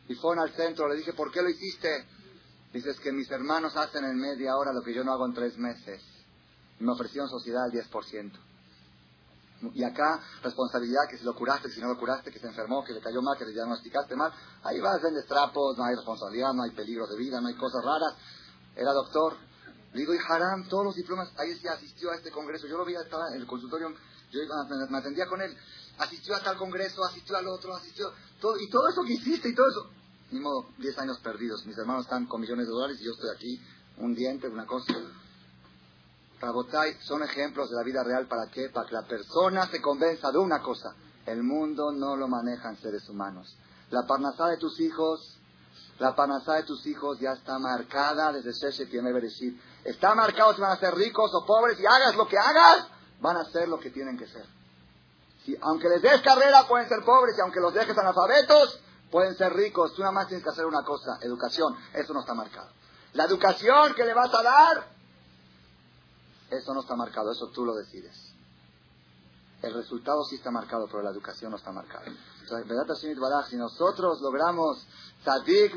y fueron al centro. Le dije, ¿por qué lo hiciste? Dices que mis hermanos hacen en media hora lo que yo no hago en tres meses. Me ofrecieron sociedad al 10%. Y acá, responsabilidad, que si lo curaste, si no lo curaste, que se enfermó, que le cayó mal, que le diagnosticaste mal. Ahí vas, vendes trapos, no hay responsabilidad, no hay peligro de vida, no hay cosas raras. Era doctor. Digo, y Haram, todos los diplomas, ahí sí asistió a este congreso. Yo lo vi, estaba en el consultorio, yo me, atendía con él. Asistió a tal congreso, asistió al otro, asistió. Todo, y todo eso que hiciste y todo eso. Ni modo, 10 años perdidos. Mis hermanos están con millones de dólares y yo estoy aquí, un diente, una cosa. Rabotai son ejemplos de la vida real. ¿Para qué? Para que la persona se convenza de una cosa. El mundo no lo manejan seres humanos. La parnasá de tus hijos, la parnasá de tus hijos ya está marcada desde Sheshet y Bereshit. Está marcado si van a ser ricos o pobres y hagas lo que hagas, van a ser lo que tienen que ser. Si, aunque les des carrera pueden ser pobres y aunque los dejes analfabetos, pueden ser ricos. Tú nada más tienes que hacer una cosa, educación. Eso no está marcado. La educación que le vas a dar eso no está marcado, eso tú lo decides. El resultado sí está marcado, pero la educación no está marcada. Entonces, si nosotros logramos tzadik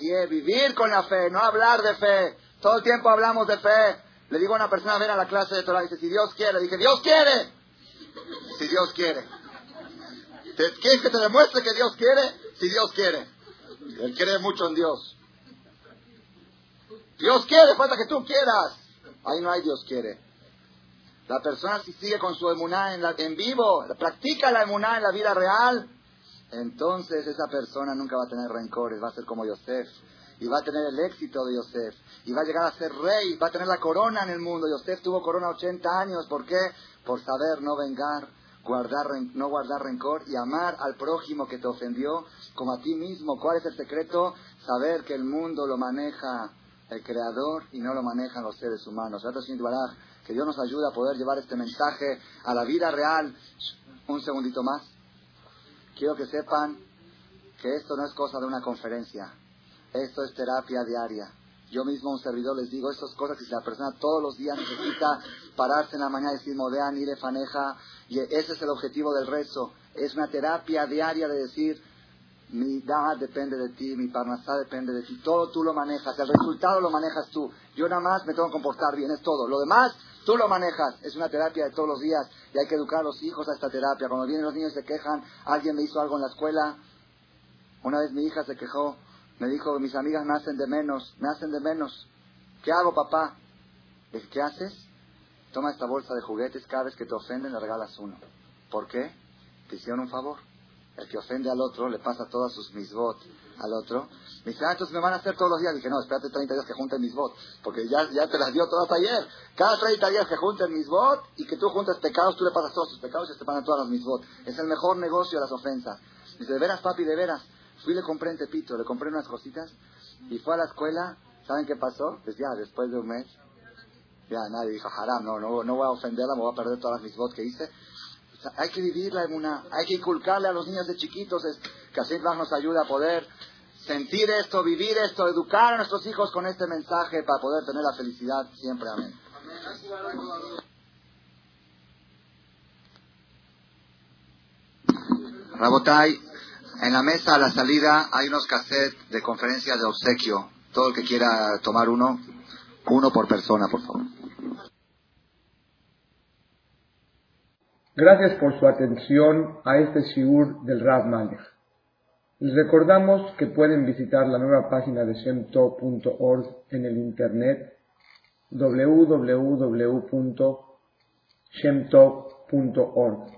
y vivir con la fe, no hablar de fe, todo el tiempo hablamos de fe. Le digo a una persona, ven a la clase de Torah, dice, si Dios quiere, dije, Dios quiere. Si Dios quiere. ¿Quieres que te demuestre que Dios quiere? Si Dios quiere. Él cree mucho en Dios. Dios quiere, falta que tú quieras. Ahí no hay Dios quiere. La persona si sigue con su emuná en, en vivo, practica la emuná en la vida real, entonces esa persona nunca va a tener rencores, va a ser como Yosef, y va a tener el éxito de Yosef, y va a llegar a ser rey, va a tener la corona en el mundo. Yosef tuvo corona 80 años, ¿por qué? Por saber no vengar, guardar, no guardar rencor y amar al prójimo que te ofendió como a ti mismo. ¿Cuál es el secreto? Saber que el mundo lo maneja el Creador y no lo manejan los seres humanos. Que Dios nos ayude a poder llevar este mensaje a la vida real. Un segundito más. Quiero que sepan que esto no es cosa de una conferencia. Esto es terapia diaria. Yo mismo, un servidor, les digo estas cosas que si la persona todos los días necesita pararse en la mañana y decir, modean, le faneja, y ese es el objetivo del rezo. Es una terapia diaria de decir, mi da depende de ti, mi parnasá depende de ti, todo tú lo manejas, el resultado lo manejas tú. Yo nada más me tengo que comportar bien, es todo. Lo demás, tú lo manejas. Es una terapia de todos los días y hay que educar a los hijos a esta terapia. Cuando vienen los niños se quejan, alguien me hizo algo en la escuela. Una vez mi hija se quejó, me dijo, mis amigas me hacen de menos, me hacen de menos. ¿Qué hago, papá? ¿Qué haces? Toma esta bolsa de juguetes, cada vez que te ofenden le regalas uno. ¿Por qué? Te hicieron un favor el que ofende al otro le pasa todas sus misbot al otro. Me dice, ah, me van a hacer todos los días. Dije, no, espérate 30 días que junten misbot, porque ya, ya te las dio todas ayer. Cada 30 días que junten misbot y que tú juntes pecados, tú le pasas todos tus pecados y te pagan todas las misbot. Es el mejor negocio de las ofensas. Dice, de veras, papi, de veras. Fui le compré en Tepito, le compré unas cositas y fue a la escuela. ¿Saben qué pasó? Pues ya, después de un mes, ya nadie dijo, haram, no, no, no voy a ofenderla, me voy a perder todas las misbot que hice hay que vivir la emuna, hay que inculcarle a los niños de chiquitos, es, que así nos ayuda a poder sentir esto, vivir esto, educar a nuestros hijos con este mensaje para poder tener la felicidad siempre. Amén. Rabotai, en la mesa a la salida hay unos cassettes de conferencias de obsequio. Todo el que quiera tomar uno, uno por persona, por favor. Gracias por su atención a este shiur del Rav Malech. Les recordamos que pueden visitar la nueva página de shemtov.org en el internet www.shemtov.org.